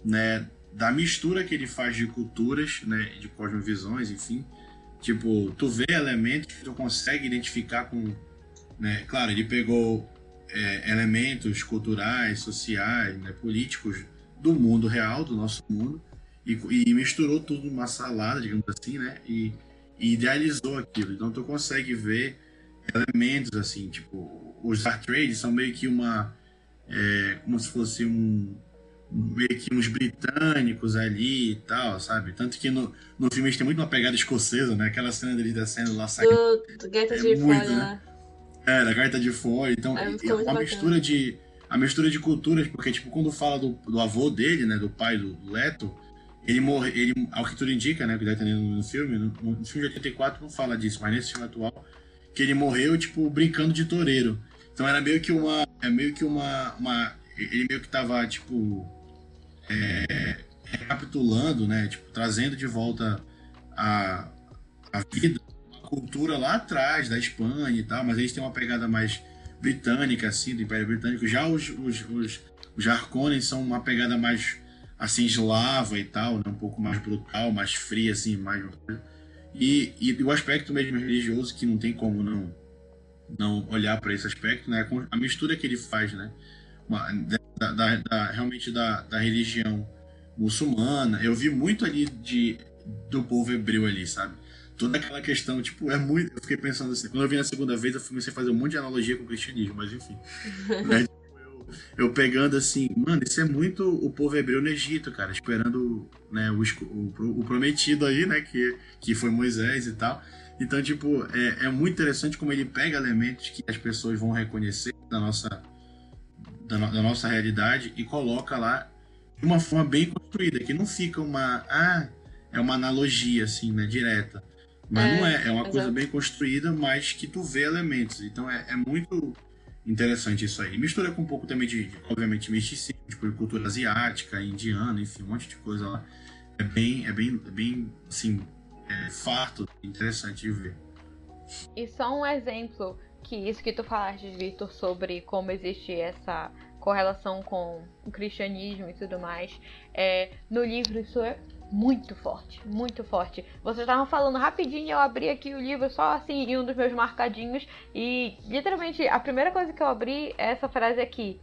né? Da mistura que ele faz de culturas, né? De cosmovisões, enfim. Tipo, tu vê elementos que tu consegue identificar com, né? Claro, ele pegou é, elementos culturais, sociais, né, políticos do mundo real, do nosso mundo, e, e misturou tudo numa salada, digamos assim, né? E, e, idealizou aquilo. Então tu consegue ver elementos assim, tipo, os Dark Trades são meio que uma. É, como se fosse um. Meio que uns britânicos ali e tal, sabe? Tanto que no, no filme eles tem muito uma pegada escocesa, né? Aquela cena deles descendo lá saindo. Do, do Gaita é de muito, fora, né? É, da carta de fora. Então, é, é uma mistura de a mistura de culturas, porque, tipo, quando fala do, do avô dele, né, do pai do, do Leto, ele morre, ele, ao que tudo indica, né, que dá entendendo no filme, no, no, filme de 84 não fala disso, mas nesse filme atual, que ele morreu, tipo, brincando de toureiro. Então era meio que uma, é meio que uma, uma ele meio que tava, tipo, é, recapitulando, né, tipo, trazendo de volta a, a vida, a cultura lá atrás da Espanha e tal, mas eles têm uma pegada mais britânica, assim, do Império Britânico. Já os, os, os, os são uma pegada mais, assim, eslava e tal, né? um pouco mais brutal, mais fria, assim, mais... E, e o aspecto mesmo religioso, que não tem como não, não olhar para esse aspecto, né? A mistura que ele faz, né? Da, da, da, realmente da, da religião muçulmana. Eu vi muito ali de, do povo hebreu ali, sabe? toda aquela questão, tipo, é muito. Eu fiquei pensando assim, quando eu vi na segunda vez, eu comecei a fazer um monte de analogia com o cristianismo, mas enfim. né? Tipo, eu, eu, pegando assim, mano, isso é muito o povo hebreu no Egito, cara, esperando né, o, o, o prometido aí, né, que, que foi Moisés e tal. Então, tipo, é, é muito interessante como ele pega elementos que as pessoas vão reconhecer da nossa, da, no, da nossa realidade e coloca lá de uma forma bem construída, que não fica uma. Ah, é uma analogia, assim, né, direta. Mas é, não é, é uma exato. coisa bem construída, mas que tu vê elementos. Então é, é muito interessante isso aí. Mistura com um pouco também de, de obviamente, misticismo, tipo, cultura asiática, indiana, enfim, um monte de coisa lá. É bem, é bem, é bem assim, é farto, interessante de ver. E só um exemplo que isso que tu falaste, Victor, sobre como existe essa correlação com o cristianismo e tudo mais. É, no livro isso é muito forte, muito forte. Vocês estavam falando rapidinho, eu abri aqui o livro só assim em um dos meus marcadinhos e literalmente a primeira coisa que eu abri é essa frase aqui.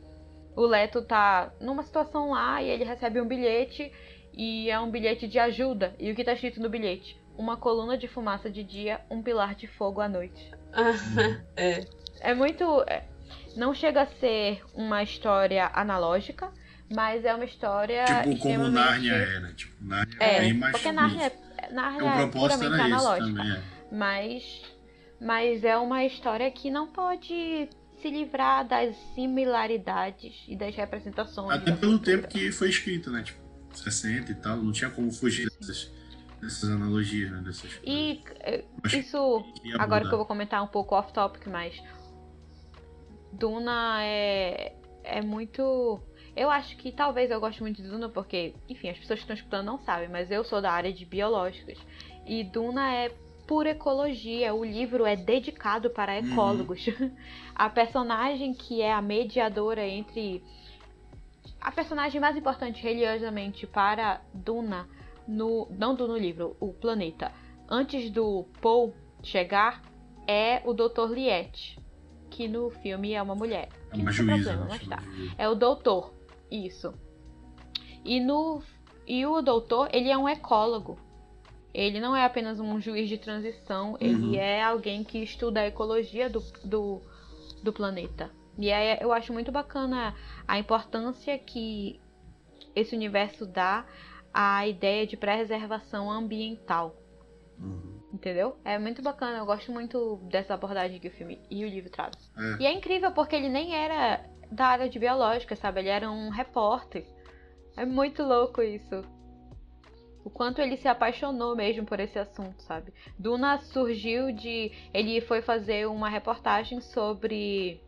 O Leto tá numa situação lá e ele recebe um bilhete e é um bilhete de ajuda. E o que tá escrito no bilhete? Uma coluna de fumaça de dia, um pilar de fogo à noite. é. É muito. É, não chega a ser uma história analógica, mas é uma história. Tipo extremamente... como Narnia era. Né? Tipo, Narnia é, bem mais. Porque Narnia, Narnia é, é puramente analógica. Também, é. Mas, mas é uma história que não pode se livrar das similaridades e das representações. Até pelo cultura. tempo que foi escrito, né? Tipo, 60 e tal, não tinha como fugir dessas, Dessas analogias, né? Dessas E eh, isso, que agora que eu vou comentar um pouco off-topic, mas Duna é, é muito. Eu acho que talvez eu goste muito de Duna porque, enfim, as pessoas que estão escutando não sabem, mas eu sou da área de biológicas. E Duna é pura ecologia. O livro é dedicado para Uhum. ecólogos. A personagem que é a mediadora entre. A personagem mais importante religiosamente para Duna, no, não do no livro, o planeta, antes do Paul chegar, é o Dr. Liette, que no filme é uma mulher. É Que uma juíza, problema, né? mas tá. É o doutor, isso. E no e o doutor, ele é um ecólogo. Ele não é apenas um juiz de transição, ele Uhum. é alguém que estuda a ecologia do, do, do planeta. E aí eu acho muito bacana a importância que esse universo dá à ideia de preservação ambiental. Uhum. Entendeu? É muito bacana, eu gosto muito dessa abordagem que o filme e o livro trazem. É. E é incrível porque ele nem era da área de biológica, sabe? Ele era um repórter. É muito louco isso. O quanto ele se apaixonou mesmo por esse assunto, sabe? Duna surgiu de. Ele foi fazer uma reportagem sobre.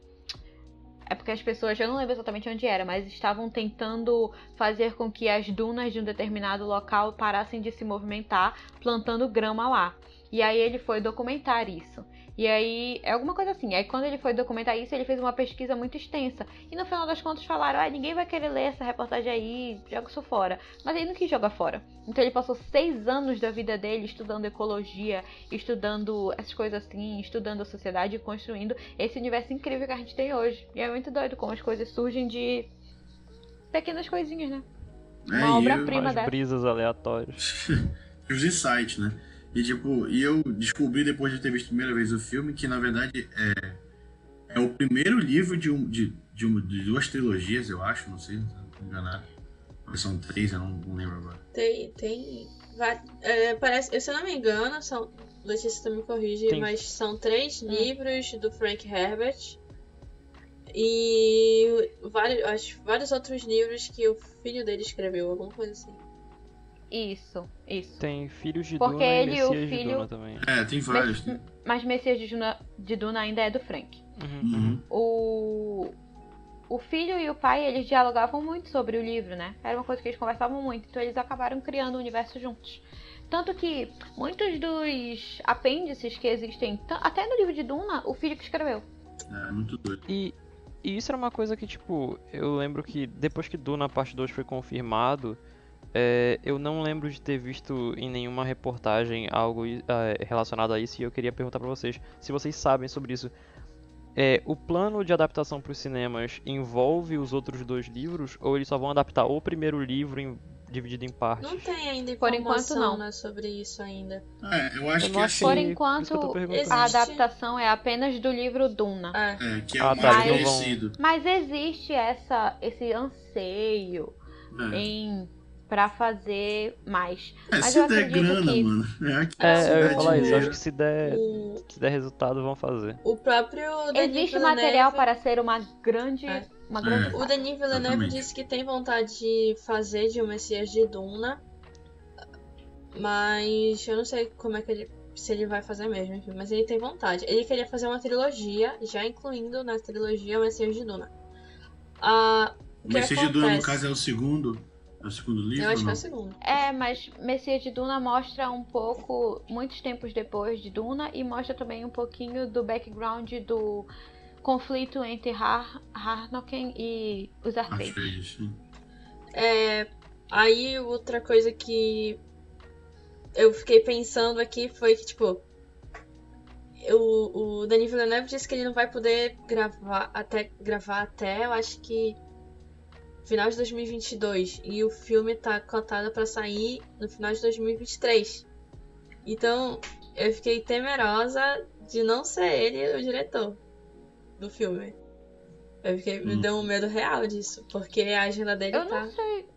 É porque as pessoas, eu não lembro exatamente onde era, mas estavam tentando fazer com que as dunas de um determinado local parassem de se movimentar, plantando grama lá. E aí ele foi documentar isso. E aí, é alguma coisa assim. Aí quando ele foi documentar isso, ele fez uma pesquisa muito extensa. E no final das contas falaram, ah, ninguém vai querer ler essa reportagem aí, joga isso fora. Mas ele não quis jogar fora. Então ele passou seis anos da vida dele estudando ecologia, estudando essas coisas assim, estudando a sociedade e construindo esse universo incrível que a gente tem hoje. E é muito doido como as coisas surgem de pequenas coisinhas, né? É, Uma e obra-prima. Umas dessa. brisas aleatórias. eu- os insights, né? E tipo, e eu descobri depois de ter visto a primeira vez o filme que na verdade é, é o primeiro livro de, um, de, de, uma- de duas trilogias, eu acho, não sei, não tô enganado. Ou São três, eu não, não lembro agora. Tem. tem é, parece, se eu não me engano, são. Letícia, tu me corrige, Tem. mas são três Hum. livros do Frank Herbert. E vários, acho, vários outros livros que o filho dele escreveu, alguma coisa assim. Isso, isso. Tem Filhos de Porque Duna ele e e o Messias de filho- Duna também. É, tem vários. Mas, mas Messias de Duna, de Duna ainda é do Frank. Uhum. Uhum. O, o filho e o pai, eles dialogavam muito sobre o livro, né? Era uma coisa que eles conversavam muito. Então eles acabaram criando o universo juntos. Tanto que muitos dos apêndices que existem, até no livro de Duna, o filho que escreveu. É muito doido. E, e isso era uma coisa que, tipo, eu lembro que depois que Duna Parte 2 foi confirmado, é, eu não lembro de ter visto em nenhuma reportagem algo é, relacionado a isso e eu queria perguntar pra vocês se vocês sabem sobre isso. É, o plano de adaptação para os cinemas envolve os outros dois livros ou eles só vão adaptar o primeiro livro em- dividido em partes? Não tem ainda Por enquanto, informação não. né, sobre isso ainda. É, eu acho Eu que assim, Por enquanto, A adaptação é apenas do livro Duna. É. é, que é Ah, o tá, mais conhecido. Mas existe essa, esse anseio É. em para fazer mais. É, Mas se eu der grana, que- mano. É, É, eu ia falar isso, acho que se der, O, se der resultado vão fazer. o próprio Denis Existe material para ser uma grande, É. uma grande. É. O Denis Villeneuve disse que tem vontade de fazer de o Messias de Duna, mas eu não sei como é que ele se ele vai fazer mesmo, enfim, mas ele tem vontade. Ele queria fazer uma trilogia, já incluindo na trilogia o Messias de Duna. Ah, o Messias de Duna, no caso, é o segundo. É o segundo livro? Eu acho que é o segundo. É, mas Messias de Duna mostra um pouco, muitos tempos depois de Duna, e mostra também um pouquinho do background do conflito entre Har Harnoken e os sim. É, aí outra coisa que eu fiquei pensando aqui foi que, tipo, o, o Denis Villeneuve disse que ele não vai poder gravar até, gravar até, eu acho que final de 2022. E o filme tá cotado pra sair no final de 2023. Então, eu fiquei temerosa de não ser ele o diretor do filme. Eu fiquei, me Hum. deu um medo real disso, porque a agenda dele Eu tá. não sei.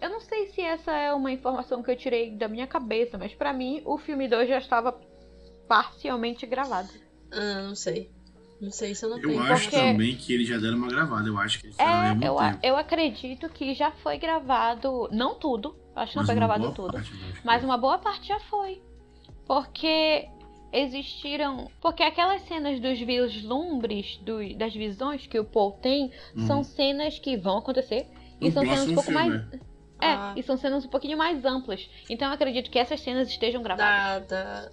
Eu não sei se essa é uma informação que eu tirei da minha cabeça, mas pra mim o filme 2 já estava parcialmente gravado. Ah, não sei. Não sei se eu não Eu tenho. acho porque- também que eles já deram uma gravada. Eu acho que eles É, mesmo eu, tempo. eu acredito que já foi gravado, não tudo, Acho que não foi gravado tudo. Mas uma boa parte já foi. Porque existiram. Porque aquelas cenas dos vislumbres, do, das visões que o Paul tem, Uhum. são cenas que vão acontecer. E No são cenas um pouco filme, mais. né? É, Ah. e são cenas um pouquinho mais amplas. Então eu acredito que essas cenas estejam gravadas. Da, da,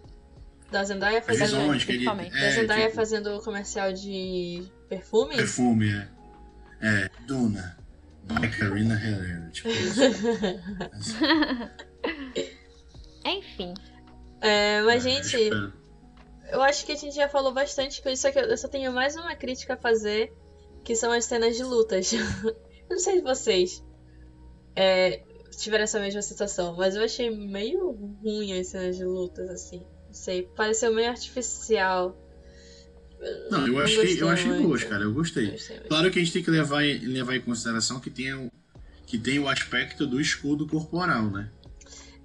da Zendaya fazendo. visões que ele. Da É, Zendaya tipo, fazendo comercial de perfume. perfume, é. É, Duna. By Karina Herrera. Tipo isso. Enfim. É, mas, É, gente, espero. eu acho que a gente já falou bastante com isso, só que eu só tenho mais uma crítica a fazer, que são as cenas de lutas. eu não sei se vocês é, tiveram essa mesma situação, mas eu achei meio ruim as cenas de lutas, assim. Não sei, pareceu meio artificial. Não, eu Não achei, eu achei muito. boas, cara. Eu gostei. Gostei. Claro que a gente tem que levar, em- levar em consideração que tem, o, que tem o aspecto do escudo corporal, né?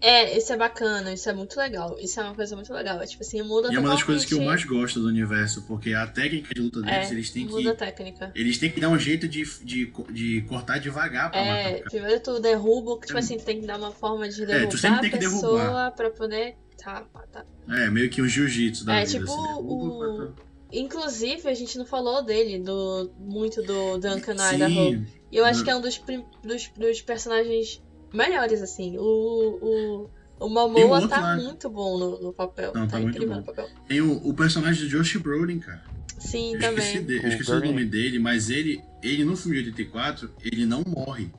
É, isso é bacana, isso é muito legal. Isso é uma coisa muito legal. É, tipo assim, muda E é uma das coisas que eu mais gosto do universo, porque a técnica de luta deles, É, eles têm muda a que. técnica. Eles têm que dar um jeito de, de, de cortar devagar pra matar É, cara. primeiro tu derruba, tipo assim, tu tem que dar uma forma de É, derrubar tu sempre tem a que pessoa derrubar. pra poder. Tá, tá. É, meio que um jiu-jitsu da É, vida. tipo assim, derruba, o- Inclusive, a gente não falou dele, do muito do Duncan. Idaho. Sim, E eu acho Não. que é um dos, prim- dos, dos personagens melhores, assim. O, o, o um Momoa outro tá lá. muito bom no, no papel. Não, tá tá muito incrível bom. no papel. tem o, o personagem do Josh Brolin, cara. Sim, Eu também. esqueci, de- eu O esqueci o nome dele, mas ele, ele no filme de 84, ele não morre.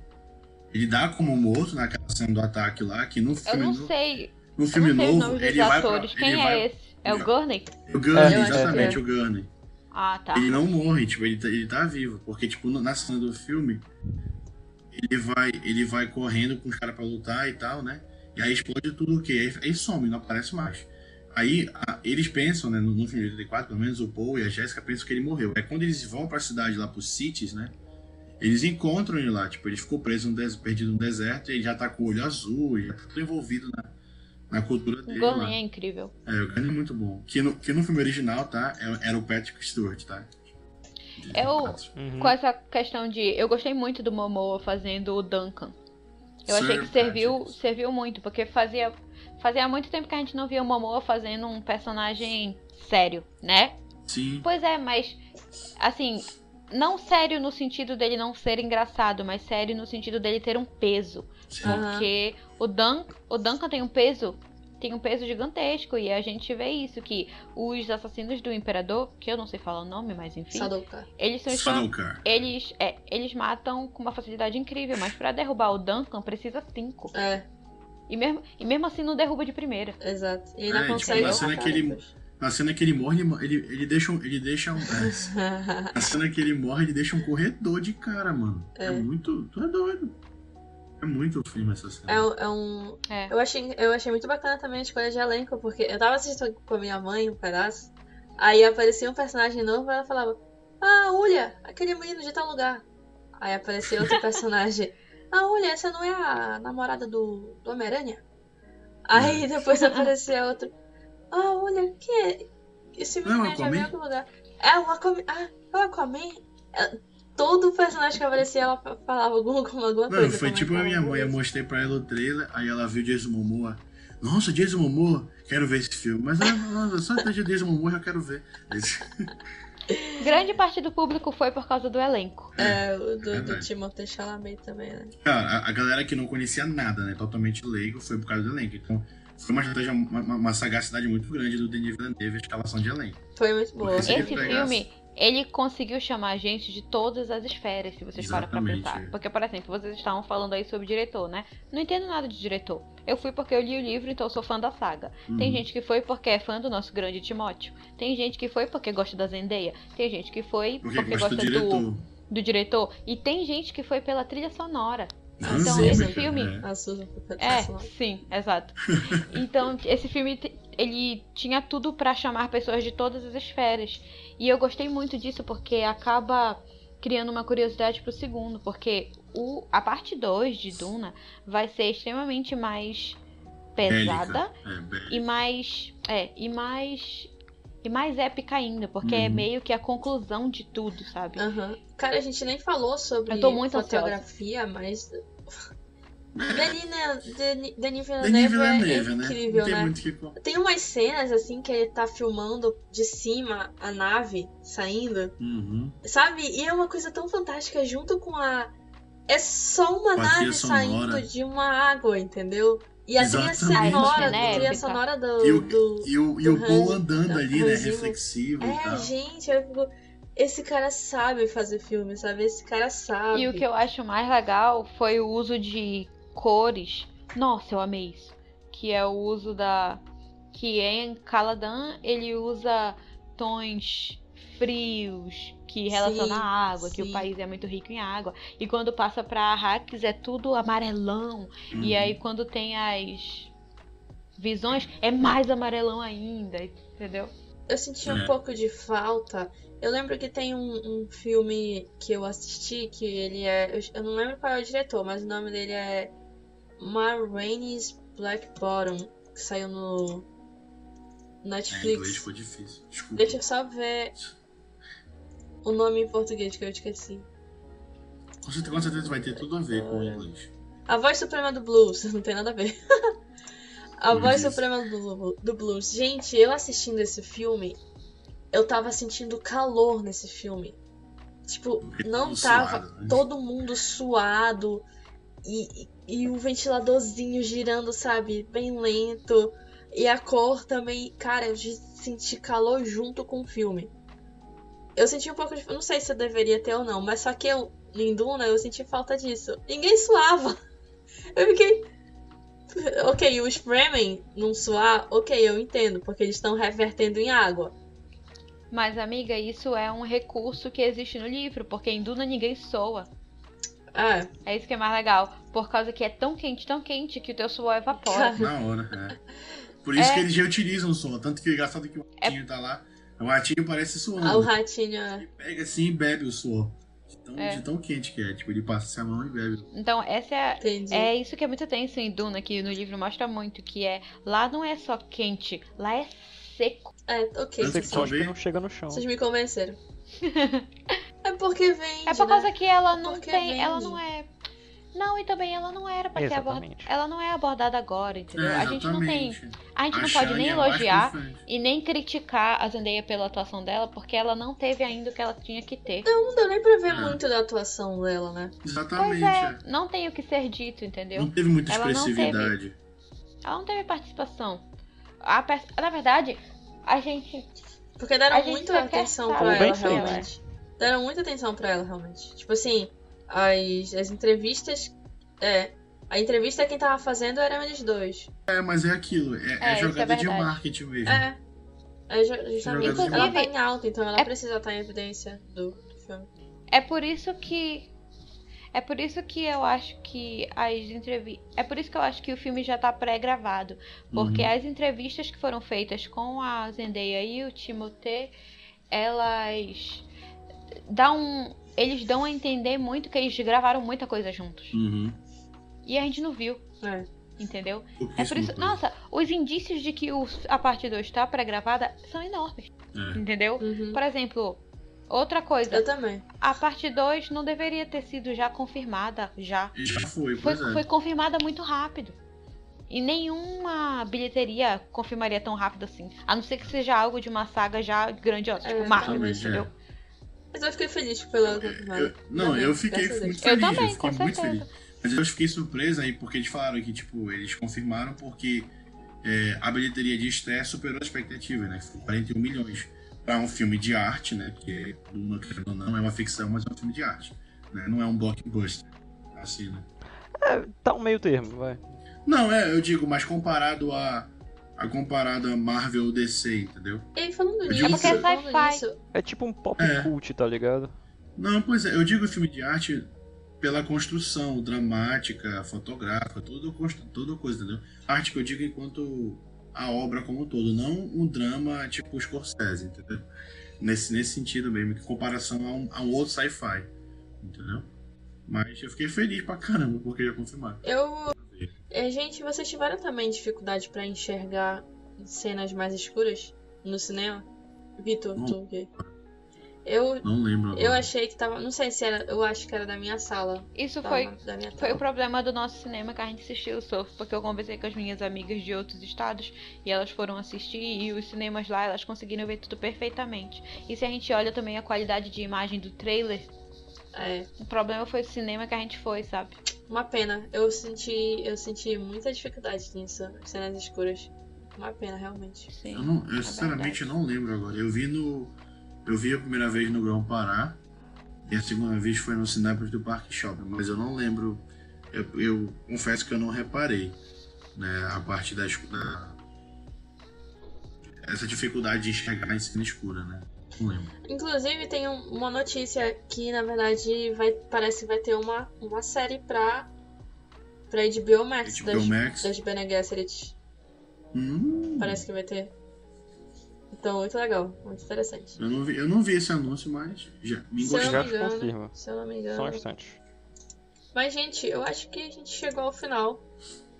Ele dá como morto naquela cena do ataque lá, que no Eu filme, não no, sei. No filme novo, ele vai pra, atores. Quem ele é vai, esse? É o Gurney? O Gurney, que exatamente, é. o Gurney. Ah, tá. Ele não morre, tipo, ele tá, ele tá vivo. Porque, tipo, na cena do filme, ele vai, ele vai correndo com os caras pra lutar e tal, né? E aí explode tudo o quê? Aí, aí some, não aparece mais. Aí a- eles pensam, né, no, no filme de 84, pelo menos o Paul e a Jéssica pensam que ele morreu. É quando eles vão pra cidade lá, pros Cities, né? Eles encontram ele lá, tipo, ele ficou preso, no des- perdido no deserto, e ele já tá com o olho azul, já tá tudo envolvido na, na cultura O dele. lá. É incrível. É, o Gurney é muito bom. Que no, que no filme original, tá? é- Era o Patrick Stewart, tá? De Eu- 84. Uhum. Com essa questão de. Eu gostei muito do Momoa fazendo o Duncan. Eu Sir achei que serviu, Patrick. serviu muito, porque fazia, fazia muito tempo que a gente não via o Momoa fazendo um personagem sério, né? Sim. Pois é, mas assim, não sério no sentido dele não ser engraçado, mas sério no sentido dele ter um peso. sim. Porque o, Dun o Duncan tem um peso, tem um peso gigantesco, e a gente vê isso, que os assassinos do Imperador, que eu não sei falar o nome, mas enfim, Sadoka. eles são eles, é, eles matam com uma facilidade incrível, mas pra derrubar o Duncan precisa cinco. É, E mesmo, e mesmo assim não derruba de primeira. exato. E ainda É, tipo, consegue na cena matar que ele-. Na cena que ele morre, ele, ele, deixa um. Ele deixa um é, na cena que ele morre, ele deixa um corredor de cara, mano. É, É. muito. Tu é doido. É muito filme essa cena. É, um- é um. É. Eu achei, eu achei muito bacana também a escolha de elenco, porque eu tava assistindo com a minha mãe um pedaço, aí aparecia um personagem novo e ela falava: Ah, olha, aquele menino de tal lugar. Aí aparecia outro personagem: Ah, olha, essa não é a namorada do, do Homem-Aranha? Aí depois aparecia outro: Ah, olha, que é? Esse Não, menino eu já vi em Aquaman? algum lugar. É o Aquaman. Ah, é o Aquaman? É- Todo personagem que aparecia, ela falava alguma, alguma Não, coisa. foi como é tipo a ela minha mãe, eu mostrei pra ela o trailer, aí ela viu Jason Momoa. Nossa, Jason Momoa, quero ver esse filme. Mas ah, nossa, só de Jason Momoa já quero ver. Esse- Grande parte do público foi por causa do elenco. É, o do, do. Timothée Chalamet também, né? Cara, a, a galera que não conhecia nada, né? Totalmente leigo, foi por causa do elenco. Então, foi uma estratégia, uma, uma- uma sagacidade muito grande do Denis Villeneuve, a escalação de elenco. Foi muito boa. Esse pegasse- filme, ele conseguiu chamar gente de todas as esferas, se vocês param pra pensar. Porque, por exemplo, vocês estavam falando aí sobre diretor, né? Não entendo nada de diretor. Eu fui porque eu li o livro, então eu sou fã da saga. Tem Uhum. gente que foi porque é fã do nosso grande Timóteo. Tem gente que foi porque gosta da Zendaya. Tem gente que foi Porque porque, gosta do diretor. do diretor. E tem gente que foi pela trilha sonora. Então, Zimmer, esse filme- é. A Susan É, sim, exato. Então, esse filme ele tinha tudo pra chamar pessoas de todas as esferas. E eu gostei muito disso porque acaba criando uma curiosidade pro segundo, porque o a parte 2 de Duna vai ser extremamente mais pesada Bélica. É, bélica. e mais é, e mais e mais épica ainda, porque é Uhum. meio que a conclusão de tudo, sabe? Aham. Cara, a gente nem falou sobre Eu tô muito fotografia, mas Denis, né, Denis, Denis Villeneuve, é né? incrível, tem né? falar. Tem umas cenas assim que ele tá filmando de cima a nave saindo, Uhum. sabe? E é uma coisa tão fantástica junto com a. É só uma nave sonora. saindo de uma água, entendeu? E a trilha sonora, Né, a trilha sonora do. E o, do... e o, e o do Paul andando da- ali, né? Reflexivo e É, tal. gente, eu fico. Esse cara sabe fazer filme, sabe? Esse cara sabe. E o que eu acho mais legal foi o uso de cores. Nossa, eu amei isso. Que é o uso da. Que em Caladan ele usa tons frios que relaciona Sim, a água, que sim. o país é muito rico em água. E quando passa pra Arrakis é tudo amarelão. E Uhum. aí quando tem as visões é mais amarelão ainda, entendeu? Eu senti um É. pouco de falta. Eu lembro que tem um, um filme que eu assisti que ele é. eu- Eu não lembro qual é o diretor, mas o nome dele é Ma Rainey's Black Bottom, que saiu no É, em Netflix. inglês ficou difícil. Desculpa. Deixa eu só ver o nome em português que eu esqueci. Com certeza, com certeza vai ter tudo a ver com o inglês. A voz suprema do blues, não tem nada a ver. a Como voz diz. suprema do, do blues. Gente, eu assistindo esse filme, eu tava sentindo calor nesse filme. Tipo, não tava suado, né? todo mundo suado e, e, e o ventiladorzinho girando, sabe, bem lento. E a cor também, cara, eu senti calor junto com o filme. Eu senti um pouco de. Não sei se eu deveria ter ou não, mas só que eu, em Duna, eu senti falta disso. Ninguém suava. Eu fiquei. Ok, os Fremen não suar, ok, eu entendo, porque eles estão revertendo em água. Mas, amiga, isso é um recurso que existe no livro, porque em Duna ninguém soa. Ah, É isso que é mais legal. Por causa que é tão quente, tão quente, que o teu suor evapora. Na hora, é. Por isso É. que eles reutilizam o som. Tanto que é engraçado que o ratinho tá lá. O ratinho parece suando. ah, o ratinho. é. Ele pega assim e bebe o suor. De tão, É. de tão quente que é. Tipo, ele passa a mão e bebe. Então, essa é, a- Entendi. é isso que é muito tenso em Duna, que no livro mostra muito, que é lá não é só quente, lá é seco. É, ok. Eu Você não chega no chão. vocês me convenceram. é porque vende. É por né? causa que ela não Porque tem, ela vende. não é não, e também ela não era pra ser abordada. Ela não é abordada agora, entendeu? É, a gente não tem. A gente A não pode nem é elogiar e nem criticar a Zendaya pela atuação dela, porque ela não teve ainda o que ela tinha que ter. Não deu nem pra ver Ah. muito da atuação dela, né? Pois Exatamente. é, é. não tem o que ser dito, entendeu? Não teve muita Ela não teve. expressividade. Ela não teve participação. A Na verdade, a gente. Porque deram muita atenção pra ela, realmente. Deram muita atenção pra ela, realmente. Tipo assim, as, as entrevistas. É. A entrevista quem tava fazendo eram eles dois. É, mas é aquilo. É, é É, é jogada de verdade. marketing mesmo. É. É ju- justamente. Inclusive- ela tá em alta, então ela é- precisa estar em evidência do, do filme. É por isso que. É por isso que eu acho que as entrevistas. É por isso que eu acho que o filme já tá pré-gravado. Porque Uhum. as entrevistas que foram feitas com a Zendaya e o Timothée, elas dão. Eles dão a entender muito que eles gravaram muita coisa juntos. Uhum. E a gente não viu, É. entendeu? É por isso. Nossa, os indícios de que o- a parte 2 tá pré-gravada são enormes. É. Entendeu? Uhum. Por exemplo, outra coisa. Eu também. A parte 2 não deveria ter sido já confirmada já. Já foi, Foi, é. foi confirmada muito rápido. E nenhuma bilheteria confirmaria tão rápido assim. A não ser que seja algo de uma saga já grandiosa, É, tipo Marvel, entendeu? É. Mas eu fiquei feliz pela confirmada. Eu- não, eu fiquei muito Deus. Eu feliz. também, fiquei com muito certeza. feliz. Mas eu fiquei surpresa aí porque eles falaram que, tipo, eles confirmaram porque é, a bilheteria de estreia superou a expectativa, né? Foi 41 milhões. Pra um filme de arte, né? Que é, não, querendo ou não, é uma ficção, mas é um filme de arte. Né? Não é um blockbuster. Assim, né? Tá um meio termo, vai. Não, é, eu digo, mas comparado a. a comparado a Marvel ou DC, entendeu? E falando nisso, É porque é sci-fi. É tipo um pop É. cult, tá ligado? Não, pois é, eu digo filme de arte pela construção dramática, fotográfica, constru- tudo coisa, entendeu? Arte que eu digo enquanto a obra como um todo, não um drama tipo Scorsese, entendeu? Nesse, nesse sentido mesmo, em comparação a um, a um outro sci-fi, entendeu? Mas eu fiquei feliz pra caramba porque já confirmaram. eu. É, gente, vocês tiveram também dificuldade pra enxergar cenas mais escuras no cinema? Vitor, tu o quê? Eu, Não lembro agora. eu achei que tava. Não sei se era. Eu acho que era da minha sala. Isso Tava foi, da minha foi o problema do nosso cinema que a gente assistiu o surf, porque eu conversei com as minhas amigas de outros estados e elas foram assistir e os cinemas lá elas conseguiram ver tudo perfeitamente. E se a gente olha também a qualidade de imagem do trailer, É, o problema foi o cinema que a gente foi, sabe? uma pena. Eu senti. Eu senti muita dificuldade nisso. Cenas escuras. Uma pena, realmente. Sim. Eu, não, eu é sinceramente verdade. não lembro agora. Eu vi no. Eu vi a primeira vez no Grão Pará. E a segunda vez foi no Cinépolis do Parque Shopping. Mas eu não lembro. Eu, eu confesso que eu não reparei. Né, a parte da, da. Essa dificuldade de enxergar em cena escura, né? Inclusive tem um- uma notícia que na verdade vai, parece que vai ter uma, uma série pra, pra HBO Max HBO das, Max. das Bene Gesserit. Hum, Parece que vai ter. Então, muito legal, muito interessante. eu, não vi, eu não vi esse anúncio, mas já me Se eu gostei. não Já me te engano, se eu não me Só um engano. instante. Mas, gente, eu acho que a gente chegou ao final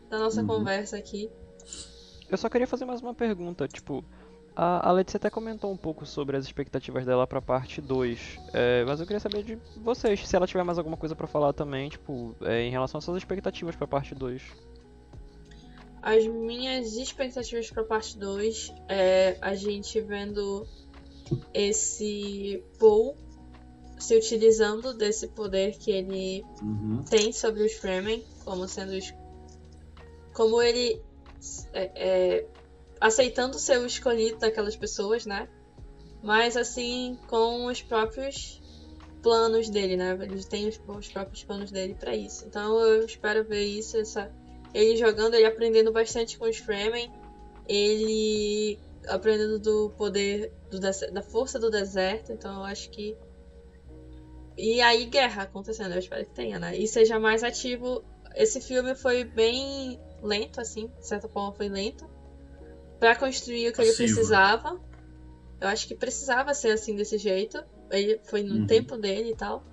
da nossa Uhum. conversa aqui. Eu só queria fazer mais uma pergunta, tipo, a, a Letícia até comentou um pouco sobre as expectativas dela pra parte 2, é, mas eu queria saber de vocês, se ela tiver mais alguma coisa pra falar também, tipo, é, em relação às suas expectativas pra parte 2. As minhas expectativas pra parte 2 é a gente vendo esse Paul se utilizando desse poder que ele Uhum. tem sobre os Fremen, como sendo os. Como ele. é, é, aceitando ser o escolhido daquelas pessoas, né? Mas assim, com os próprios planos dele, né? Ele tem os, os próprios planos dele pra isso. Então eu espero ver isso, essa, ele jogando, ele aprendendo bastante com os Fremen, ele aprendendo do poder do da força do deserto, então eu acho que e aí guerra acontecendo, eu espero que tenha, né? E seja mais ativo. Esse filme foi bem lento, assim, de certa forma foi lento. Pra construir o que ele Passivo. precisava. Eu acho que precisava ser assim desse jeito. Ele foi no Uhum. tempo dele e tal.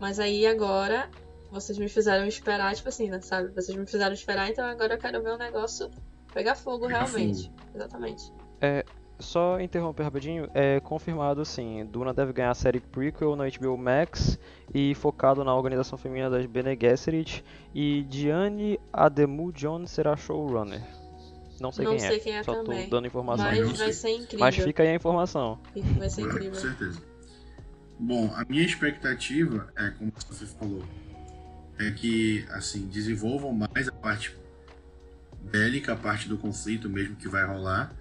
Mas aí agora vocês me fizeram esperar, tipo assim, né? Sabe? Vocês me fizeram esperar, então agora eu quero ver o negócio pegar fogo Pegar realmente. Exatamente. Só interromper rapidinho, é confirmado sim, Duna deve ganhar a série prequel na HBO Max e focado na organização feminina das Bene Gesserit e Diane Ademu Jones será showrunner. Não sei Não quem sei é, quem é só também, tô dando informação. Mas- vai sei. ser incrível. Mas fica aí a informação. Vai ser Com incrível. certeza. Bom, a minha expectativa é, como você falou, é que assim desenvolvam mais a parte bélica, a parte do conflito mesmo que vai rolar,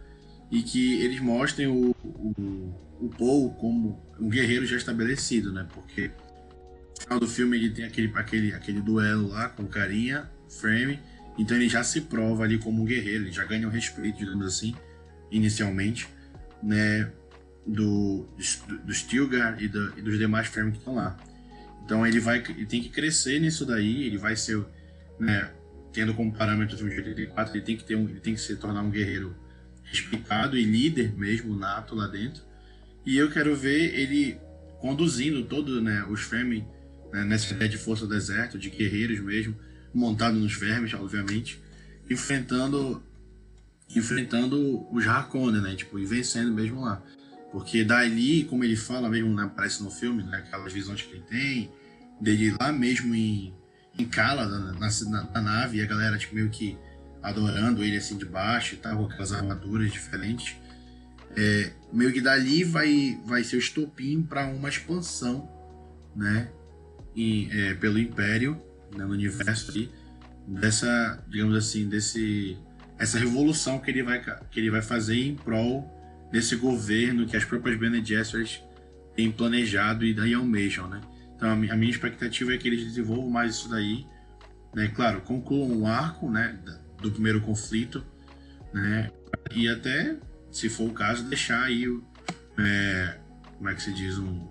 e que eles mostrem o, o, o Paul como um guerreiro já estabelecido, né? Porque no final do filme ele tem aquele, aquele, aquele duelo lá com o carinha, Frame, então ele já se prova ali como um guerreiro, ele já ganha o respeito, digamos assim, inicialmente, né? do, do, Stilgar e, do- e dos demais Frame que estão lá. Então ele vai ele tem que crescer nisso daí, ele vai ser, né, tendo como parâmetro o filme de 84, ele tem que ter um, ele tem que se tornar um guerreiro respeitado e líder mesmo nato lá dentro. E eu quero ver ele conduzindo todo, né, os Fremen né, nessa ideia de força do deserto, de guerreiros mesmo, montado nos vermes, obviamente, enfrentando enfrentando os Harkonnen, né, tipo, e vencendo mesmo lá. Porque dali, como ele fala mesmo, né, aparece no filme, né, aquelas visões que ele tem, dele lá mesmo em, em Kala, na, na, na nave, e a galera tipo, meio que adorando ele assim de baixo e tal, com aquelas armaduras diferentes. É, meio que dali vai, vai ser o estopim para uma expansão, né, é, pelo Império, né, no universo ali, dessa, digamos assim, desse essa revolução que ele vai que ele vai fazer em prol desse governo que as próprias Bene Gesserit têm planejado e daí almejam, né? Então a mi- a minha expectativa é que eles desenvolvam mais isso daí, né? Claro, concluam o arco, né, do primeiro conflito, né? E até, se for o caso, deixar aí o, é, como é que se diz um,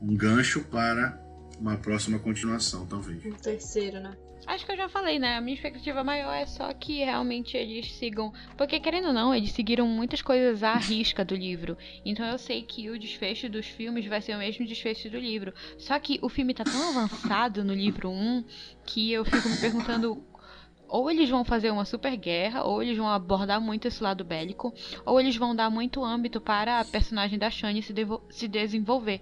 um gancho para uma próxima continuação, talvez. Um terceiro, né? Acho que eu já falei, né? A minha expectativa maior é só que realmente eles sigam. Porque, querendo ou não, eles seguiram muitas coisas à risca do livro. Então eu sei que o desfecho dos filmes vai ser o mesmo desfecho do livro. Só que o filme tá tão avançado no livro 1 que eu fico me perguntando. Ou eles vão fazer uma super guerra, ou eles vão abordar muito esse lado bélico, ou eles vão dar muito âmbito para a personagem da Shani se, se desenvolver.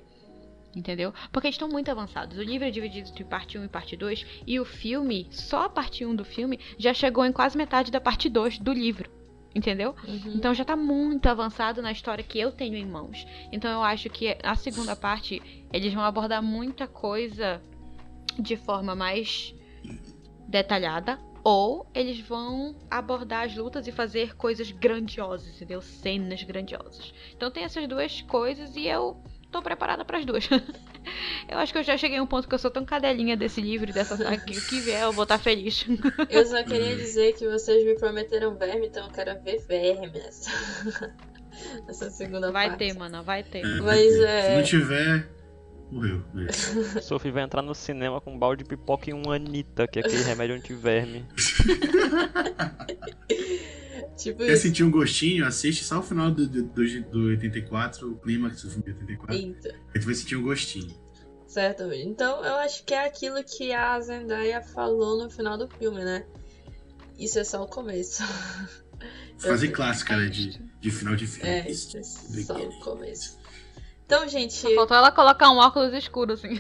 Entendeu? Porque eles estão muito avançados. O livro é dividido entre parte 1 e parte 2. E o filme, só a parte 1 do filme, já chegou em quase metade da parte 2 do livro. Entendeu? Uhum. Então já tá muito avançado na história que eu tenho em mãos. Então eu acho que a segunda parte eles vão abordar muita coisa de forma mais detalhada. Ou eles vão abordar as lutas e fazer coisas grandiosas, entendeu? Cenas grandiosas. Então tem essas duas coisas e eu tô preparada para as duas. eu acho que eu já cheguei a um ponto que eu sou tão cadelinha desse livro e dessa saga que o que vier eu vou estar feliz. Eu só queria dizer que vocês me prometeram verme, então eu quero ver verme nessa, nessa segunda Vai parte. ter, mano, vai ter. É, Mas Se é. não tiver, morreu. Isso. Sophie vai entrar no cinema com um balde de pipoca e um Anitta, que é aquele remédio anti-verme. Tipo Quer isso. sentir um gostinho? Assiste só o final do, do, do, do 84, o clímax do filme de 84. Eita. Aí tu vai sentir um gostinho. Certo, então eu acho que é aquilo que a Zendaya falou no final do filme, né? Isso é só o começo. Eu- clássica, né? De, de final de filme. É, Isso. isso é só o começo. Então, gente, Só faltou ela colocar um óculos escuro assim.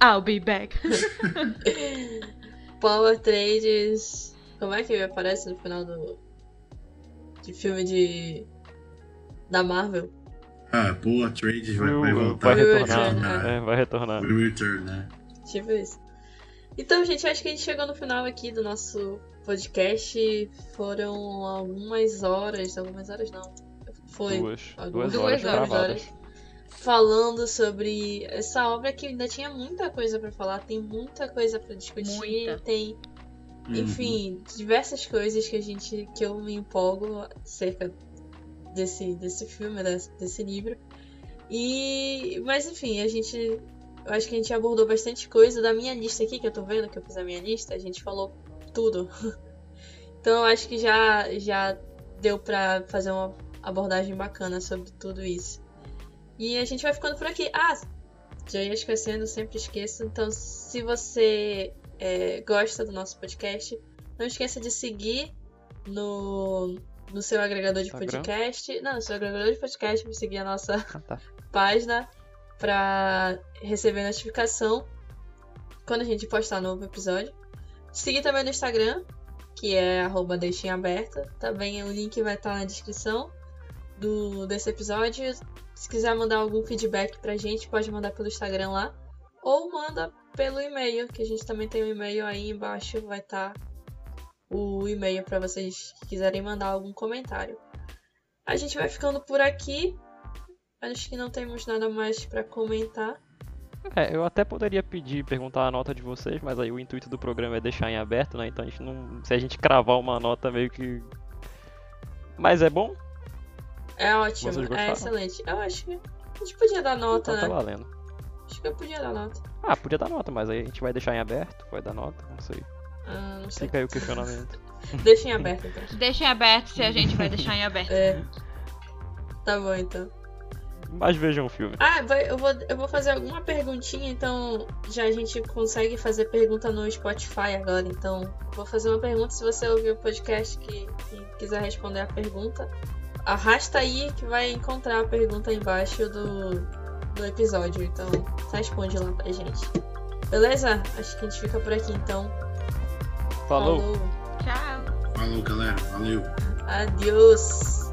É, I'll be back. Power Trades. Como é que aparece no final do. de filme de. da Marvel? ah, Poa Trade vai, vai Vai voltar. Will retornar. return, É, vai retornar. Will Return, né? Tipo isso. Então, gente, acho que a gente chegou no final aqui do nosso podcast. Foram algumas horas. Algumas horas não. Foi. Duas, algumas duas horas horas. Falando sobre essa obra que ainda tinha muita coisa pra falar, tem muita coisa pra discutir, Muita. tem, Uhum. enfim, diversas coisas que a gente que eu me empolgo acerca desse desse filme, desse, desse livro. E mas enfim, a gente eu acho que a gente abordou bastante coisa da minha lista aqui que eu tô vendo que eu fiz a minha lista, a gente falou tudo. Então eu acho que já já deu pra fazer uma abordagem bacana sobre tudo isso. E a gente vai ficando por aqui. Ah, já ia esquecendo, sempre esqueço. Então, se você é, gosta do nosso podcast, não esqueça de seguir no, no seu agregador de Instagram? podcast. Não, no seu agregador de podcast, para seguir a nossa Ah, tá. página para receber notificação quando a gente postar novo episódio. Seguir também no Instagram, que é arroba deixem aberta. Também o link vai estar na descrição do, desse episódio. Se quiser mandar algum feedback pra gente, pode mandar pelo Instagram lá. Ou manda pelo e-mail, que a gente também tem um e-mail aí embaixo, vai estar o e-mail para vocês que quiserem mandar algum comentário. A gente vai ficando por aqui. Acho que não temos nada mais pra comentar. É, eu até poderia pedir, perguntar a nota de vocês, mas aí o intuito do programa é deixar em aberto, né? Então a gente não. Se a gente cravar uma nota meio que. Mas é bom? É ótimo, é excelente. Eu acho que a gente podia dar nota, Então tá né? valendo. Acho que eu podia dar nota. Ah, podia dar nota, mas aí a gente vai deixar em aberto, vai dar nota, não sei. Ah, não sei. Fica aí o questionamento. Deixa em aberto então. Deixa em aberto se a gente vai deixar em aberto. É. Tá bom então. Mas vejam o filme. Ah, vai, eu, vou, eu vou fazer alguma perguntinha, então já a gente consegue fazer pergunta no Spotify agora. Então, vou fazer uma pergunta. Se você ouviu o podcast que, que quiser responder a pergunta, arrasta aí que vai encontrar a pergunta embaixo do, do episódio. Então, responde lá pra gente. Beleza? Acho que a gente fica por aqui então. Falou. Tchau. Falou, galera. Valeu. Adiós.